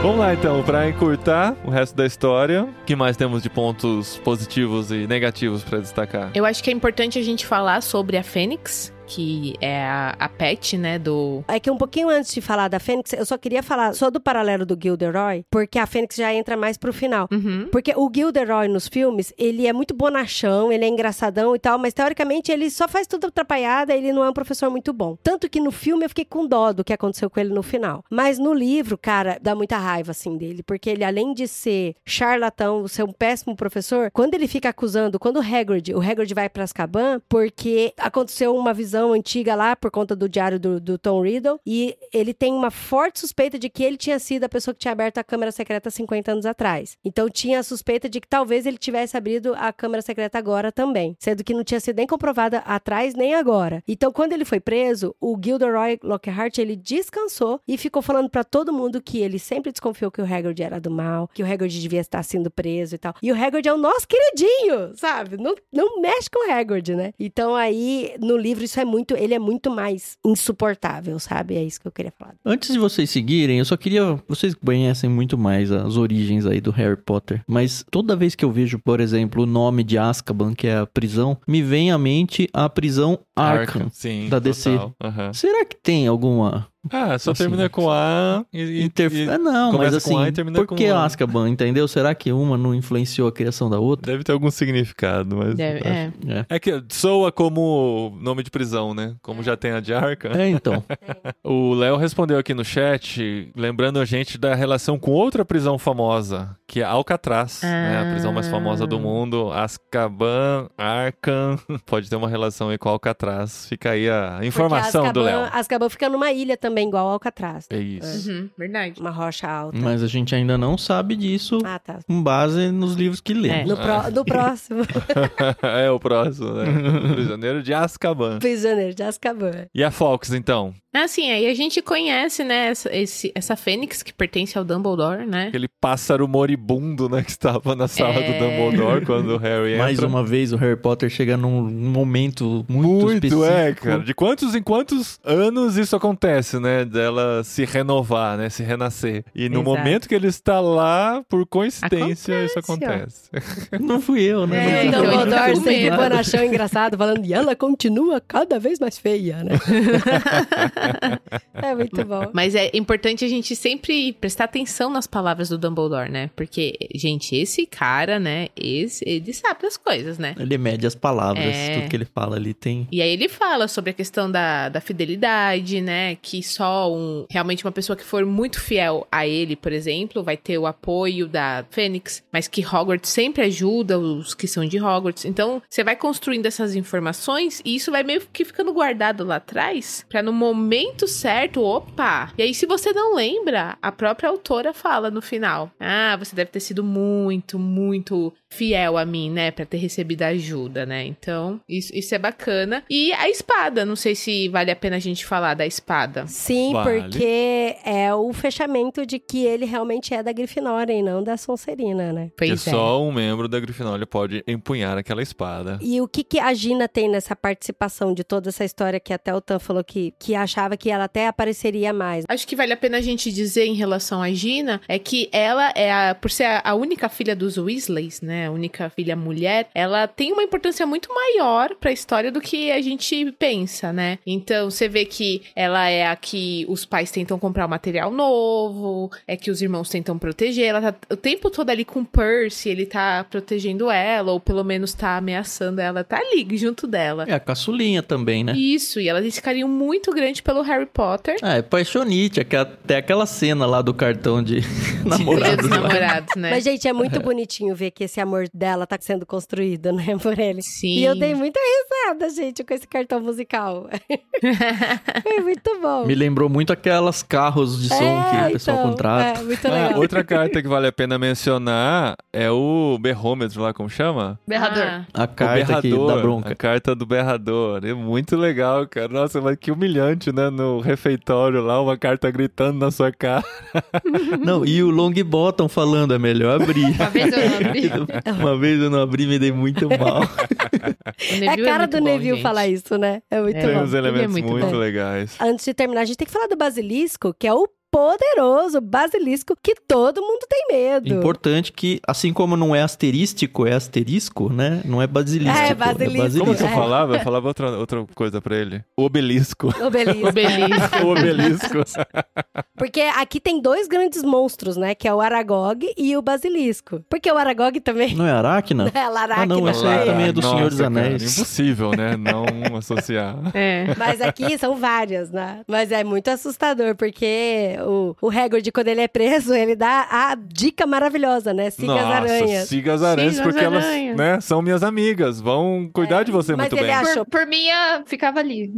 [SPEAKER 2] Vamos lá então, pra encurtar o resto da história, o que mais temos de pontos positivos e negativos pra destacar?
[SPEAKER 5] Eu acho que é importante a gente falar sobre a Fênix, que é a, a pet, né, do...
[SPEAKER 4] É que um pouquinho antes de falar da Fênix, eu só queria falar só do paralelo do Gilderoy, porque a Fênix já entra mais pro final.
[SPEAKER 5] Uhum.
[SPEAKER 4] Porque o Gilderoy nos filmes, ele é muito bonachão, ele é engraçadão e tal, mas teoricamente ele só faz tudo atrapalhada, ele não é um professor muito bom. Tanto que no filme eu fiquei com dó do que aconteceu com ele no final. Mas no livro, cara, dá muita raiva assim dele, porque ele além de ser charlatão, ser um péssimo professor, quando ele fica acusando, quando o Hagrid, o Hagrid vai pra Azkaban, porque aconteceu uma visão prisão antiga lá por conta do diário do, do Tom Riddle. E ele tem uma forte suspeita de que ele tinha sido a pessoa que tinha aberto a câmera secreta 50 anos atrás. Então tinha a suspeita de que talvez ele tivesse abrido a câmera secreta agora também. Sendo que não tinha sido nem comprovada atrás nem agora. Então quando ele foi preso, o Gilderoy Lockhart ele descansou e ficou falando pra todo mundo que ele sempre desconfiou que o Hagrid era do mal, que o Hagrid devia estar sendo preso e tal. E o Hagrid é o nosso queridinho, sabe? Não, não mexe com o Hagrid, né? Então aí no livro isso é muito, ele é muito mais insuportável, sabe? É isso que eu queria falar.
[SPEAKER 3] Antes de vocês seguirem, eu só queria. Vocês conhecem muito mais as origens aí do Harry Potter. Mas toda vez que eu vejo, por exemplo, o nome de Azkaban, que é a prisão, me vem à mente a prisão Arkham.
[SPEAKER 2] sim.
[SPEAKER 3] da DC.
[SPEAKER 2] total. Aham.
[SPEAKER 3] Será que tem alguma
[SPEAKER 2] Ah, só
[SPEAKER 3] Assim,
[SPEAKER 2] termina com A e.
[SPEAKER 3] Interf...
[SPEAKER 2] e-
[SPEAKER 3] Ah, não, mas
[SPEAKER 2] com
[SPEAKER 3] assim,
[SPEAKER 2] A e termina
[SPEAKER 3] por
[SPEAKER 2] com
[SPEAKER 3] que
[SPEAKER 2] A.
[SPEAKER 3] Azkaban, entendeu? Será que uma não influenciou a criação da outra?
[SPEAKER 2] Deve ter algum significado, mas.
[SPEAKER 5] Deve- é.
[SPEAKER 3] É.
[SPEAKER 2] É que soa como nome de prisão, né? Como já tem a de Arca.
[SPEAKER 3] É, então. <laughs>
[SPEAKER 2] O Léo respondeu aqui no chat, lembrando a gente da relação com outra prisão famosa, que é Alcatraz, né? A prisão mais famosa do mundo. Azkaban, Arkham. <laughs> Pode ter uma relação aí com Alcatraz. Fica aí a informação
[SPEAKER 4] Porque
[SPEAKER 2] do
[SPEAKER 4] Azkaban-
[SPEAKER 2] Léo.
[SPEAKER 4] Azkaban fica numa ilha também, igual ao Alcatraz.
[SPEAKER 2] É isso.
[SPEAKER 5] Uhum, verdade.
[SPEAKER 4] Uma rocha alta.
[SPEAKER 3] Mas a gente ainda não sabe disso
[SPEAKER 4] Ah, tá.
[SPEAKER 3] com base nos livros que lemos.
[SPEAKER 4] No, pró- no próximo, <laughs>
[SPEAKER 2] é o próximo, né? <laughs> Prisioneiro de Azkaban.
[SPEAKER 4] prisioneiro de Azkaban.
[SPEAKER 2] E a Fox, então?
[SPEAKER 5] Assim, aí a gente conhece, né, essa, esse- essa fênix que pertence ao Dumbledore, né?
[SPEAKER 2] Aquele pássaro moribundo, né? Que estava na sala do
[SPEAKER 5] É.
[SPEAKER 2] Dumbledore quando o Harry entra.
[SPEAKER 3] Mais uma vez, o Harry Potter chega num momento muito,
[SPEAKER 2] Muito,
[SPEAKER 3] específico.
[SPEAKER 2] é, cara. De quantos em quantos anos isso acontece, né? Dela se renovar, né? Se renascer. E no
[SPEAKER 5] Exato.
[SPEAKER 2] momento que ele está lá, por coincidência, isso
[SPEAKER 5] Acontece,
[SPEAKER 2] acontece. <laughs>
[SPEAKER 3] Não fui eu, né?
[SPEAKER 5] É,
[SPEAKER 4] E
[SPEAKER 5] então,
[SPEAKER 4] Dumbledore sempre bonachão engraçado, falando, e ela continua cada vez mais feia, né? <laughs> é muito bom.
[SPEAKER 5] Mas é importante a gente sempre prestar atenção nas palavras do Dumbledore, né? Porque, gente, esse cara, né, esse, ele sabe das coisas, né?
[SPEAKER 3] Ele mede as palavras,
[SPEAKER 5] É.
[SPEAKER 3] tudo que ele fala ali tem.
[SPEAKER 5] E aí ele fala sobre a questão da, da fidelidade, né? Que só um realmente uma pessoa que for muito fiel a ele, por exemplo, vai ter o apoio da Fênix, mas que Hogwarts sempre ajuda os que são de Hogwarts. Então, você vai construindo essas informações e isso vai meio que ficando guardado lá atrás, pra no momento certo, opa. E aí se você não lembra, a própria autora fala no final: "Ah, você deve ter sido muito, muito fiel a mim, né, Pra ter recebido ajuda, né? Então, isso, isso é bacana. E a espada, não sei se vale a pena a gente falar da espada.
[SPEAKER 4] Sim,
[SPEAKER 2] Vale.
[SPEAKER 4] porque é o fechamento de que ele realmente é da Grifinória e não da Sonserina, né?
[SPEAKER 2] Que
[SPEAKER 5] Pois é.
[SPEAKER 2] só um membro da Grifinória pode empunhar aquela espada.
[SPEAKER 4] E o que, que a Gina tem nessa participação de toda essa história que até o Tan falou que, que achava que ela até apareceria mais?
[SPEAKER 5] Acho que vale a pena a gente dizer em relação a Gina é que ela é a, por ser a, a única filha dos Weasleys, né, a única filha mulher, ela tem uma importância muito maior pra história do que a gente pensa, né? Então você vê que ela é a que os pais tentam comprar um material novo, é que os irmãos tentam proteger, ela tá o tempo todo ali com o Percy, ele tá protegendo ela ou pelo menos tá ameaçando ela, tá ali junto dela.
[SPEAKER 3] É a caçulinha também, né?
[SPEAKER 5] Isso, e ela tem esse carinho muito grande pelo Harry Potter.
[SPEAKER 3] Ah, é Até aquela cena lá do cartão de <laughs> namorado.
[SPEAKER 5] Dia dos né?
[SPEAKER 4] Mas, gente, é muito <laughs> bonitinho ver que esse amor dela tá sendo construído, né, por ele.
[SPEAKER 5] Sim.
[SPEAKER 4] E eu dei muita risada, gente, com esse cartão musical. <laughs> Foi muito bom.
[SPEAKER 3] Me lembrou muito aquelas carros de som que o pessoal
[SPEAKER 4] então,
[SPEAKER 3] contrata.
[SPEAKER 4] É, muito
[SPEAKER 2] Ah,
[SPEAKER 4] legal.
[SPEAKER 2] outra carta que vale a pena mencionar é o berrômetro lá, como chama?
[SPEAKER 6] Berrador.
[SPEAKER 5] Ah,
[SPEAKER 3] A carta que dá bronca.
[SPEAKER 2] A carta do berrador. É muito legal, cara. Nossa, mas que humilhante, né? No refeitório lá, uma carta gritando na sua cara.
[SPEAKER 3] Não, e o Longbottom falando, é melhor abrir.
[SPEAKER 6] Uma vez eu não abri. <laughs>
[SPEAKER 3] Uma vez eu não abri, me dei muito <laughs> mal.
[SPEAKER 4] É a cara
[SPEAKER 5] muito
[SPEAKER 4] do
[SPEAKER 5] bom,
[SPEAKER 4] Neville
[SPEAKER 5] gente.
[SPEAKER 4] falar isso, né? É muito
[SPEAKER 5] É.
[SPEAKER 2] Tem
[SPEAKER 4] bom.
[SPEAKER 2] uns
[SPEAKER 5] ele é
[SPEAKER 2] elementos
[SPEAKER 5] muito
[SPEAKER 2] muito,
[SPEAKER 4] bom.
[SPEAKER 2] legais.
[SPEAKER 4] Antes de terminar, a gente tem que falar do basilisco, que é o poderoso basilisco que todo mundo tem medo.
[SPEAKER 3] Importante que, assim como não é asterístico, é asterisco, né? Não é basilisco.
[SPEAKER 4] É, basilisco.
[SPEAKER 2] Como que eu
[SPEAKER 4] É.
[SPEAKER 2] falava? Eu falava outra, outra coisa pra ele. Obelisco.
[SPEAKER 4] Obelisco.
[SPEAKER 5] Obelisco. <laughs>
[SPEAKER 2] obelisco.
[SPEAKER 4] Porque aqui tem dois grandes monstros, né? Que é o Aragog e o basilisco. Porque o Aragog também
[SPEAKER 3] Não é aracna? <laughs>
[SPEAKER 4] é Laracna.
[SPEAKER 3] Ah, não, esse aí
[SPEAKER 4] é.
[SPEAKER 3] também é do
[SPEAKER 2] Nossa,
[SPEAKER 3] Senhor dos
[SPEAKER 2] cara,
[SPEAKER 3] Anéis.
[SPEAKER 2] impossível, né? Não associar.
[SPEAKER 5] É.
[SPEAKER 4] Mas aqui são várias, né? Mas é muito assustador, porque o, o Hagrid, quando ele é preso, ele dá a dica maravilhosa, né? Siga as
[SPEAKER 2] Nossa,
[SPEAKER 4] aranhas.
[SPEAKER 2] siga as aranhas,
[SPEAKER 5] Siga as
[SPEAKER 2] porque elas
[SPEAKER 5] aranhas.
[SPEAKER 2] né, são minhas amigas. Vão cuidar
[SPEAKER 4] É,
[SPEAKER 2] de você
[SPEAKER 4] mas
[SPEAKER 2] muito
[SPEAKER 4] ele
[SPEAKER 2] bem.
[SPEAKER 4] acha-
[SPEAKER 6] Por, por mim, ficava ali.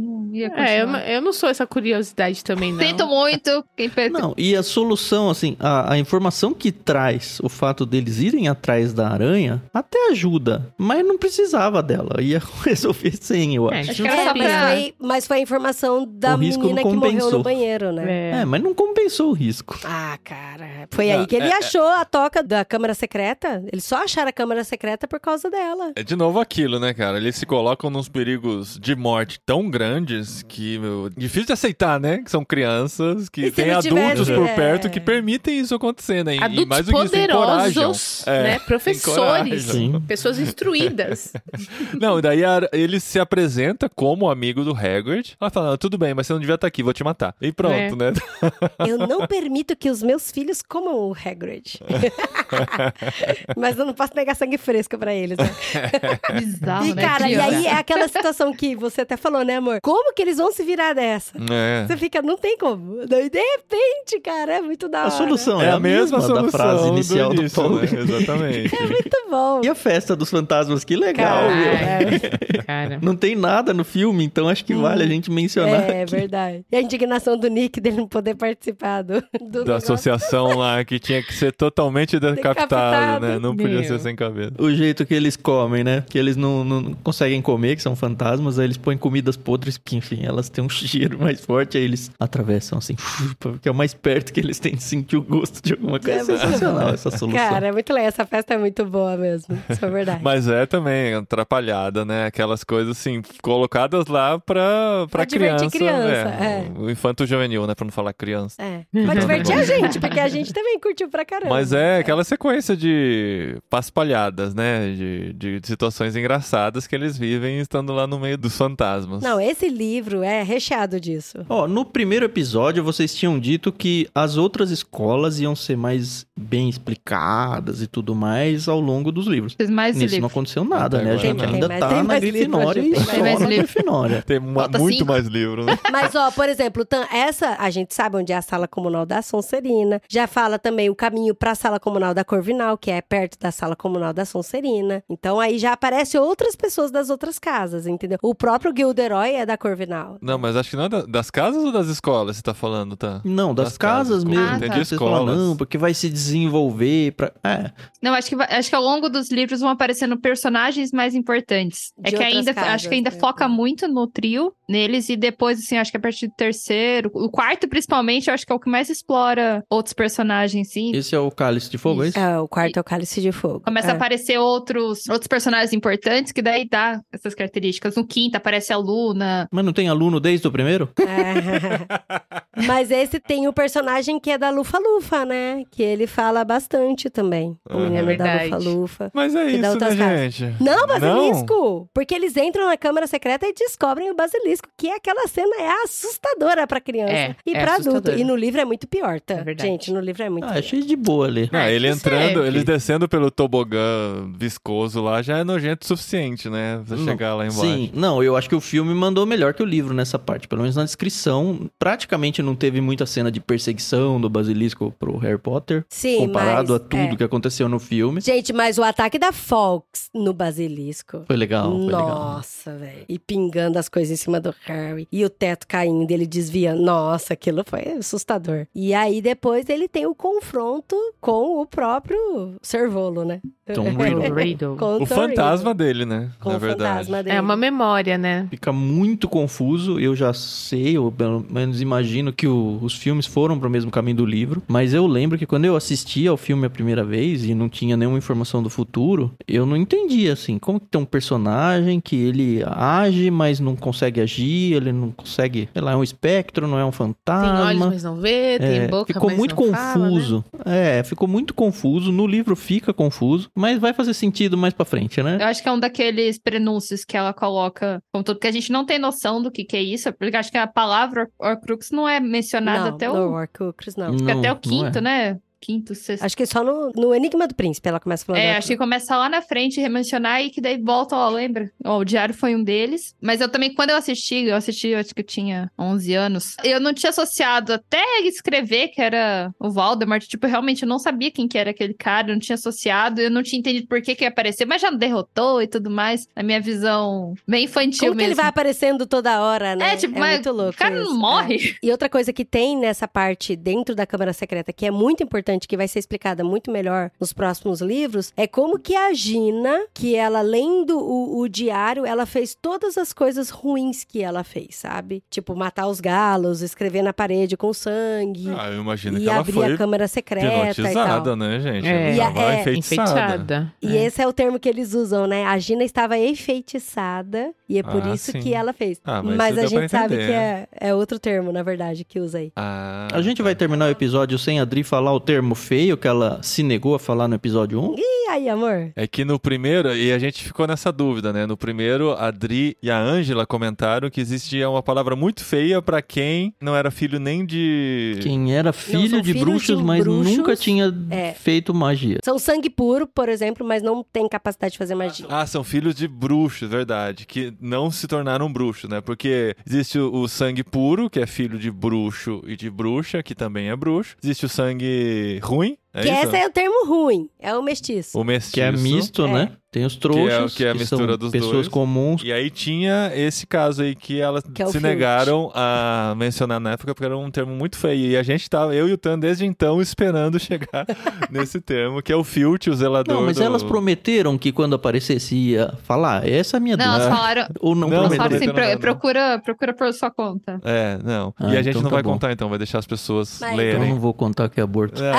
[SPEAKER 5] É, eu, eu não sou essa curiosidade também, não.
[SPEAKER 6] Sinto muito. Quem fez-
[SPEAKER 3] Não, e a solução, assim, a, a informação que traz o fato deles irem atrás da aranha até ajuda, mas não precisava dela. Ia <laughs> resolver sem, eu
[SPEAKER 5] É,
[SPEAKER 3] acho.
[SPEAKER 6] Acho que era
[SPEAKER 4] É,
[SPEAKER 6] só
[SPEAKER 4] mas
[SPEAKER 6] pra-
[SPEAKER 4] foi, mas foi a informação da menina que morreu no banheiro, né?
[SPEAKER 5] É.
[SPEAKER 3] É, mas não compensou o risco.
[SPEAKER 4] Ah, cara. Foi
[SPEAKER 2] Ah,
[SPEAKER 4] aí que ele
[SPEAKER 2] é-
[SPEAKER 4] achou a toca da câmara secreta. Eles só acharam a câmara secreta por causa dela.
[SPEAKER 2] É de novo aquilo, né, cara? Eles se colocam nos perigos de morte tão grandes que, meu, difícil de aceitar, né? Que são crianças, que
[SPEAKER 4] E
[SPEAKER 2] tem
[SPEAKER 4] não
[SPEAKER 2] adultos
[SPEAKER 4] tivesse,
[SPEAKER 2] por
[SPEAKER 4] é.
[SPEAKER 2] perto que permitem isso acontecer, né? E- e
[SPEAKER 5] Adultos
[SPEAKER 2] mais do que isso, encorajam.
[SPEAKER 5] poderosos,
[SPEAKER 2] É,
[SPEAKER 5] né? <laughs> Professores,
[SPEAKER 2] encorajam.
[SPEAKER 5] Pessoas instruídas. <laughs>
[SPEAKER 2] Não, e daí a- ele se apresenta como amigo do Hagrid. Ela fala, "Ah, tudo bem, mas você não devia estar aqui, vou te matar. E pronto,
[SPEAKER 5] É.
[SPEAKER 2] né? <laughs>
[SPEAKER 4] Eu não permito que os meus filhos comam o Hagrid. <laughs> Mas eu não posso negar sangue fresco pra eles, né? <laughs>
[SPEAKER 6] Bizarro,
[SPEAKER 4] e,
[SPEAKER 6] né?
[SPEAKER 4] cara, e
[SPEAKER 6] Criança.
[SPEAKER 4] aí é aquela situação que você até falou, né, amor? Como que eles vão se virar dessa?
[SPEAKER 2] É.
[SPEAKER 4] Você fica, não tem como. Daí, de repente, cara, é muito da
[SPEAKER 3] A
[SPEAKER 4] hora.
[SPEAKER 3] solução
[SPEAKER 2] É
[SPEAKER 3] é,
[SPEAKER 2] a mesma
[SPEAKER 3] da
[SPEAKER 2] solução
[SPEAKER 3] frase inicial do,
[SPEAKER 2] início,
[SPEAKER 3] Paulo.
[SPEAKER 2] né? Exatamente. <laughs>
[SPEAKER 4] Muito bom.
[SPEAKER 3] E a festa dos fantasmas, que legal,
[SPEAKER 4] Cara, é,
[SPEAKER 5] Cara.
[SPEAKER 3] Não tem nada no filme, então acho que vale a gente mencionar.
[SPEAKER 4] é
[SPEAKER 3] aqui.
[SPEAKER 4] verdade. E a indignação do Nick dele não poder participar do, do
[SPEAKER 2] Da
[SPEAKER 4] negócio.
[SPEAKER 2] associação lá que tinha que ser totalmente decapitado,
[SPEAKER 4] Decapitado.
[SPEAKER 2] né? Não podia
[SPEAKER 5] Meu.
[SPEAKER 2] ser sem cabeça.
[SPEAKER 3] O jeito que eles comem, né? Que eles não, não conseguem comer, que são fantasmas, aí eles põem comidas podres, que enfim, elas têm um <laughs> cheiro mais forte, aí eles atravessam assim, <laughs> porque é o mais perto que eles têm de sentir o gosto de alguma coisa.
[SPEAKER 4] É
[SPEAKER 3] É,
[SPEAKER 4] muito
[SPEAKER 3] sensacional
[SPEAKER 4] bom.
[SPEAKER 3] essa solução.
[SPEAKER 4] Cara, é muito legal. Essa festa é muito boa mesmo. Isso é verdade.
[SPEAKER 2] Mas é também atrapalhada, né? Aquelas coisas assim, colocadas lá pra, pra
[SPEAKER 4] Pra divertir
[SPEAKER 2] criança.
[SPEAKER 4] criança, é.
[SPEAKER 2] O infanto juvenil, né? Pra não falar criança.
[SPEAKER 4] É. Pra divertir a gente, porque a gente também curtiu pra caramba.
[SPEAKER 2] Mas é aquela sequência de paspalhadas, né? De, de situações engraçadas que eles vivem estando lá no meio dos fantasmas.
[SPEAKER 4] Não, esse livro é recheado disso.
[SPEAKER 3] Ó, no primeiro episódio vocês tinham dito que as outras escolas iam ser mais bem explicadas e tudo mais ao longo dos livros.
[SPEAKER 6] Fez mais
[SPEAKER 3] Nisso não
[SPEAKER 6] livro.
[SPEAKER 3] aconteceu nada,
[SPEAKER 2] Até
[SPEAKER 3] né? A gente
[SPEAKER 2] não.
[SPEAKER 3] ainda
[SPEAKER 4] Tem mais-
[SPEAKER 3] tá
[SPEAKER 4] tem
[SPEAKER 3] na Grifinória e
[SPEAKER 4] Tem
[SPEAKER 3] só na
[SPEAKER 6] livro.
[SPEAKER 3] Grifinória.
[SPEAKER 2] Tem uma- muito
[SPEAKER 6] cinco.
[SPEAKER 2] mais livro, né?
[SPEAKER 4] Mas, ó, por exemplo, essa a gente sabe onde é a sala comunal da Sonserina. Já fala também o caminho pra sala comunal da Corvinal, que é perto da sala comunal da Sonserina. Então aí já aparecem outras pessoas das outras casas, entendeu? O próprio Gilderoy é da Corvinal.
[SPEAKER 2] Não, mas acho que não é da- das casas ou das escolas você tá falando, tá?
[SPEAKER 3] Não, das,
[SPEAKER 2] Das casas,
[SPEAKER 3] casas, mesmo.
[SPEAKER 6] Ah,
[SPEAKER 2] entendi
[SPEAKER 6] tá.
[SPEAKER 3] Falam,
[SPEAKER 2] escolas.
[SPEAKER 3] não, porque vai se desenvolver pra... É,
[SPEAKER 6] Não, acho que, acho que ao longo dos livros vão aparecendo personagens mais importantes.
[SPEAKER 4] De
[SPEAKER 6] é que ainda,
[SPEAKER 4] casas,
[SPEAKER 6] acho que ainda
[SPEAKER 4] né?
[SPEAKER 6] foca muito no trio, neles, e depois, assim, acho que a partir do terceiro, o quarto principalmente, eu acho que é o que mais explora outros personagens, sim.
[SPEAKER 3] esse é o Cálice de Fogo, é isso?
[SPEAKER 4] É, o quarto é o Cálice de Fogo.
[SPEAKER 6] Começa
[SPEAKER 4] é.
[SPEAKER 6] a aparecer outros, outros personagens importantes que daí dá essas características. No quinto aparece a Luna.
[SPEAKER 3] Mas não tem aluno desde o primeiro?
[SPEAKER 4] É. <laughs> Mas esse tem o personagem que é da Lufa Lufa, né? Que ele fala bastante também. O
[SPEAKER 2] Aham.
[SPEAKER 4] menino da
[SPEAKER 5] Verdade.
[SPEAKER 4] Lufa Lufa.
[SPEAKER 2] Mas é isso, né,
[SPEAKER 4] casas.
[SPEAKER 2] gente?
[SPEAKER 4] Não, basilisco! Porque eles entram na câmara secreta e descobrem o basilisco, que aquela cena é assustadora pra criança
[SPEAKER 5] É,
[SPEAKER 4] e
[SPEAKER 5] é
[SPEAKER 4] pra adulto. E no livro é muito pior, tá?
[SPEAKER 5] É verdade.
[SPEAKER 4] Gente, no livro é muito
[SPEAKER 3] Ah,
[SPEAKER 4] pior.
[SPEAKER 3] achei de boa ali.
[SPEAKER 2] Não,
[SPEAKER 5] Ah,
[SPEAKER 2] ele
[SPEAKER 5] que
[SPEAKER 2] entrando,
[SPEAKER 5] serve.
[SPEAKER 2] eles descendo pelo tobogã viscoso lá já é nojento o suficiente, né? Pra
[SPEAKER 3] Não,
[SPEAKER 2] chegar lá embaixo.
[SPEAKER 3] Sim, não, eu acho que o filme mandou melhor que o livro nessa parte. Pelo menos na descrição, praticamente não teve muita cena de perseguição do basilisco pro Harry Potter.
[SPEAKER 4] Sim,
[SPEAKER 3] comparado
[SPEAKER 4] mas,
[SPEAKER 3] a tudo
[SPEAKER 4] é.
[SPEAKER 3] que aconteceu no filme.
[SPEAKER 4] Gente, mas o ataque da Fox no basilisco.
[SPEAKER 3] Foi legal, foi legal.
[SPEAKER 4] Nossa, velho. E pingando as coisas em cima do Harry. E o teto caindo, ele desviando. Nossa, aquilo foi assustador. E aí depois ele tem o confronto com o próprio Servolo, né?
[SPEAKER 3] Tom <laughs> Riddle.
[SPEAKER 5] Riddle.
[SPEAKER 4] Com
[SPEAKER 2] O
[SPEAKER 4] Tom
[SPEAKER 2] fantasma
[SPEAKER 4] Riddle.
[SPEAKER 2] dele, né?
[SPEAKER 4] Com
[SPEAKER 2] Na
[SPEAKER 4] o
[SPEAKER 2] verdade.
[SPEAKER 4] dele.
[SPEAKER 5] É uma memória, né?
[SPEAKER 3] Fica muito confuso, eu já sei, ou pelo menos imagino que o- os filmes foram pro mesmo caminho do livro, mas eu lembro que quando eu assisti ao filme a primeira vez e não tinha nenhuma informação do futuro, eu não entendia, assim, como que tem um personagem que ele age, mas não consegue agir, ele não consegue, sei lá, é um espectro, não é um
[SPEAKER 5] Tem
[SPEAKER 3] fantasma.
[SPEAKER 5] olhos, mas não vê, tem
[SPEAKER 3] É,
[SPEAKER 5] boca,
[SPEAKER 3] ficou
[SPEAKER 5] mas
[SPEAKER 3] muito
[SPEAKER 5] não fala, né?
[SPEAKER 3] confuso. É, ficou muito confuso. No livro fica confuso, mas vai fazer sentido mais pra frente, né?
[SPEAKER 6] Eu acho que é um daqueles prenúncios que ela coloca, como tudo, que a gente não tem noção do que, que é isso, porque acho que a palavra Horcrux não é mencionada
[SPEAKER 4] Não,
[SPEAKER 6] até o,
[SPEAKER 4] Horcrux, não.
[SPEAKER 6] acho que até
[SPEAKER 3] Não,
[SPEAKER 6] o quinto,
[SPEAKER 3] não é.
[SPEAKER 6] né? Quinto, sexto.
[SPEAKER 4] Acho que só no, no Enigma do Príncipe ela começa falando.
[SPEAKER 6] É, acho que começa lá na frente, remencionar e que daí volta, ó, lembra? Ó, o Diário foi um deles. Mas eu também, quando eu assisti, eu assisti, eu acho que eu tinha 11 anos, eu não tinha associado até escrever que era o Voldemort. Tipo, realmente eu não sabia quem que era aquele cara, eu não tinha associado, eu não tinha entendido por que que ia aparecer, mas já derrotou e tudo mais. Na minha visão bem infantil
[SPEAKER 4] Como que
[SPEAKER 6] mesmo.
[SPEAKER 4] ele vai aparecendo toda hora, né?
[SPEAKER 6] É, tipo, mas
[SPEAKER 4] muito louco.
[SPEAKER 6] o cara não
[SPEAKER 4] isso.
[SPEAKER 6] morre.
[SPEAKER 4] É. E outra coisa que tem nessa parte dentro da Câmara Secreta, que é muito importante, que vai ser explicada muito melhor nos próximos livros, é como que a Gina, que ela lendo o, o diário, ela fez todas as coisas ruins que ela fez, sabe? Tipo, matar os galos, escrever na parede com sangue.
[SPEAKER 2] Ah, eu imagino
[SPEAKER 4] e
[SPEAKER 2] que ela
[SPEAKER 4] abrir
[SPEAKER 2] foi
[SPEAKER 4] a câmara secreta e tal.
[SPEAKER 2] hipnotizada, né, gente?
[SPEAKER 5] É.
[SPEAKER 2] Ela
[SPEAKER 4] É,
[SPEAKER 2] enfeitiçada.
[SPEAKER 5] Enfeitiçada.
[SPEAKER 4] E esse é o termo que eles usam, né? A Gina estava enfeitiçada e é por
[SPEAKER 2] Ah,
[SPEAKER 4] isso
[SPEAKER 2] sim.
[SPEAKER 4] que ela fez.
[SPEAKER 2] Ah, mas
[SPEAKER 4] mas a gente sabe que
[SPEAKER 2] né?
[SPEAKER 4] é, é outro termo, na verdade, que usa aí.
[SPEAKER 2] Ah,
[SPEAKER 3] A gente vai terminar o episódio sem a Dri falar o termo feio que ela se negou a falar no episódio 1?
[SPEAKER 4] E aí, amor?
[SPEAKER 2] É que no primeiro, e a gente ficou nessa dúvida, né? No primeiro, a Dri e a Ângela comentaram que existia uma palavra muito feia pra quem não era filho nem de.
[SPEAKER 3] Quem era filho
[SPEAKER 4] são
[SPEAKER 3] de bruxos,
[SPEAKER 4] de
[SPEAKER 3] mas
[SPEAKER 4] bruxos,
[SPEAKER 3] nunca tinha
[SPEAKER 4] é.
[SPEAKER 3] feito magia.
[SPEAKER 4] São sangue puro, por exemplo, mas não tem capacidade de fazer magia.
[SPEAKER 2] Ah, são filhos de bruxos, verdade. Que não se tornaram bruxos, né? Porque existe o, o sangue puro, que é filho de bruxo e de bruxa, que também é bruxo. Existe o sangue ruim, é
[SPEAKER 4] que
[SPEAKER 2] isso?
[SPEAKER 4] esse é o termo ruim, é o mestiço.
[SPEAKER 2] O mestiço.
[SPEAKER 3] Que é misto,
[SPEAKER 4] É.
[SPEAKER 3] né? Tem os trouxas,
[SPEAKER 2] que é a mistura
[SPEAKER 3] são
[SPEAKER 2] dos
[SPEAKER 3] pessoas
[SPEAKER 2] dois.
[SPEAKER 3] comuns.
[SPEAKER 2] E aí tinha esse caso aí que elas
[SPEAKER 4] Que é
[SPEAKER 2] se negaram a mencionar na época porque era um termo muito feio. E a gente tava, eu e o Tan, desde então, esperando <laughs> chegar <laughs> nesse termo, que é o Filch, o zelador
[SPEAKER 3] Não, mas
[SPEAKER 2] do...
[SPEAKER 3] elas prometeram que quando aparecesse ia falar. Essa é a minha
[SPEAKER 6] Não, elas
[SPEAKER 3] dúvida.
[SPEAKER 6] falaram. <laughs>
[SPEAKER 3] Ou não,
[SPEAKER 2] Não,
[SPEAKER 6] Elas falaram assim,
[SPEAKER 2] não.
[SPEAKER 6] procura, procura por sua conta.
[SPEAKER 2] É, não.
[SPEAKER 3] Ah,
[SPEAKER 2] e a gente
[SPEAKER 3] então
[SPEAKER 2] não
[SPEAKER 3] tá
[SPEAKER 2] vai
[SPEAKER 3] bom.
[SPEAKER 2] contar então, vai deixar as pessoas
[SPEAKER 4] Mas-
[SPEAKER 3] Então eu
[SPEAKER 2] lerem.
[SPEAKER 3] não vou contar que é aborto.
[SPEAKER 2] É.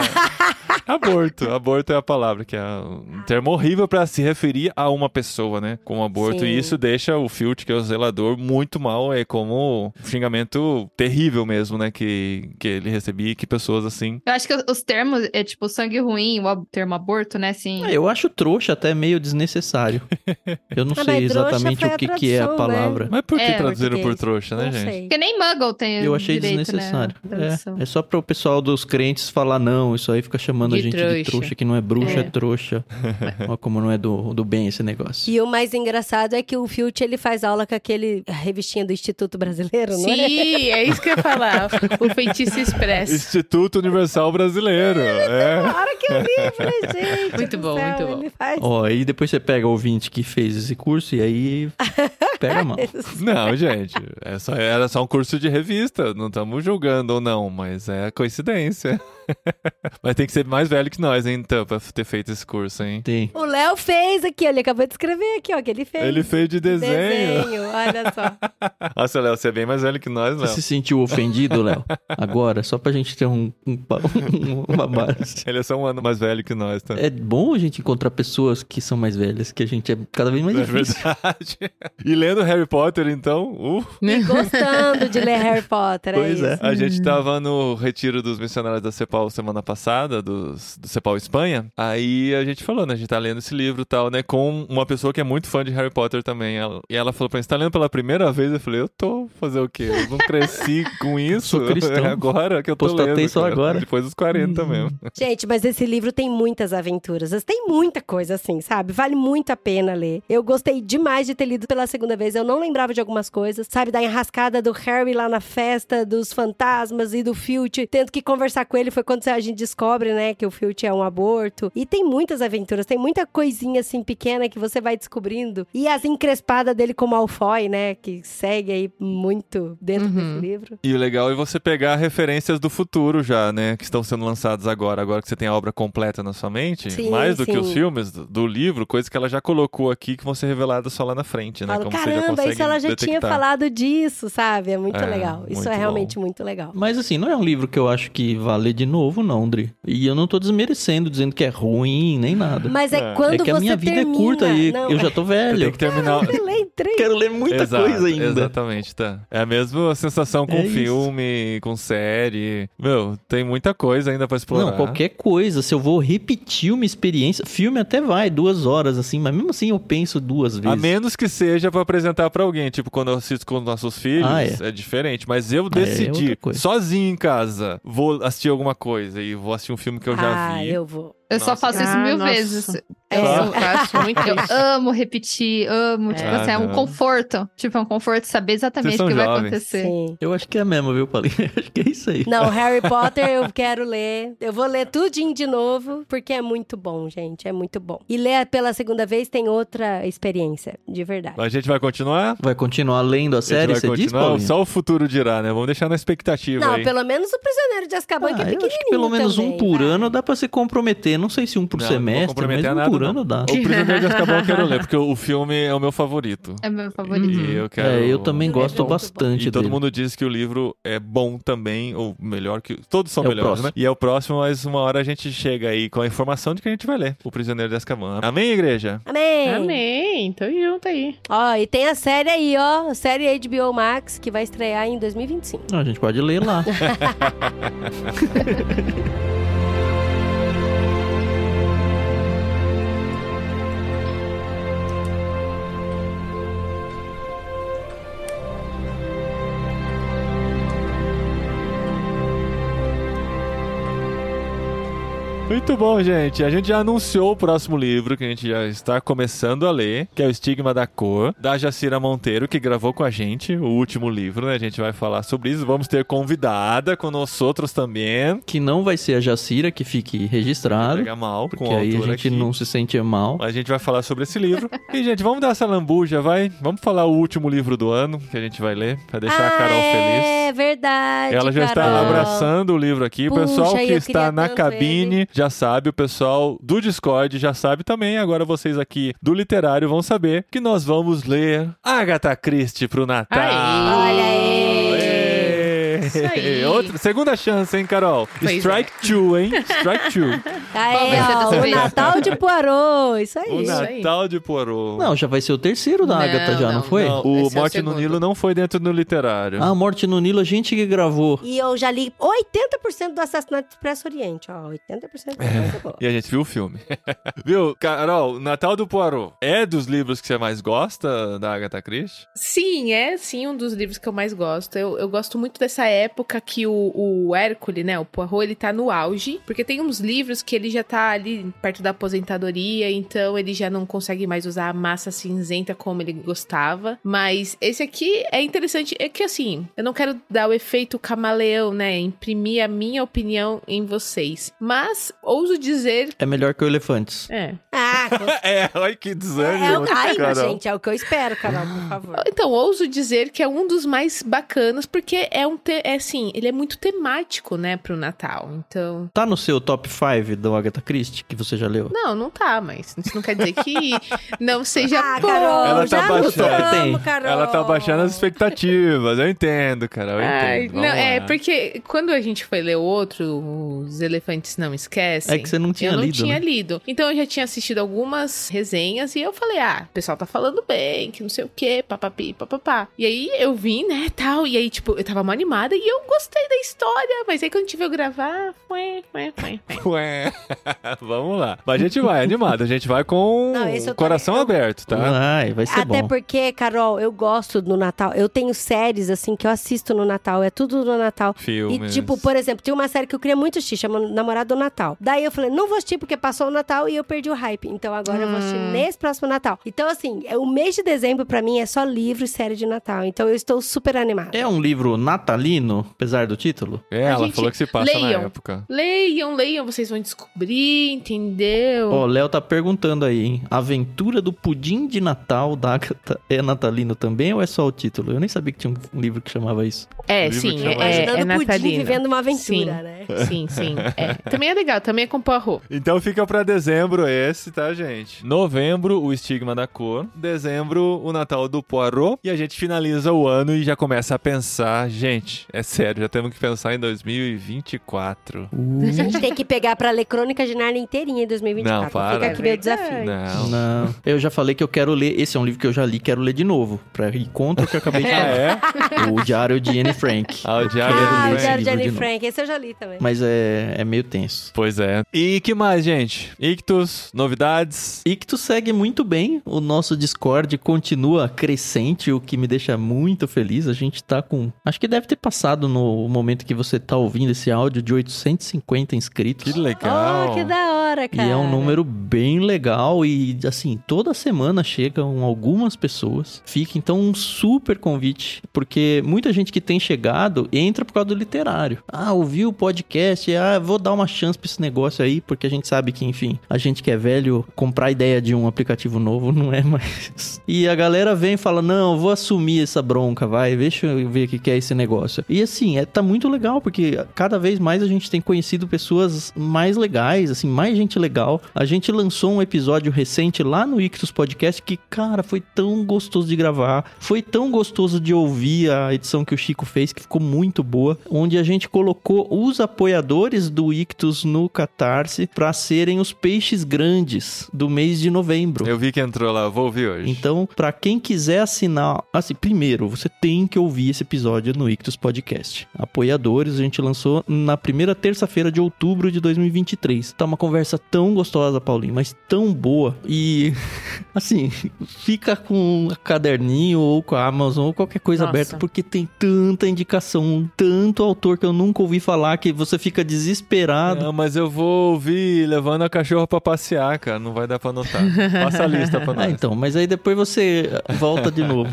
[SPEAKER 2] aborto. Aborto é a palavra, que é um termo horrível pra se referir a uma pessoa, né? Com aborto.
[SPEAKER 4] Sim.
[SPEAKER 2] E isso deixa o Filch, que é o zelador, muito mal. É como um xingamento terrível mesmo, né? Que, que ele recebia e que pessoas assim.
[SPEAKER 6] Eu acho que os termos, é tipo sangue ruim, o termo aborto, né? Assim.
[SPEAKER 3] Ah, eu acho trouxa até meio desnecessário. <laughs> Eu não
[SPEAKER 4] Ah,
[SPEAKER 3] sei exatamente o
[SPEAKER 4] a
[SPEAKER 3] que, que é a
[SPEAKER 4] tradução, né?
[SPEAKER 3] palavra.
[SPEAKER 2] Mas por que
[SPEAKER 6] É,
[SPEAKER 2] traduziram por trouxa, né,
[SPEAKER 4] não
[SPEAKER 2] gente?
[SPEAKER 4] sei.
[SPEAKER 6] Porque nem Muggle tem
[SPEAKER 3] Eu achei
[SPEAKER 6] direito,
[SPEAKER 3] desnecessário.
[SPEAKER 6] Né, a tradução.
[SPEAKER 3] é, é só para o pessoal dos crentes falar, não, isso aí fica chamando a
[SPEAKER 5] De
[SPEAKER 3] gente de
[SPEAKER 5] trouxa.
[SPEAKER 3] trouxa, que não é bruxa, é,
[SPEAKER 6] É.
[SPEAKER 3] trouxa. <laughs> Olha como não é do, do bem esse negócio.
[SPEAKER 4] E o mais engraçado é que o Filch, ele faz aula com aquele revistinha do Instituto Brasileiro, não é?
[SPEAKER 5] Sim, é isso que eu ia falar. O feitiço expresso.
[SPEAKER 2] Instituto Universal Brasileiro. É.
[SPEAKER 4] Hora que eu li, eu falei, <laughs> gente.
[SPEAKER 5] Muito bom,
[SPEAKER 4] céu,
[SPEAKER 5] muito bom.
[SPEAKER 4] Faz.
[SPEAKER 3] Ó, aí depois você pega o ouvinte que fez esse curso e aí <laughs> pega a mão.
[SPEAKER 2] Não, gente. É só, era só um curso de revista. Não estamos julgando ou não, mas é coincidência. <laughs> mas tem que ser mais velho que nós, hein, então, pra ter feito esse curso, hein?
[SPEAKER 3] Tem.
[SPEAKER 4] O Léo fez aqui, ó, ele acabou de escrever aqui, ó, que ele fez.
[SPEAKER 2] Ele fez de desenho.
[SPEAKER 4] Desenho, olha só. <laughs>
[SPEAKER 2] Nossa, Léo, você é bem mais velho que nós,
[SPEAKER 3] Você
[SPEAKER 2] Léo.
[SPEAKER 3] se sentiu ofendido, Léo? <laughs> Agora, só pra gente ter um, um, <laughs> um- uma base.
[SPEAKER 2] Ele é só um ano mais velho que nós, tá?
[SPEAKER 3] É bom a gente encontrar pessoas que são mais velhas, que a gente é cada vez mais
[SPEAKER 2] É
[SPEAKER 3] difícil.
[SPEAKER 2] verdade. E lendo Harry Potter, então, uh,
[SPEAKER 4] Gostando de ler Harry Potter,
[SPEAKER 3] Pois
[SPEAKER 4] é
[SPEAKER 3] é.
[SPEAKER 4] isso.
[SPEAKER 2] a gente tava no retiro dos missionários da CEPAL semana passada, dos, do CEPAL Espanha. Aí a gente falou, né? A gente tá lendo esse livro e tal, né? Com uma pessoa que é muito fã de Harry Potter também. Ela- e ela falou pra mim, você tá lendo pela primeira vez? Eu falei, eu tô. Fazer o quê? Eu não cresci <laughs> com isso.
[SPEAKER 3] Sou cristão.
[SPEAKER 2] É <laughs> agora que eu tô
[SPEAKER 3] Postatei
[SPEAKER 2] lendo.
[SPEAKER 3] só
[SPEAKER 2] cara.
[SPEAKER 3] agora.
[SPEAKER 2] Depois dos 40 mesmo. <laughs>
[SPEAKER 4] Gente, mas esse livro tem muitas aventuras. Tem muita coisa assim, sabe? Vale muito a pena ler. Eu gostei demais de ter lido pela segunda vez. Eu não lembrava de algumas coisas, sabe? Da enrascada do Harry lá na festa, dos fantasmas e do Filch. Tendo que conversar com ele foi quando a gente descobre, né, que o Filch é um aborto. E tem muitas aventuras, tem muita coisinha assim pequena que você vai descobrindo. E as encrespadas dele como Malfoy, né, que segue aí muito dentro
[SPEAKER 5] Uhum.
[SPEAKER 4] desse livro.
[SPEAKER 2] E o legal é você pegar referências do futuro já, né? Que estão sendo lançadas agora. Agora que você tem a obra completa na sua mente.
[SPEAKER 4] Sim,
[SPEAKER 2] mais do que
[SPEAKER 4] sim.
[SPEAKER 2] os filmes do, livro, coisas que ela já colocou aqui que vão ser reveladas só lá na frente, né?
[SPEAKER 4] Falo,
[SPEAKER 2] Como você já
[SPEAKER 4] caramba, isso ela já tinha
[SPEAKER 2] detectar.
[SPEAKER 4] falado disso, sabe? É muito
[SPEAKER 2] É,
[SPEAKER 4] legal. Isso
[SPEAKER 2] muito
[SPEAKER 4] é
[SPEAKER 2] bom.
[SPEAKER 4] realmente muito legal.
[SPEAKER 3] Mas assim, não é um livro que eu acho que vale ler de novo, não, Dri. E eu não tô desmerecendo, dizendo que é ruim, nem nada.
[SPEAKER 4] Mas é,
[SPEAKER 2] É.
[SPEAKER 4] quando
[SPEAKER 3] é que a
[SPEAKER 4] você
[SPEAKER 3] minha vida
[SPEAKER 4] termina...
[SPEAKER 3] é curta e
[SPEAKER 4] Não,
[SPEAKER 3] eu já tô
[SPEAKER 2] Você tem
[SPEAKER 3] velho.
[SPEAKER 2] que terminar.
[SPEAKER 4] Eu leio três.
[SPEAKER 3] Quero ler muita
[SPEAKER 2] Exato,
[SPEAKER 3] coisa ainda.
[SPEAKER 2] Exatamente, tá. É a mesma sensação com
[SPEAKER 3] É isso.
[SPEAKER 2] filme, com série. Meu, tem muita coisa ainda pra explorar.
[SPEAKER 3] Não, qualquer coisa, se eu vou repetir uma experiência. Filme até vai, duas horas, assim, mas mesmo assim eu penso duas vezes.
[SPEAKER 2] A menos que seja pra apresentar pra alguém. Tipo, quando eu assisto com nossos filhos,
[SPEAKER 3] Ah,
[SPEAKER 2] é.
[SPEAKER 3] é.
[SPEAKER 2] diferente. Mas eu
[SPEAKER 3] é outra
[SPEAKER 2] decidi,
[SPEAKER 3] coisa.
[SPEAKER 2] sozinho em casa, vou assistir alguma coisa e vou assistir um filme que eu já
[SPEAKER 4] ah,
[SPEAKER 2] vi.
[SPEAKER 4] eu vou.
[SPEAKER 6] Eu só
[SPEAKER 2] Nossa.
[SPEAKER 6] faço isso
[SPEAKER 5] Ah,
[SPEAKER 6] mil
[SPEAKER 5] nossa.
[SPEAKER 6] vezes.
[SPEAKER 4] É,
[SPEAKER 6] Eu,
[SPEAKER 5] Eu faço muito
[SPEAKER 6] eu amo repetir, amo. Tipo
[SPEAKER 2] Ah,
[SPEAKER 6] assim, é um
[SPEAKER 2] não.
[SPEAKER 6] conforto. Tipo, é um conforto saber exatamente o que
[SPEAKER 2] são
[SPEAKER 6] vai
[SPEAKER 2] jovens.
[SPEAKER 6] acontecer.
[SPEAKER 4] Sim.
[SPEAKER 3] Eu acho que é mesmo, viu, Paulinho? <laughs> acho que é isso aí.
[SPEAKER 4] Não, Harry Potter eu quero ler. Eu vou ler tudinho de novo, porque é muito bom, gente. É muito bom. E ler pela segunda vez tem outra experiência, de verdade.
[SPEAKER 2] A gente vai continuar?
[SPEAKER 3] Vai continuar lendo a
[SPEAKER 2] A gente
[SPEAKER 3] série,
[SPEAKER 2] vai
[SPEAKER 3] você diz? Paulinho?
[SPEAKER 2] Só o futuro dirá, né? Vamos deixar na expectativa
[SPEAKER 4] Não,
[SPEAKER 2] aí.
[SPEAKER 4] pelo menos o Prisioneiro de Azkaban,
[SPEAKER 3] Ah,
[SPEAKER 4] que é
[SPEAKER 3] eu
[SPEAKER 4] pequenininho
[SPEAKER 3] acho que pelo menos um
[SPEAKER 4] também,
[SPEAKER 3] por
[SPEAKER 4] vai.
[SPEAKER 3] ano dá pra se comprometer. Não sei se um por
[SPEAKER 2] Não, não
[SPEAKER 3] semestre, mas um
[SPEAKER 2] nada,
[SPEAKER 3] por
[SPEAKER 2] não.
[SPEAKER 3] ano dá.
[SPEAKER 2] O Prisioneiro de Azkaban eu quero ler, porque o filme é o meu favorito.
[SPEAKER 6] É meu favorito.
[SPEAKER 2] E eu quero...
[SPEAKER 3] É, eu também
[SPEAKER 4] é
[SPEAKER 3] gosto
[SPEAKER 4] muito
[SPEAKER 3] bastante
[SPEAKER 2] E todo
[SPEAKER 3] dele.
[SPEAKER 2] mundo diz que o livro é bom também, ou melhor que. Todos são
[SPEAKER 3] É
[SPEAKER 2] melhores, né? E é o próximo, mas uma hora a gente chega aí com a informação de que a gente vai ler O Prisioneiro de Azkaban. Amém, igreja?
[SPEAKER 4] Amém.
[SPEAKER 5] Amém, tô junto aí.
[SPEAKER 4] Ó, e tem a série aí, ó. a Série HBO Max, que vai estrear em 2025.
[SPEAKER 3] Não, a gente pode ler lá. <laughs>
[SPEAKER 2] Muito bom, gente. A gente já anunciou o próximo livro que a gente já está começando a ler, que é O Estigma da Cor, da Jacira Monteiro, que gravou com a gente o último livro, né? A gente vai falar sobre isso. Vamos ter convidada com nós outros também.
[SPEAKER 3] que não vai ser a Jacira, que fique registrado.
[SPEAKER 2] Pega mal
[SPEAKER 3] Porque
[SPEAKER 2] a
[SPEAKER 3] aí a gente
[SPEAKER 2] aqui.
[SPEAKER 3] não se sente mal.
[SPEAKER 2] Mas a gente vai falar sobre esse livro. E, gente, vamos dar essa lambuja, vai? Vamos falar o último livro do ano que a gente vai ler, pra deixar a Carol
[SPEAKER 4] ah,
[SPEAKER 2] feliz.
[SPEAKER 4] É verdade.
[SPEAKER 2] Ela já está
[SPEAKER 4] Carol.
[SPEAKER 2] abraçando o livro aqui. O pessoal que está na cabine já sabe. O pessoal do Discord já sabe também. Agora vocês aqui do Literário vão saber que nós vamos ler Agatha Christie pro Natal.
[SPEAKER 4] Olha aí.
[SPEAKER 5] Isso <laughs> aí.
[SPEAKER 2] Outra, segunda chance, hein, Carol?
[SPEAKER 5] Pois
[SPEAKER 2] Strike two, hein? Strike two. <laughs>
[SPEAKER 4] Aí, ó, o? Natal de Poirot. Isso aí.
[SPEAKER 2] O
[SPEAKER 5] aí.
[SPEAKER 2] Natal de Poirot.
[SPEAKER 3] Não, já vai ser o terceiro da
[SPEAKER 5] Não,
[SPEAKER 3] Agatha já, não,
[SPEAKER 5] não,
[SPEAKER 3] foi?
[SPEAKER 2] Não, o
[SPEAKER 5] é o
[SPEAKER 2] Morte no. Nilo não foi dentro do literário.
[SPEAKER 3] Ah, Morte no Nilo, a gente que gravou.
[SPEAKER 4] E eu já li 80% do Assassinato do Expresso Oriente, ó. 80% da coisa boa.
[SPEAKER 2] E a gente viu o filme. <laughs> viu, Carol, Natal do Poirot é dos livros que você mais gosta da Agatha Christie?
[SPEAKER 5] Sim, é sim um dos livros que eu mais gosto. Eu, eu gosto muito dessa época que o, o Hércules, né, o Poirot, ele tá no auge. Porque tem uns livros que ele já tá ali perto da aposentadoria, então ele já não consegue mais usar a massa cinzenta como ele gostava. Mas esse aqui é interessante, é que assim, eu não quero dar o efeito camaleão, né, imprimir a minha opinião em vocês. Mas ouso dizer...
[SPEAKER 3] É melhor que o Elefantes.
[SPEAKER 5] É.
[SPEAKER 4] Ah, <laughs>
[SPEAKER 2] É, olha que
[SPEAKER 4] é,
[SPEAKER 2] desânimo,
[SPEAKER 4] o ai,
[SPEAKER 2] Carol.
[SPEAKER 4] gente, é o que eu espero, Carol, por favor.
[SPEAKER 5] Então, ouso dizer que é um dos mais bacanas, porque é um, te- é assim, ele é muito temático, né, pro Natal. Então,
[SPEAKER 3] Tá no seu top 5 do Agatha Christie, que você já leu?
[SPEAKER 5] não, não tá, mas isso não quer dizer que <laughs> não seja
[SPEAKER 4] Ah,
[SPEAKER 5] bom.
[SPEAKER 4] Carol,
[SPEAKER 2] Ela tá
[SPEAKER 4] já
[SPEAKER 2] baixando.
[SPEAKER 4] Carol.
[SPEAKER 2] Ela tá baixando as expectativas, eu entendo, Carol, eu
[SPEAKER 5] Ai,
[SPEAKER 2] entendo.
[SPEAKER 5] não, é, porque quando a gente foi ler o outro, Os Elefantes Não Esquecem.
[SPEAKER 3] É que você não tinha
[SPEAKER 5] eu não
[SPEAKER 3] lido,
[SPEAKER 5] tinha
[SPEAKER 3] né?
[SPEAKER 5] lido. Então eu já tinha assistido algumas resenhas e eu falei, ah, o pessoal tá falando bem, que não sei o quê, papapi, papapá. E aí eu vim, né, tal, e aí, tipo, eu tava mó animada e eu gostei da história, mas aí quando a gente veio gravar, foi, foi, foi, foi.
[SPEAKER 2] Ué, <laughs> <laughs> vamos lá. Mas a gente vai animado, a gente vai com
[SPEAKER 4] Não,
[SPEAKER 2] o
[SPEAKER 4] tô-
[SPEAKER 2] coração aberto, tá?
[SPEAKER 3] Vai, vai ser
[SPEAKER 4] Até
[SPEAKER 3] bom.
[SPEAKER 4] porque, Carol, eu gosto do Natal. Eu tenho séries, assim, que eu assisto no Natal. É tudo no Natal.
[SPEAKER 2] Filmes.
[SPEAKER 4] E, tipo, por exemplo, tem uma série que eu queria muito assistir, chama Namorado do Natal. Daí eu falei, não vou assistir porque passou o Natal e eu perdi o hype. Então agora eu vou assistir
[SPEAKER 5] Hum.
[SPEAKER 4] nesse próximo Natal. Então, assim, é- o mês de dezembro pra mim é só livro e série de Natal. Então eu estou super animada.
[SPEAKER 3] É um livro natalino, apesar do título?
[SPEAKER 2] É, ela
[SPEAKER 5] gente,
[SPEAKER 2] falou que se passa na
[SPEAKER 5] leiam.
[SPEAKER 2] época.
[SPEAKER 5] Leiam, leiam, vocês vão descobrir, entendeu?
[SPEAKER 3] Ó, o Léo tá perguntando aí, hein? Aventura do Pudim de Natal da Agatha é natalino também ou é só o título? Eu nem sabia que tinha um livro que chamava isso.
[SPEAKER 5] é,
[SPEAKER 2] livro
[SPEAKER 5] sim, é, é, é
[SPEAKER 4] o pudim
[SPEAKER 5] natalino.
[SPEAKER 4] vivendo uma aventura,
[SPEAKER 5] Sim.
[SPEAKER 4] né?
[SPEAKER 5] Sim, sim. É. Também é legal, também é com Poirot.
[SPEAKER 2] Então fica pra dezembro esse, tá, gente? Novembro, o Estigma da Cor. Dezembro, o Natal do Poirot. E a gente finaliza o ano e já começa a pensar, gente, É sério, já temos que pensar em 2024.
[SPEAKER 3] Uh,
[SPEAKER 4] A gente tem que pegar pra ler Crônica de Narnia inteirinha em 2024.
[SPEAKER 2] Não, para.
[SPEAKER 4] Fica aqui
[SPEAKER 5] É
[SPEAKER 4] meu desafio.
[SPEAKER 2] Não.
[SPEAKER 3] Não, eu já falei que eu quero ler. Esse é um livro que eu já li, quero ler de novo. Pra ir contra o que eu acabei de
[SPEAKER 2] Ah,
[SPEAKER 3] falar.
[SPEAKER 2] é?
[SPEAKER 3] O Diário de Anne Frank.
[SPEAKER 2] Ah, o Diário
[SPEAKER 4] Ah,
[SPEAKER 2] do
[SPEAKER 4] o. Diário de Anne. Frank. Esse eu já li também.
[SPEAKER 3] Mas é, é meio tenso.
[SPEAKER 2] Pois é. E que mais, gente? Ictus, novidades?
[SPEAKER 3] Ictus segue muito bem. O nosso Discord continua crescente, o que me deixa muito feliz. A gente tá com. Acho que deve ter passado no momento que você tá ouvindo esse áudio de 850 inscritos.
[SPEAKER 2] Que legal.
[SPEAKER 4] Oh, que da hora,
[SPEAKER 3] E
[SPEAKER 4] cara.
[SPEAKER 3] é um número bem legal e assim, toda semana chegam algumas pessoas. Fica então um super convite, porque muita gente que tem chegado entra por causa do literário. Ah, ouviu o podcast, ah, vou dar uma chance pra esse negócio aí, porque a gente sabe que, enfim, a gente que é velho, comprar ideia de um aplicativo novo não é mais. E a galera vem e fala: "Não, vou assumir essa bronca, vai, deixa eu ver o que que é esse negócio". E assim, é, tá muito legal, porque cada vez mais a gente tem conhecido pessoas mais legais, assim, mais gente legal. A gente lançou um episódio recente lá no Ictus Podcast que, cara, foi tão gostoso de gravar, foi tão gostoso de ouvir a edição que o Chico fez, que ficou muito boa, onde a gente colocou os apoiadores do Ictus no Catarse para serem os peixes grandes do mês de novembro.
[SPEAKER 2] Eu vi que entrou lá, vou ouvir hoje.
[SPEAKER 3] Então, pra quem quiser assinar, assim, primeiro, você tem que ouvir esse episódio no Ictus Podcast. Apoiadores, a gente lançou na primeira terça-feira de outubro de 2023. Tá uma conversa tão gostosa, Paulinho, mas tão boa. E, <laughs> assim, fica com um caderninho ou com a Amazon ou qualquer coisa
[SPEAKER 5] Nossa.
[SPEAKER 3] aberta, porque tem tanta indicação, tanto autor que eu nunca ouvi falar que você fica desesperado.
[SPEAKER 2] Não, mas eu vou ouvir levando a cachorra pra passear, cara. Não vai dar pra anotar. Passa a lista pra <laughs> nós.
[SPEAKER 3] Ah, então, mas aí depois você volta de novo.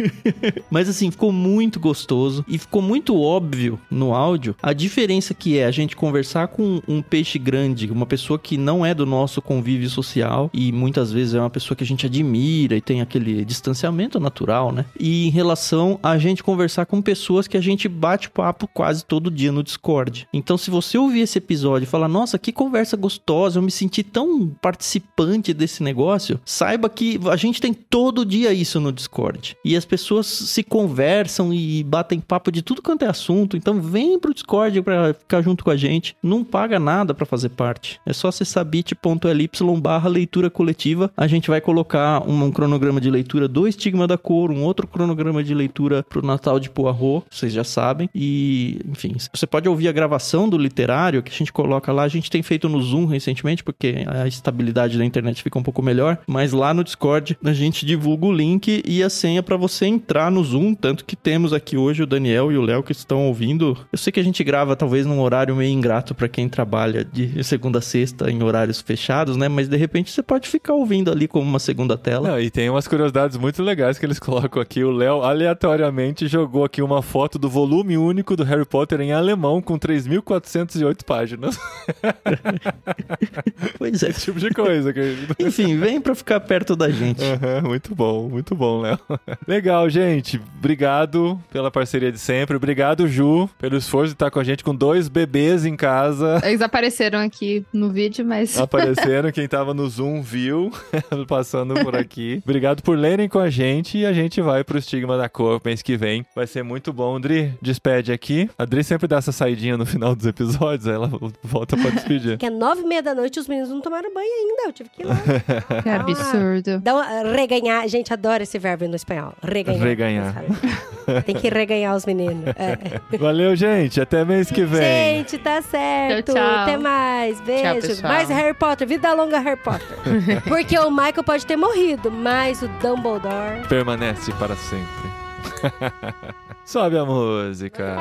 [SPEAKER 3] <laughs> mas assim, ficou muito gostoso e ficou muito óbvio no áudio a diferença que é a gente conversar com um peixe grande, uma pessoa que não é do nosso convívio social e muitas vezes é uma pessoa que a gente admira e tem aquele distanciamento natural, né? E em relação a gente conversar com pessoas que a gente bate papo quase todo dia no Discord. Então, se você ouvir esse episódio e falar, nossa, que conversa gostosa, eu me senti tão participante desse negócio, saiba que a gente tem todo dia isso no Discord. E as pessoas se conversam e batem papo de tudo quanto é assunto. Então, vem pro Discord pra ficar junto com a gente. Não paga nada pra fazer parte. É só acessar bit.ly barra leitura coletiva. A gente vai colocar um, um cronograma de leitura do Estigma da Cor, um outro cronograma de leitura pro Natal de Poirot, vocês já sabem. E, enfim, você pode ouvir a gravação do literário que a gente coloca lá. A gente tem feito no Zoom recentemente, porque a estabilidade da internet fica um pouco melhor. Mas lá no Discord a gente divulga o link e a senha para você entrar no Zoom. Tanto que temos aqui hoje o Daniel e o Léo que estão ouvindo. Eu sei que a gente grava talvez num horário meio ingrato para quem trabalha de segunda a sexta em horários fechados, né? Mas de repente você pode ficar ouvindo ali como uma segunda tela.
[SPEAKER 2] Não, e tem umas curiosidades muito legais que eles <laughs> colocam aqui. O Léo aleatoriamente jogou aqui uma foto do volume único do Harry Potter em alemão com 3.408 páginas. <laughs>
[SPEAKER 3] Pois é.
[SPEAKER 2] Esse tipo de coisa. Que... <laughs>
[SPEAKER 3] Enfim, vem pra ficar perto da gente.
[SPEAKER 2] Aham, muito bom, muito bom, Léo. Legal, gente. Obrigado pela parceria de sempre. Obrigado, Ju, pelo esforço de estar com a gente com dois bebês em casa.
[SPEAKER 6] Eles apareceram aqui no vídeo, mas. <laughs>
[SPEAKER 2] Apareceram, quem tava no Zoom viu, <laughs> passando por aqui. Obrigado por lerem com a gente e a gente vai pro Estigma da Cor mês que vem. Vai ser muito bom. Dri, despede aqui. A Dri sempre dá essa saidinha no final dos episódios, aí ela volta pra despedir.
[SPEAKER 4] Que é nove e meia da noite e os meninos não tomaram banho ainda. Eu tive que ir lá. <laughs>
[SPEAKER 6] Que absurdo.
[SPEAKER 4] Dá uma, reganhar. A gente adora esse verbo no espanhol. Reganhar.
[SPEAKER 2] Reganhar.
[SPEAKER 4] Tem que reganhar os meninos. É.
[SPEAKER 2] Valeu, gente. Até mês que vem.
[SPEAKER 4] Gente, tá certo.
[SPEAKER 6] Tchau, tchau.
[SPEAKER 4] Até mais. Beijo.
[SPEAKER 5] Pessoal.
[SPEAKER 4] mais Harry Potter. Vida longa, Harry Potter. <laughs> Porque o Michael pode ter morrido, mas o Dumbledore.
[SPEAKER 2] Permanece para sempre. <laughs> Sobe a música.